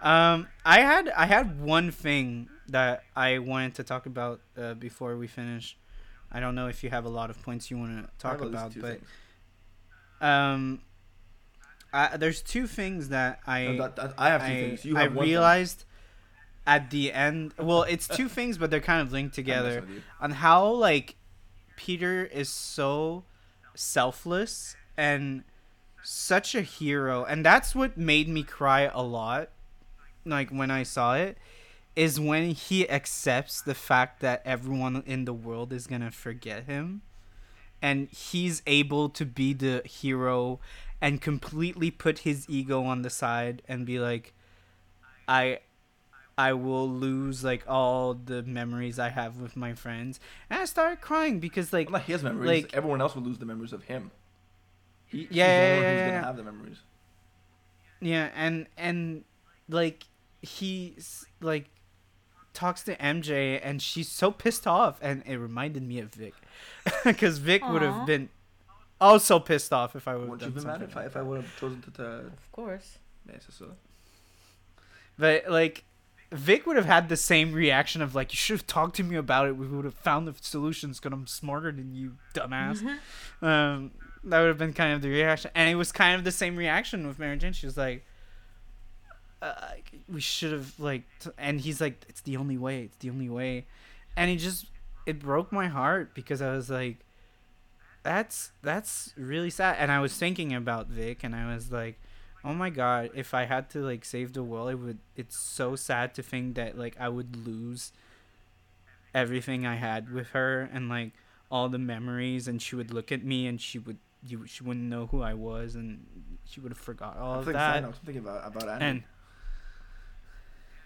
Um, I had I had one thing that I wanted to talk about uh, before we finish. I don't know if you have a lot of points you want to talk have at least about, but things. Um, I, there's two things that I No, that- that- I have two I, things. You I have thing. realized at the end. Well, it's two things, but they're kind of linked together messing with you. on how like Peter is so selfless and such a hero, and that's what made me cry a lot. Like when I saw it, is when he accepts the fact that everyone in the world is gonna forget him, and he's able to be the hero and completely put his ego on the side and be like, I I will lose like all the memories I have with my friends. And I started crying because like Well, not his memories. like- Everyone else will lose the memories of him. He, he's Yeah, the yeah, yeah, who's yeah, gonna have the memories. yeah, and and like he like talks to MJ and she's so pissed off and it reminded me of Vic. Cuz Vic would have been also pissed off if I would have Wouldn't you done have been mad something if I, if I would have chosen to? to of course. yeah, so, so. But like Vic would have had the same reaction of like you should have talked to me about it. We would have found the solutions because I'm smarter than you, dumbass. um, that would have been kind of the reaction, and it was kind of the same reaction with Mary Jane. She was like, uh, "We should have like," t-, and he's like, "It's the only way. It's the only way," and he just it broke my heart because I was like, "That's that's really sad." And I was thinking about Vic, and I was like, "Oh my god, if I had to like save the world, it would. It's so sad to think that like I would lose everything I had with her and like." all the memories and she would look at me and she would you she wouldn't know who I was and she would have forgot all I'm of that I was thinking about about Andy. and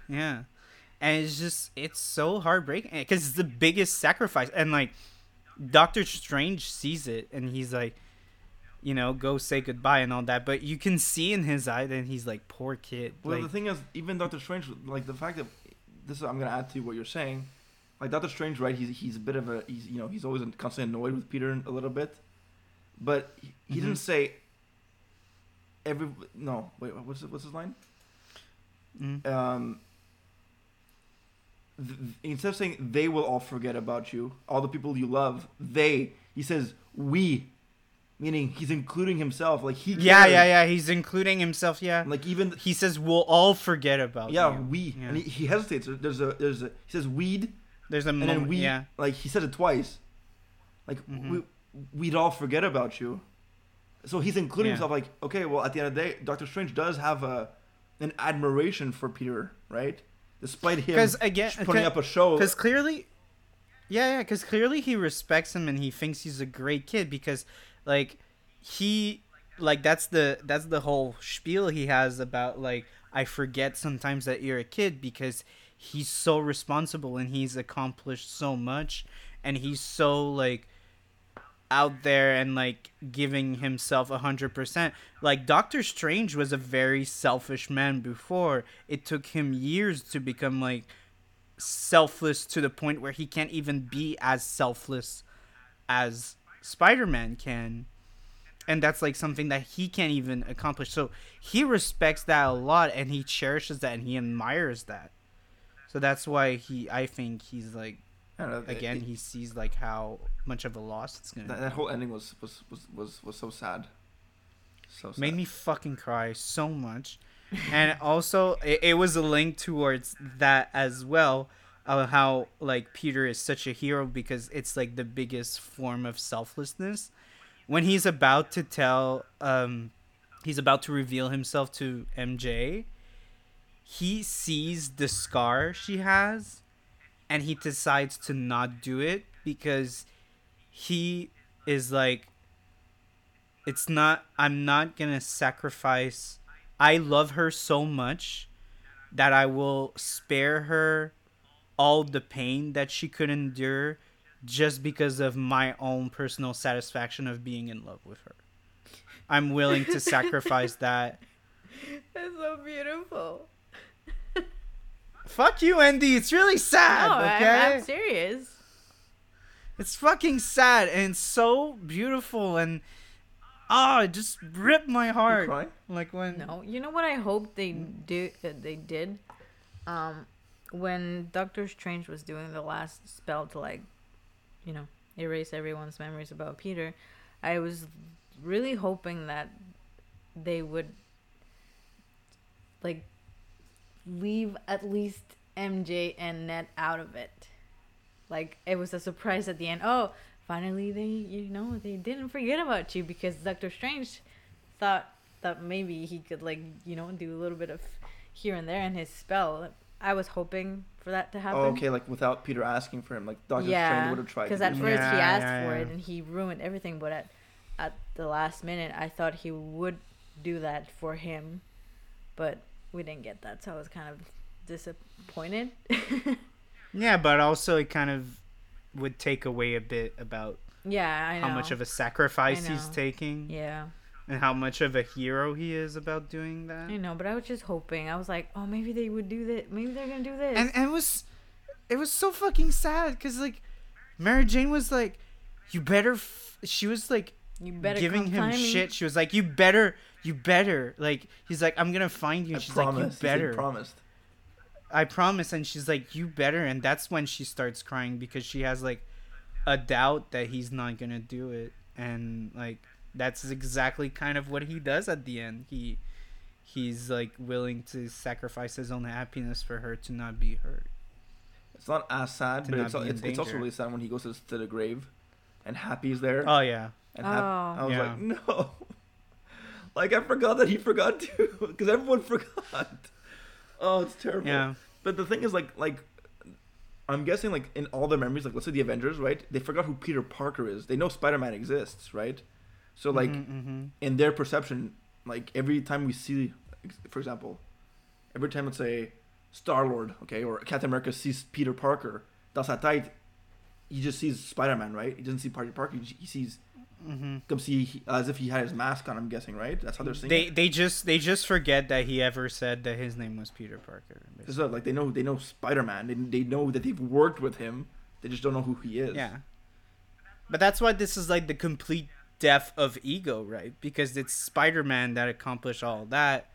yeah and it's just it's so heartbreaking because it's the biggest sacrifice and like Doctor Strange sees it and he's like you know go say goodbye and all that but you can see in his eye that he's like poor kid Well, like, the thing is, even Doctor Strange, like the fact that this, is, I'm gonna add to what you're saying. Like Doctor Strange, right? He's he's a bit of a he's you know he's always constantly annoyed with Peter a little bit, but he, he Mhm. didn't say. Every no wait what's what's his line? mm, Um. Th- instead of saying they will all forget about you, all the people you love, they he says we, meaning he's including himself. Like he yeah cares. yeah yeah he's including himself yeah Like even he says we'll all forget about yeah you." we Yeah. and he, he hesitates. There's a there's a he says weed there's a and moment then we yeah like he said it twice like Mhm. we we'd all forget about you so he's including Yeah. himself like okay well at the end of the day doctor strange does have a an admiration for peter right despite him because again putting up a show. because clearly yeah yeah because clearly he respects him and he thinks he's a great kid because like he like that's the that's the whole spiel he has about like i forget sometimes that you're a kid because he's so responsible and he's accomplished so much and he's so like out there and like giving himself a hundred percent. Like Doctor Strange was a very selfish man before. It took him years to become like selfless to the point where he can't even be as selfless as Spider-Man can. And that's like something that he can't even accomplish. So he respects that a lot and he cherishes that and he admires that. So that's why he I think he's like I don't know, again it- he sees like how much of a loss it's gonna that, that whole ending was was was was, was so sad. So sad. made me fucking cry so much. And also it, it was a link towards that as well of how like peter is such a hero because it's like the biggest form of selflessness. When he's about to tell um he's about to reveal himself to mj he sees the scar she has and he decides to not do it because he is like it's not i'm not gonna sacrifice i love her so much that i will spare her all the pain that she could endure just because of my own personal satisfaction of being in love with her I'm willing to sacrifice that. That's so beautiful. Fuck you, Andy. It's really sad. no, okay, I'm, I'm serious. it's fucking sad and so beautiful and ah, it just ripped my You heart. Like when No, you know what I hope they do. Uh, they did, um, when Doctor Strange was doing the last spell to like, you know, erase everyone's memories about Peter. I was really hoping that they would like leave at least MJ and Ned out of it. Like it was a surprise at the end. Oh, finally they you know they didn't forget about you because Doctor Strange thought that maybe he could like you know do a little bit of here and there in his spell. I was hoping for that to oh, happen. Oh, okay, like without Peter asking for him, like Doctor Strange would have tried. because at first that. he asked yeah, for it and he ruined everything. But at at the last minute, I thought he would do that for him, but we didn't get that, so I was kind of disappointed. yeah, but also it kind of would take away a bit about yeah, I know. how much of a sacrifice he's taking yeah. and how much of a hero he is about doing that. I know, but I was just hoping. I was like, oh, maybe they would do that. Maybe they're gonna do this. and and it was it was so fucking sad because like Mary Jane was like, you better. F-, she was like you better giving him shit. She was like, you better, you better. Like he's like, I'm gonna find you. I she's promise. like, He you said better. promised. I promise. And she's like, you better. And that's when she starts crying because she has like a doubt that he's not gonna do it. And like that's exactly kind of what he does at the end. He he's like willing to sacrifice his own happiness for her to not be hurt. It's not as sad, but it's, be it's, it's also really sad when he goes to, to the grave, and Happy's there. Oh yeah. and Hap- Oh. I was Yeah. like, no. Like I forgot that he forgot too, because everyone forgot. Oh, it's terrible. Yeah. But the thing is, like, like I'm guessing, like in all their memories, like let's say the Avengers, right? They forgot who Peter Parker is. They know Spider-Man exists, right? So like hmm in their perception, like every time we see, for example, every time let's say Star Lord, okay, or Captain America sees Peter Parker, dans sa tête, he just sees Spider-Man, right? He doesn't see Peter Parker. He sees hmm comme si he, as if he had his mask on. I'm guessing, right? That's how they're saying. They it. they just they just forget that he ever said that his name was Peter Parker. Not like they know they know Spider-Man. They they know that they've worked with him. They just don't know who he is. Yeah. But that's why this is like the complete death of ego, right? Because it's Spider Man that accomplished all that,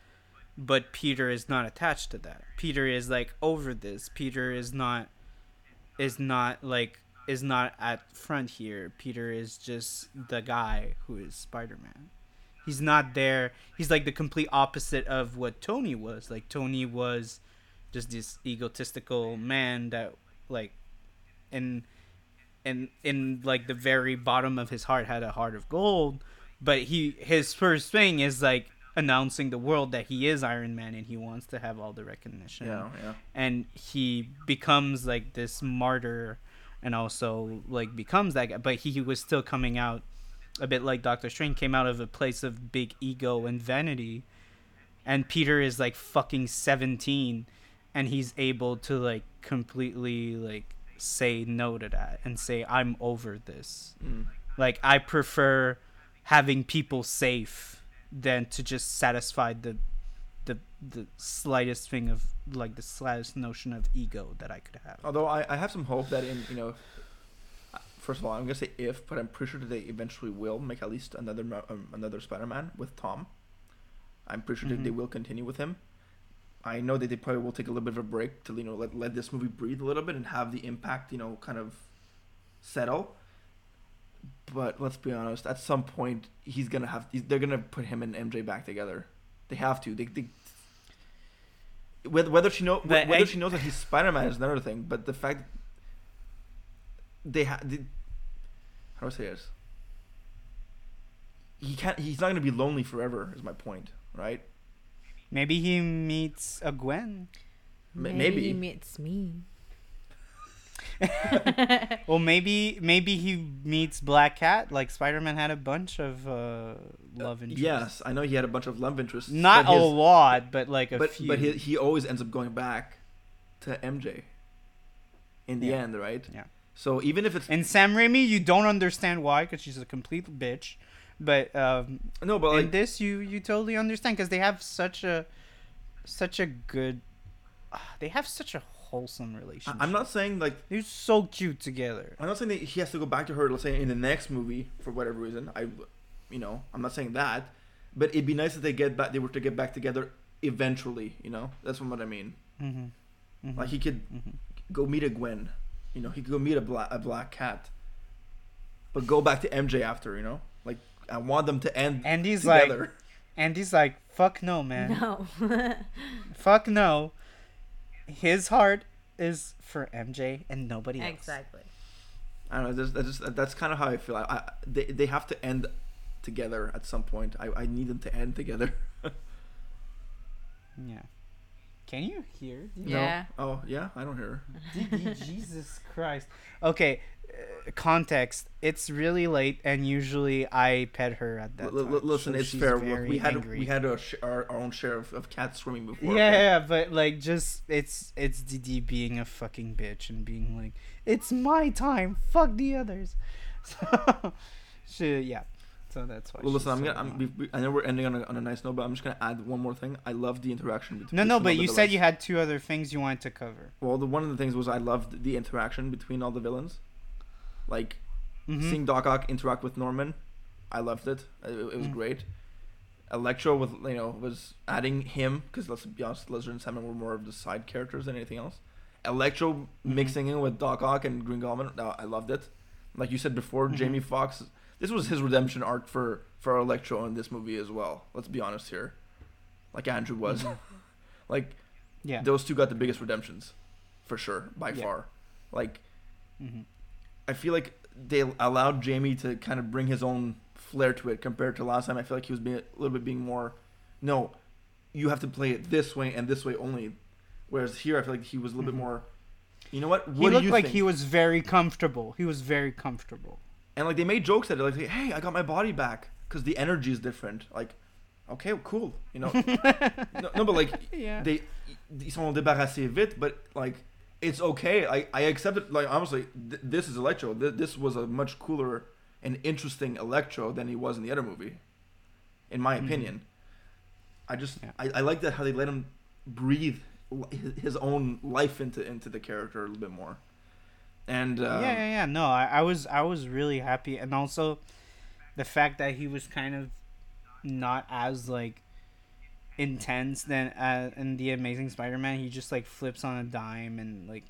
but Peter is not attached to that. Peter is like over this. Peter is not is not like is not at front here. Peter is just the guy who is Spider Man. He's not there. He's like the complete opposite of what Tony was. Like Tony was just this egotistical man that like and and in like the very bottom of his heart had a heart of gold but he his first thing is like announcing the world that he is iron man and he wants to have all the recognition Yeah, yeah. and he becomes like this martyr and also like becomes that guy but he was still coming out a bit like doctor strange came out of a place of big ego and vanity and peter is like fucking 17 and he's able to like completely like say no to that and say i'm over this Mm. like i prefer having people safe than to just satisfy the the the slightest thing of like the slightest notion of ego that i could have Although I, I have some hope that in you know, first of all I'm gonna say if, but I'm pretty sure that they eventually will make at least another um, another Spider-Man with Tom. I'm pretty sure that they Mhm. will continue with him. I know that they probably will take a little bit of a break to you know let let this movie breathe a little bit and have the impact you know kind of settle. But let's be honest, at some point he's gonna have he's, they're gonna put him and MJ back together. They have to. They, they whether whether she know But whether I- she knows that he's Spider Man is another thing. But the fact they have how do I say this? He can't. He's not gonna be lonely forever. Is my point, right? maybe he meets a gwen M- maybe, maybe. he meets me. well maybe maybe he meets black cat like spider-man had a bunch of uh love interests Yes, I know he had a bunch of love interests. not but a lot but like a but few but he, he always ends up going back to MJ. In the Yeah. end, right? Yeah. So even if it's And Sam Raimi, you don't understand why, because she's a complete bitch. but um, No, but in like this you you totally understand because they have such a such a good ah, they have such a wholesome I- relationship. I'm not saying like They're so cute together. I'm not saying that he has to go back to her. Let's say in the next movie for whatever reason. I, you know, I'm not saying that, but it'd be nice if they get back. They were to get back together eventually. You know, that's what I mean. Mm-hmm. Like he could go meet a Gwen. You know, he could go meet a black a black cat. But go back to MJ after. You know, like I want them to end And he's like, and he's like, fuck no, man. No. Fuck no. His heart is for MJ and nobody else. exactly. I don't know. That's, that's just that's kind of how I feel. I, I they they have to end together at some point. I I need them to end together. Yeah. Can you hear? Yeah. No? Oh yeah, I don't hear. her. DD, Jesus Christ. Okay, uh, context. It's really late, and usually I pet her at that L- l- time. listen, so it's fair. very We had angry. we had a sh- our, our own share of, of cats swimming before. yeah, okay? yeah, but like, just it's it's DD being a fucking bitch and being like, it's my time. Fuck the others. So, she, yeah. So that's why. Well, listen, I'm so gonna. I'm, we, we- I know we're ending on a, on a nice note, but I'm just gonna add one more thing. I love the interaction between. No, no, but you said you had two other things you wanted to cover. Well, the one of the things was I loved the interaction between all the villains, like Mhm. seeing Doc Ock interact with Norman. I loved it. It, it was Mm. great. Electro with you know was adding him because let's be honest, Lizard and Sandman were more of the side characters than anything else. Electro Mhm. mixing in with Doc Ock and Green Goblin, no, I loved it. Like you said before, Mhm. Jamie Foxx. This was his redemption arc for for Electro in this movie as well. Let's be honest here, like Andrew was. Mhm. like Yeah. those two got the biggest redemptions, for sure, by Yeah. far. Like hmm I feel like they allowed Jamie to kind of bring his own flair to it compared to last time. I feel like he was being a little bit being more, no, you have to play it this way and this way only. Whereas here, I feel like he was a little Mhm. bit more. You know what? What He looked like think? he was very comfortable. He was very comfortable. And like they made jokes at it, like, "Hey, I got my body back because the energy is different." Like, okay, cool, you know. no, no, but like Yeah. they ils sont débarrassés vite, but like it's okay. I I accept it. Like honestly, th- this is Electro. Th- this was a much cooler and interesting Electro than he was in the other movie, in my Mhm. opinion. I just Yeah. I, I like that how they let him breathe his, his own life into into the character a little bit more. And um, yeah, yeah, yeah. No, I, I was I was really happy, and also the fact that he was kind of not as like intense than uh, in the Amazing Spider-Man. He just like flips on a dime and like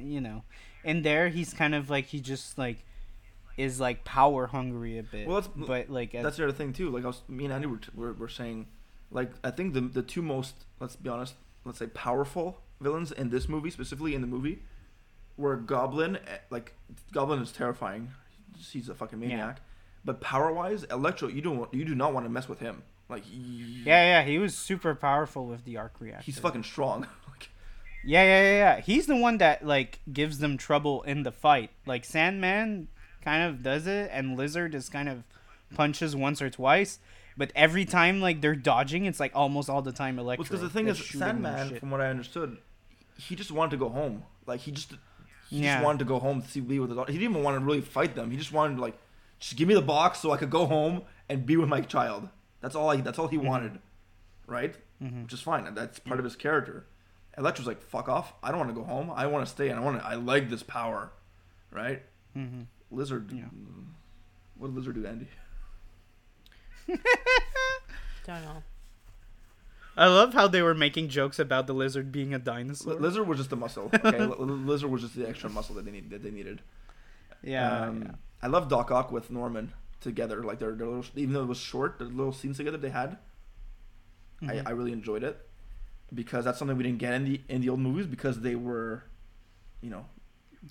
you know, in there he's kind of like he just like is like power hungry a bit. Well, that's- but like that's the other thing too. Like I was, me and Andy were, were, were saying, like I think the the two most let's be honest, let's say powerful villains in this movie, specifically in the movie, were Goblin. eh, Like Goblin is terrifying. He's a fucking Yeah. maniac. But power wise, Electro, you don't you do not want to mess with him. Like y- yeah, yeah, he was super powerful with the arc reactor. he's fucking strong. like, Yeah, yeah, yeah, yeah. He's the one that like gives them trouble in the fight. Like Sandman kind of does it, and Lizard is kind of punches once or twice. But every time like they're dodging, it's like almost all the time Electro. because the thing is, Sandman, from what I understood, he just wanted to go home. Like he just he Yeah. just wanted to go home to see Lee with his daughter. He didn't even want to really fight them. He just wanted to like just give me the box so I could go home and be with my child. That's all I. That's all he Mhm. wanted, right? Mhm. Which is fine. That's part of his character. Electro's like, fuck off. I don't want to go home. I want to stay, and I want to. I like this power, right? Mhm. Lizard. Yeah. What did Lizard do, Andy? Don't know. I love how they were making jokes about the lizard being a dinosaur. Li- Lizard was just the muscle. Okay, Li- Li- Lizard was just the extra muscle that they need that they needed. yeah, Um, yeah. I love Doc Ock with Norman together. Like their, their little, even though it was short, the little scenes together they had, Mhm. I, I really enjoyed it because that's something we didn't get in the in the old movies because they were, you know,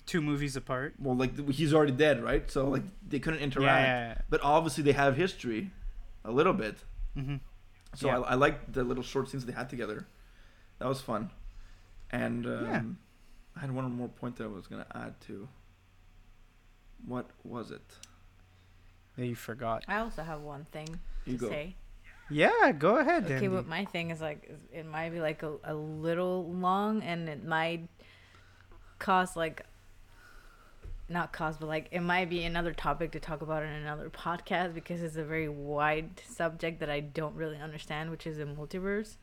Two movies apart. well like he's already dead, right? So like they couldn't Yeah, interact. yeah, But obviously they have history, a little bit. yeah. So Yeah. I, I liked the little short scenes they had together. That was fun. And um, Yeah. I had one more point that I was gonna add to. What was it? That you forgot. I also have one thing You to go. say. Yeah, go ahead. Okay, Andy. but my thing is like it might be like a, a little long, and it might cause like not cause, but like it might be another topic to talk about in another podcast because it's a very wide subject that I don't really understand, which is the multiverse.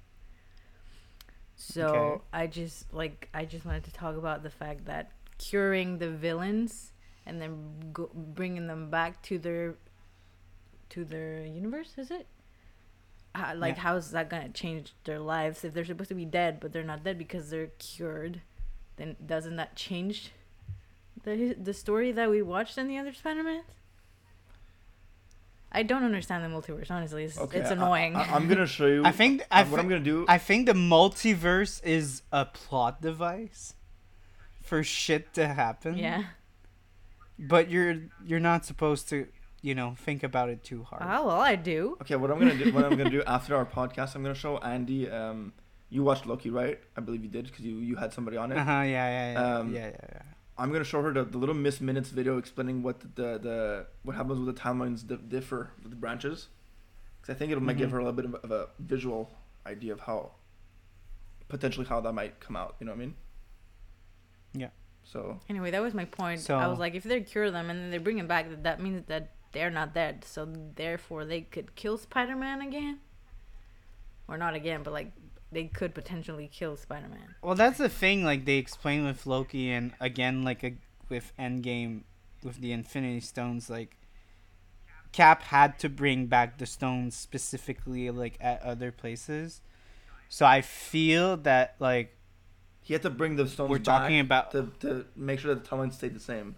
So Okay. I just like I just wanted to talk about the fact that curing the villains and then go, bringing them back to their to their universe is it? How, like Yeah. how is that gonna change their lives if they're supposed to be dead but they're not dead because they're cured? Then doesn't that change the the story that we watched in the other Spider-Man? I don't understand the multiverse. Honestly, it's, it's I- annoying. I, am gonna show you. I think I what I'm gonna do. I think the multiverse is a plot device for shit to happen. yeah. But you're you're not supposed to, you know, think about it too hard. Oh well, I do. Okay, what I'm gonna do, what I'm gonna do after our podcast, I'm gonna show Andy. Um, you watched Loki, right? I believe you did because you you had somebody on it. Uh huh. Yeah. Yeah. Yeah. Um, yeah. Yeah. Yeah. I'm gonna show her the, the little Miss Minutes video explaining what the the, the what happens with the timelines that differ with the branches. Because I think it might give Mhm. her a little bit of, of a visual idea of how potentially how that might come out. You know what I mean? Yeah. So Anyway, that was my point. I was like, if they cure them and then they bring them back, that that means that they're not dead. So therefore, they could kill Spider-Man again, or not again, but like they could potentially kill Spider-Man. Well, that's the thing. Like they explain with Loki, and again, like a, with Endgame, with the Infinity Stones, like Cap had to bring back the stones specifically, like at other places. So I feel that like he had to bring the stones we're back talking about to to make sure that the timelines stayed the same.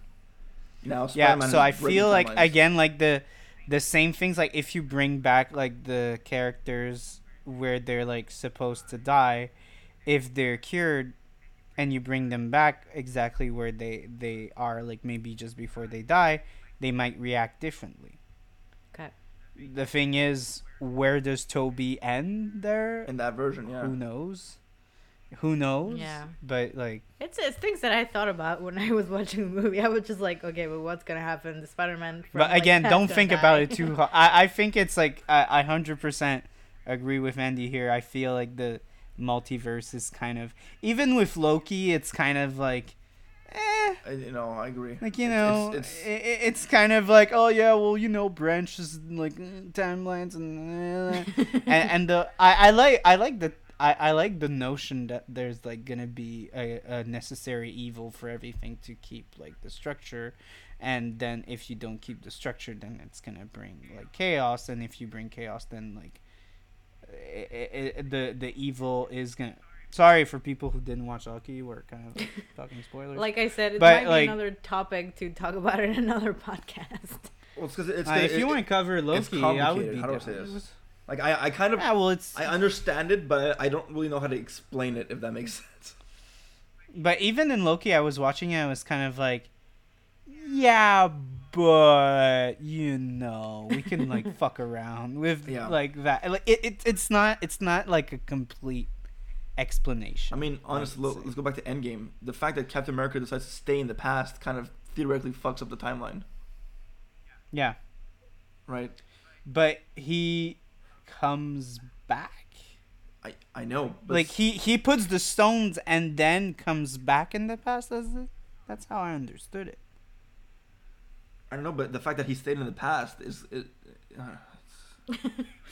Now, yeah. Spider-Man So I feel like timelines. again, like the the same things. Like if you bring back like the characters where they're like supposed to die, if they're cured, and you bring them back exactly where they they are, like maybe just before they die, they might react differently. Okay. The thing is, where does Tobey end there? in that version, yeah. Who knows? Who knows? Yeah. But like, It's it's things that I thought about when I was watching the movie. I was just like, okay, but what's gonna happen? to Spider-Man. From, but again, Cap's don't think die. about it too hard. I I think it's like I I hundred percent agree with Andy here. I feel like the multiverse is kind of even with Loki, it's kind of like, eh. I, you know, I agree. Like you It's- know, it's, i i- it's kind of like oh yeah, well you know branches like mm, timelines and uh, and, and the I, I like I like the I, I like the notion that there's like gonna be a, a necessary evil for everything to keep like the structure, and then if you don't keep the structure, then it's gonna bring like chaos, and if you bring chaos, then like i i i the the evil is gonna. Sorry for people who didn't watch Loki. We're kind of talking spoilers. Like I said, it But, might be like- another topic to talk about in another podcast. well, it's because it's Uh, if it- you want to cover Loki, I would complicated. be How do I say this? like I, I kind of Yeah, well, it's I understand it, but I don't really know how to explain it. If that makes sense. but even in Loki, I was watching it. I was kind of like, yeah, but you know, we can like fuck around with Yeah. like that. Like it, it, it's not, it's not like a complete explanation. I mean, honestly, let's go back to Endgame. The fact that Captain America decides to stay in the past kind of theoretically fucks up the timeline, yeah, right? but he comes back. I I know, but like he he puts the stones and then comes back in the past. That's. That's how I understood it. I don't know, but the fact that he stayed in the past is it, uh,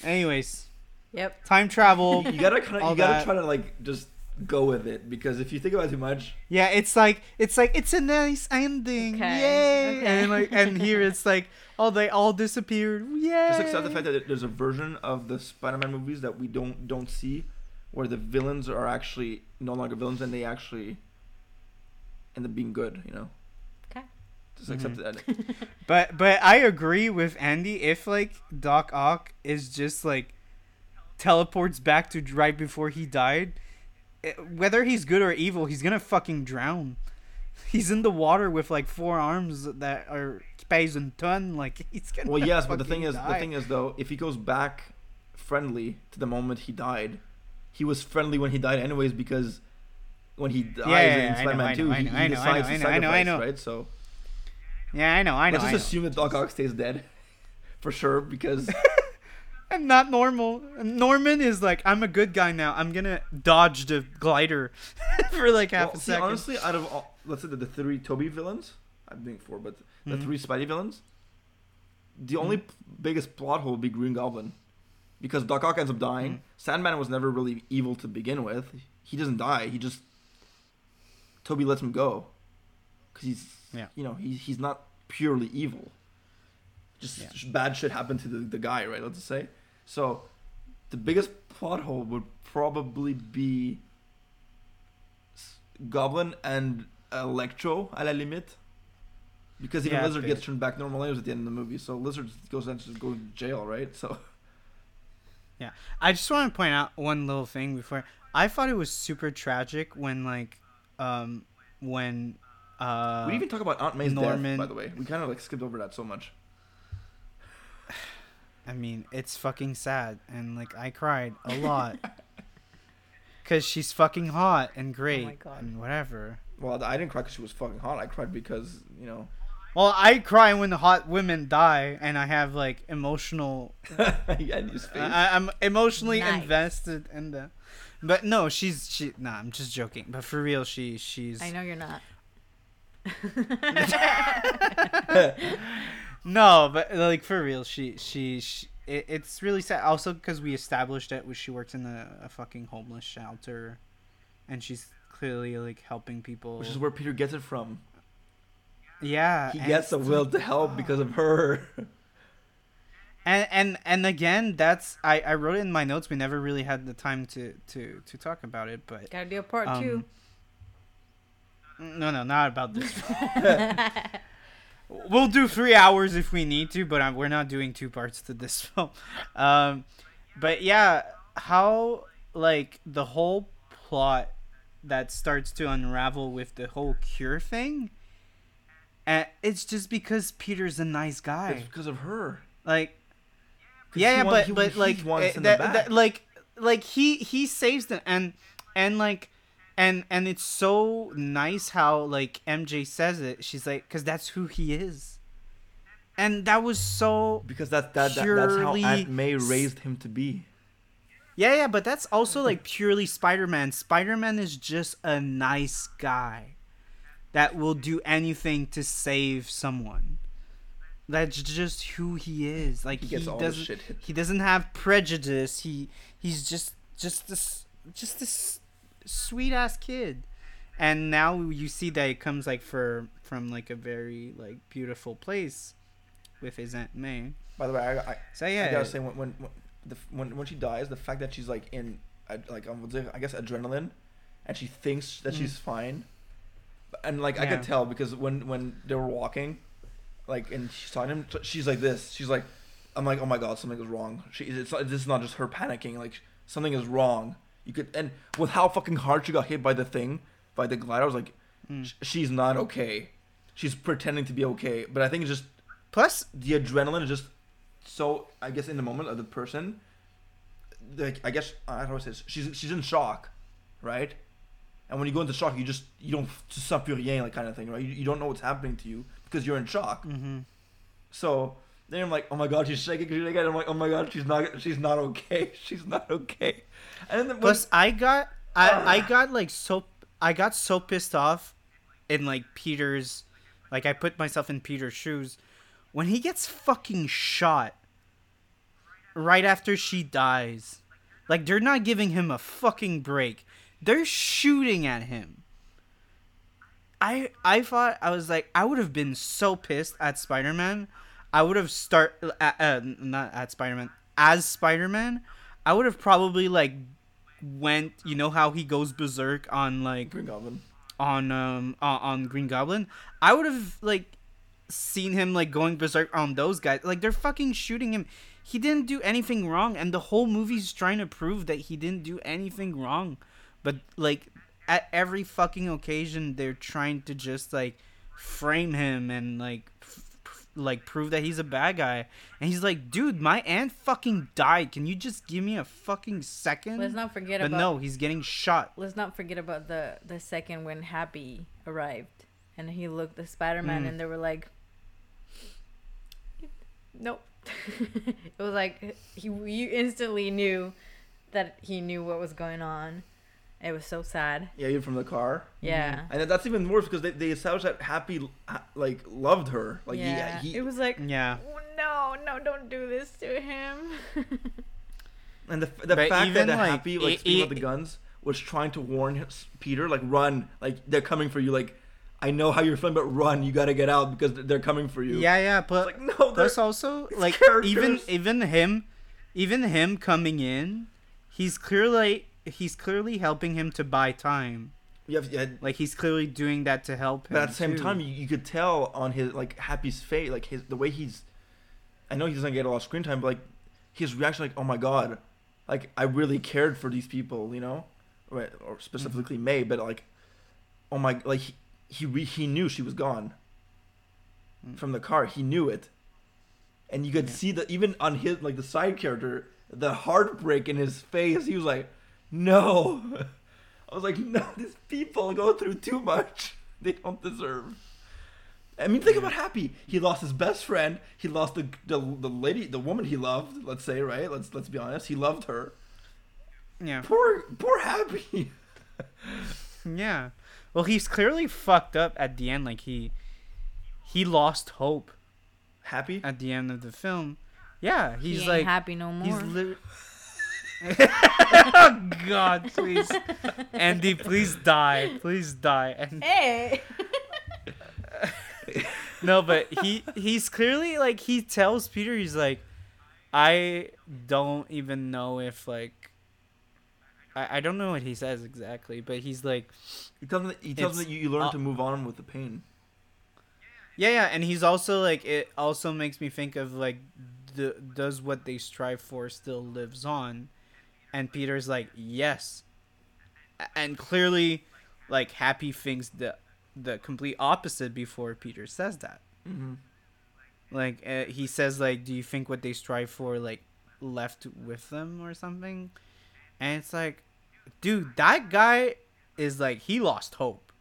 Anyways, Yep. time travel. you gotta kind of you gotta that. try to like just go with it because if you think about it too much, Yeah, it's like it's like it's a nice ending. Okay, Yay! okay. And like and here it's like oh they all disappeared. Yeah. just accept the fact that there's a version of the Spider-Man movies that we don't don't see, where the villains are actually no longer villains and they actually end up being good. You know. Okay. Just accept that. But but I agree with Andy if like Doc Ock is just like teleports back to right before he died, eh, whether he's good or evil, he's gonna fucking drown. He's in the water with like four arms that are pays a ton. Like he's gonna. Well, yes, but the fucking thing is, the thing is though, if he goes back friendly to the moment he died, he was friendly when he died anyways because when he dies yeah, in yeah, I know, Spider-Man 2, he, I he I decides I to know, I know, sacrifice, know. right? So Yeah, I know. I know. let's I just assume that Doc Ock stays dead for sure because I'm not normal. Norman is like, I'm a good guy now. I'm gonna dodge the glider for like half well, a see, second. honestly, out of all, let's say the, the three Tobey villains, I think four, but the Mhm. three Spidey villains. The only p- biggest plot hole would be Green Goblin, because Doc Ock ends up dying. Mhm. Sandman was never really evil to begin with. He doesn't die. He just Tobey lets him go, because he's Yeah. you know he, he's not purely evil. Just Yeah. bad shit happened to the, the guy, right? Let's say. So, the biggest plot hole would probably be Goblin and Electro, à la limite. Because even Yeah, Lizard gets turned back normal lives at the end of the movie, so Lizard goes into go to jail, right? So Yeah, I just want to point out one little thing before. I thought it was super tragic when like, um, when, uh, we didn't even talk about Aunt May's Norman- death, by the way. We kind of like skipped over that so much. I mean, it's fucking sad, and like I cried a lot. Cause she's fucking hot and great God. and whatever. Well, I didn't cry because she was fucking hot. I cried because you know. Well, I cry when the hot women die, and I have like emotional. yeah, in his face. I, I'm emotionally Nice. invested in the. But no, she's she. Nah, I'm just joking. But for real, she she's. I know you're not. No, but like for real, she she, she it, it's really sad. Also, because we established that she works in a, a fucking homeless shelter, and she's clearly like helping people. which is where Peter gets it from. yeah, He gets the will to help because of her. and and and again, that's I I wrote it in my notes. We never really had the time to to to talk about it, but Gotta do a part Um, two. No, no, not about this. we'll do three hours if we need to, but i we're not doing two parts to this film. Um, but yeah, how like the whole plot that starts to unravel with the whole cure thing, and it's just because Peter's a nice guy. It's because of her. Like, yeah, yeah, but he- but he like wants eh, in the that, back. that- like like he he saves them and and like and and it's so nice how like MJ says it. She's like, because that's who he is, and that was so Because that, that, that that's how Aunt May raised him to be. yeah yeah. But that's also like purely Spider Man. Spider Man is just a nice guy that will do anything to save someone. That's just who he is. Like He he, all doesn't. shit hit. he doesn't have prejudice. He he's just just this just this sweet ass kid. And now you see that it comes like for from like a very like beautiful place with his aunt May. By the way, I, I, So I gotta say when when when, the, when when she dies, the fact that she's like in like um, I guess adrenaline, and she thinks that Mm. she's fine, and like I could tell because when when they were walking, like and she saw him, she's like this. She's like, I'm like, oh my god, something is wrong. She it's this is not just her panicking. Like something is wrong. You could and with how fucking hard she got hit by the thing, by the glider, I was like, Mm. she's not okay. She's pretending to be okay, but I think it's just plus the adrenaline is just so I guess in the moment of the person like I guess I don't know what it is she's she's in shock right and when you go into shock you just you don't tu plus rien like kind of thing right you, you don't know what's happening to you because you're in shock hmm so then I'm like oh my god she's shaking she's shaking I'm like oh my god she's not she's not okay she's not okay and then plus I got I ah. I got like so I got so pissed off in like Peter's like I put myself in Peter's shoes when he gets fucking shot right after she dies. Like they're not giving him a fucking break. They're shooting at him. I I thought I was like I would have been so pissed at Spider-Man. I would have start uh, uh, not at Spider-Man as Spider-Man. I would have probably like went, you know how he goes berserk on like Green Goblin on um on, on Green Goblin. I would have like seen him like going berserk on those guys. Like they're fucking shooting him. He didn't do anything wrong, and the whole movie's trying to prove that he didn't do anything wrong. But like at every fucking occasion, they're trying to just like frame him and like like prove that he's a bad guy. And he's like, dude, my aunt fucking died. Can you just give me a fucking second? Let's not forget but about. no, he's getting shot. Let's not forget about the the second when Happy arrived and he looked the Spider Man Mm. and they were like, nope. it was like he you instantly knew that he knew what was going on, It was so sad. Yeah, even from the car. Yeah. Mm-hmm. And that's even worse because they, they established that Happy like loved her. Like yeah. he, he it was like, Yeah. "Oh, no, no, don't do this to him. and the the But fact that like, Happy like it- speaking of the guns was trying to warn his, Peter like run like they're coming for you like I know how you're feeling but run you got to get out because they're coming for you. Yeah, yeah, It's but like no, they're also it's like even even him, even him coming in, he's clearly he's clearly helping him to buy time. have, yeah, Like he's clearly doing that to help him. But at the same too. time, you, you could tell on his like Happy's face, like his the way he's. I know he doesn't get a lot of screen time, but like his reaction, like, "Oh my god," like I really cared for these people, you know, right? Or specifically May, but like, oh my, like he he, re- he knew she was gone Mm. from the car. He knew it, and you could Yeah. see that even on his like the side character, the heartbreak in his face. He was like, "No." I was like, "No, these people go through too much. They don't deserve." I mean, think Yeah. about Happy. He lost his best friend. He lost the, the the lady, the woman he loved. Let's say, right? Let's let's be honest. He loved her. yeah, Poor poor Happy. yeah. Well, he's clearly fucked up at the end. Like he he lost hope Happy. at the end of the film. Yeah, he he's ain't like happy no more. He's li- oh God, please, Andy, please die, please die. And hey. no, but he he's clearly like he tells Peter he's like, I don't even know if like. I, I don't know what he says exactly, but he's like, He tells him that, he tells him that you, you learn uh, to move on with the pain. yeah, yeah, and he's also like, it also makes me think of like, the, does what they strive for still lives on? And Peter's like, yes. And clearly, like, Happy thinks the, the complete opposite before Peter says that. Mm-hmm. Like, uh, he says, like, do you think what they strive for, like, left with them or something? And it's like, dude, that guy is like, he lost hope.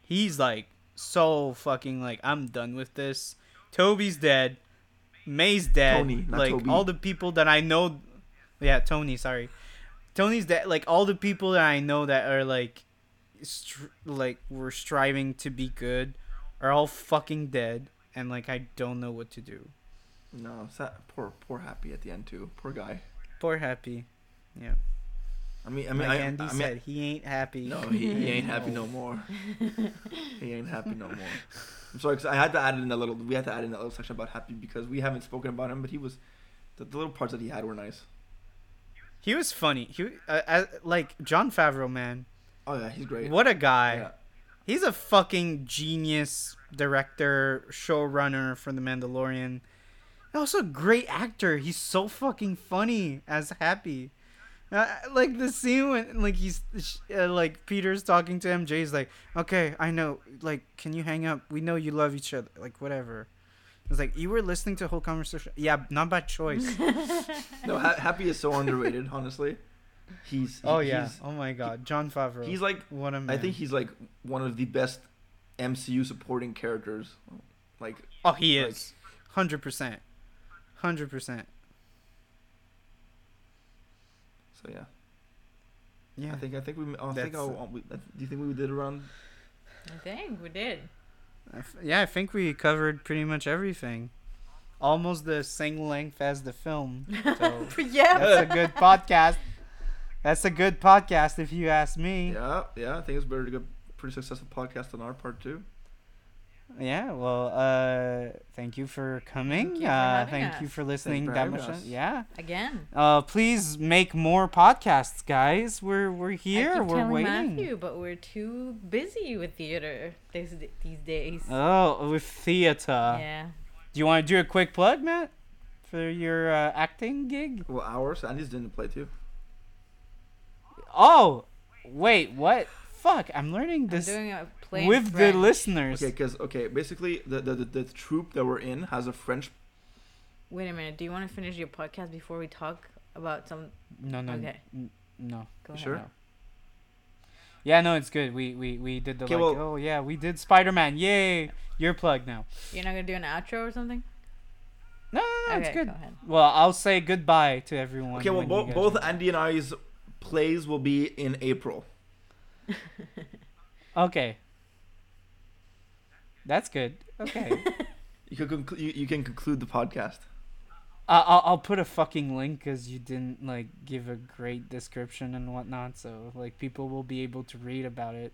He's like, so fucking like, I'm done with this. Toby's dead. May's dead. Tony, like, Toby. all the people that I know. Yeah, Tony, sorry. Tony's dead. Like, all the people that I know that are like, str- like, were striving to be good are all fucking dead. And like, I don't know what to do. No, sad, poor poor Happy at the end too. Poor guy. Poor Happy. Yeah. I mean, I mean, like I, Andy I mean, said, he ain't happy. No, he, he ain't happy no more. he ain't happy no more. I'm sorry, cause I had to add in that little. We had to add in that little section about Happy because we haven't spoken about him, but he was the, the little parts that he had were nice. He was funny. He uh, uh, like Jon Favreau, man. Oh yeah, he's great. What a guy. Yeah. He's a fucking genius director, showrunner for The Mandalorian. And also a great actor. He's so fucking funny as Happy. Uh, like the scene when like he's uh, like Peter's talking to him, Jay's like, "Okay, I know. Like, can you hang up? We know you love each other. Like, whatever." It's like you were listening to a whole conversation. Yeah, not by choice. No, ha- Happy is so underrated. Honestly, he's. he- oh yeah. He's, oh my God, Jon Favreau. he's like. what a man. I think he's like one of the best MCU supporting characters. Like Oh, he like- is. Hundred percent. Hundred percent. so, yeah. Yeah. I think I think we. I think That's- I'll, we, do you think we did around? I think we did. I f- yeah, I think we covered pretty much everything. Almost the same length as the film. So yeah. that's a good podcast. That's a good podcast if you ask me. Yeah, yeah. I think it's better to go pretty successful podcast on our part too. Yeah, well, uh thank you for coming. Thank you for uh thank us. you for listening for that much. us. Yeah. Again. Uh please make more podcasts, guys. We're we're I here. keep We're telling waiting. Matthew, but we're too busy with theater these these days. Oh, with theater. yeah. Do you want to do a quick plug, Matt, for your uh, acting gig? Well, ours. Andy's didn't play too. Oh, wait, what? Fuck, I'm learning this I'm doing a play in with the listeners. Okay, because okay, basically the, the the the troupe that we're in has a French. Wait a minute. Do you want to finish your podcast before we talk about some? No, no, Okay. n- no. Go ahead. sure? no. Yeah, no, it's good. We we we did the Okay, like. well- oh yeah, we did Spider Man. Yay! Your plug now. You're not gonna do an outro or something? No, no, no, okay, it's good. go. Well, I'll say goodbye to everyone. Okay, well, bo- both are- Andy and I's plays will be in April. Okay. That's good. Okay. You can conclu- you, you can conclude the podcast. I- I'll I'll put a fucking link because you didn't like give a great description and whatnot, so like people will be able to read about it.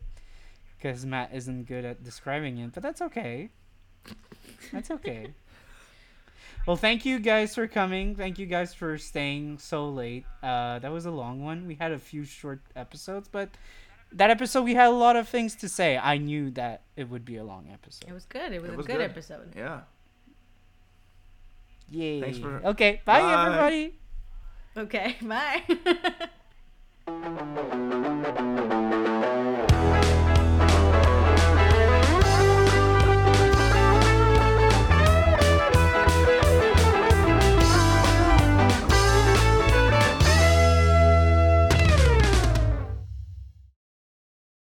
Because Matt isn't good at describing it, but that's okay. That's okay. well, thank you guys for coming. Thank you guys for staying so late. Uh, that was a long one. We had a few short episodes, but that episode we had a lot of things to say. I knew that it would be a long episode. It was good. It was It a good, good. episode. Yeah. Yay! Thanks for- Okay, bye Bye. everybody. Okay, bye.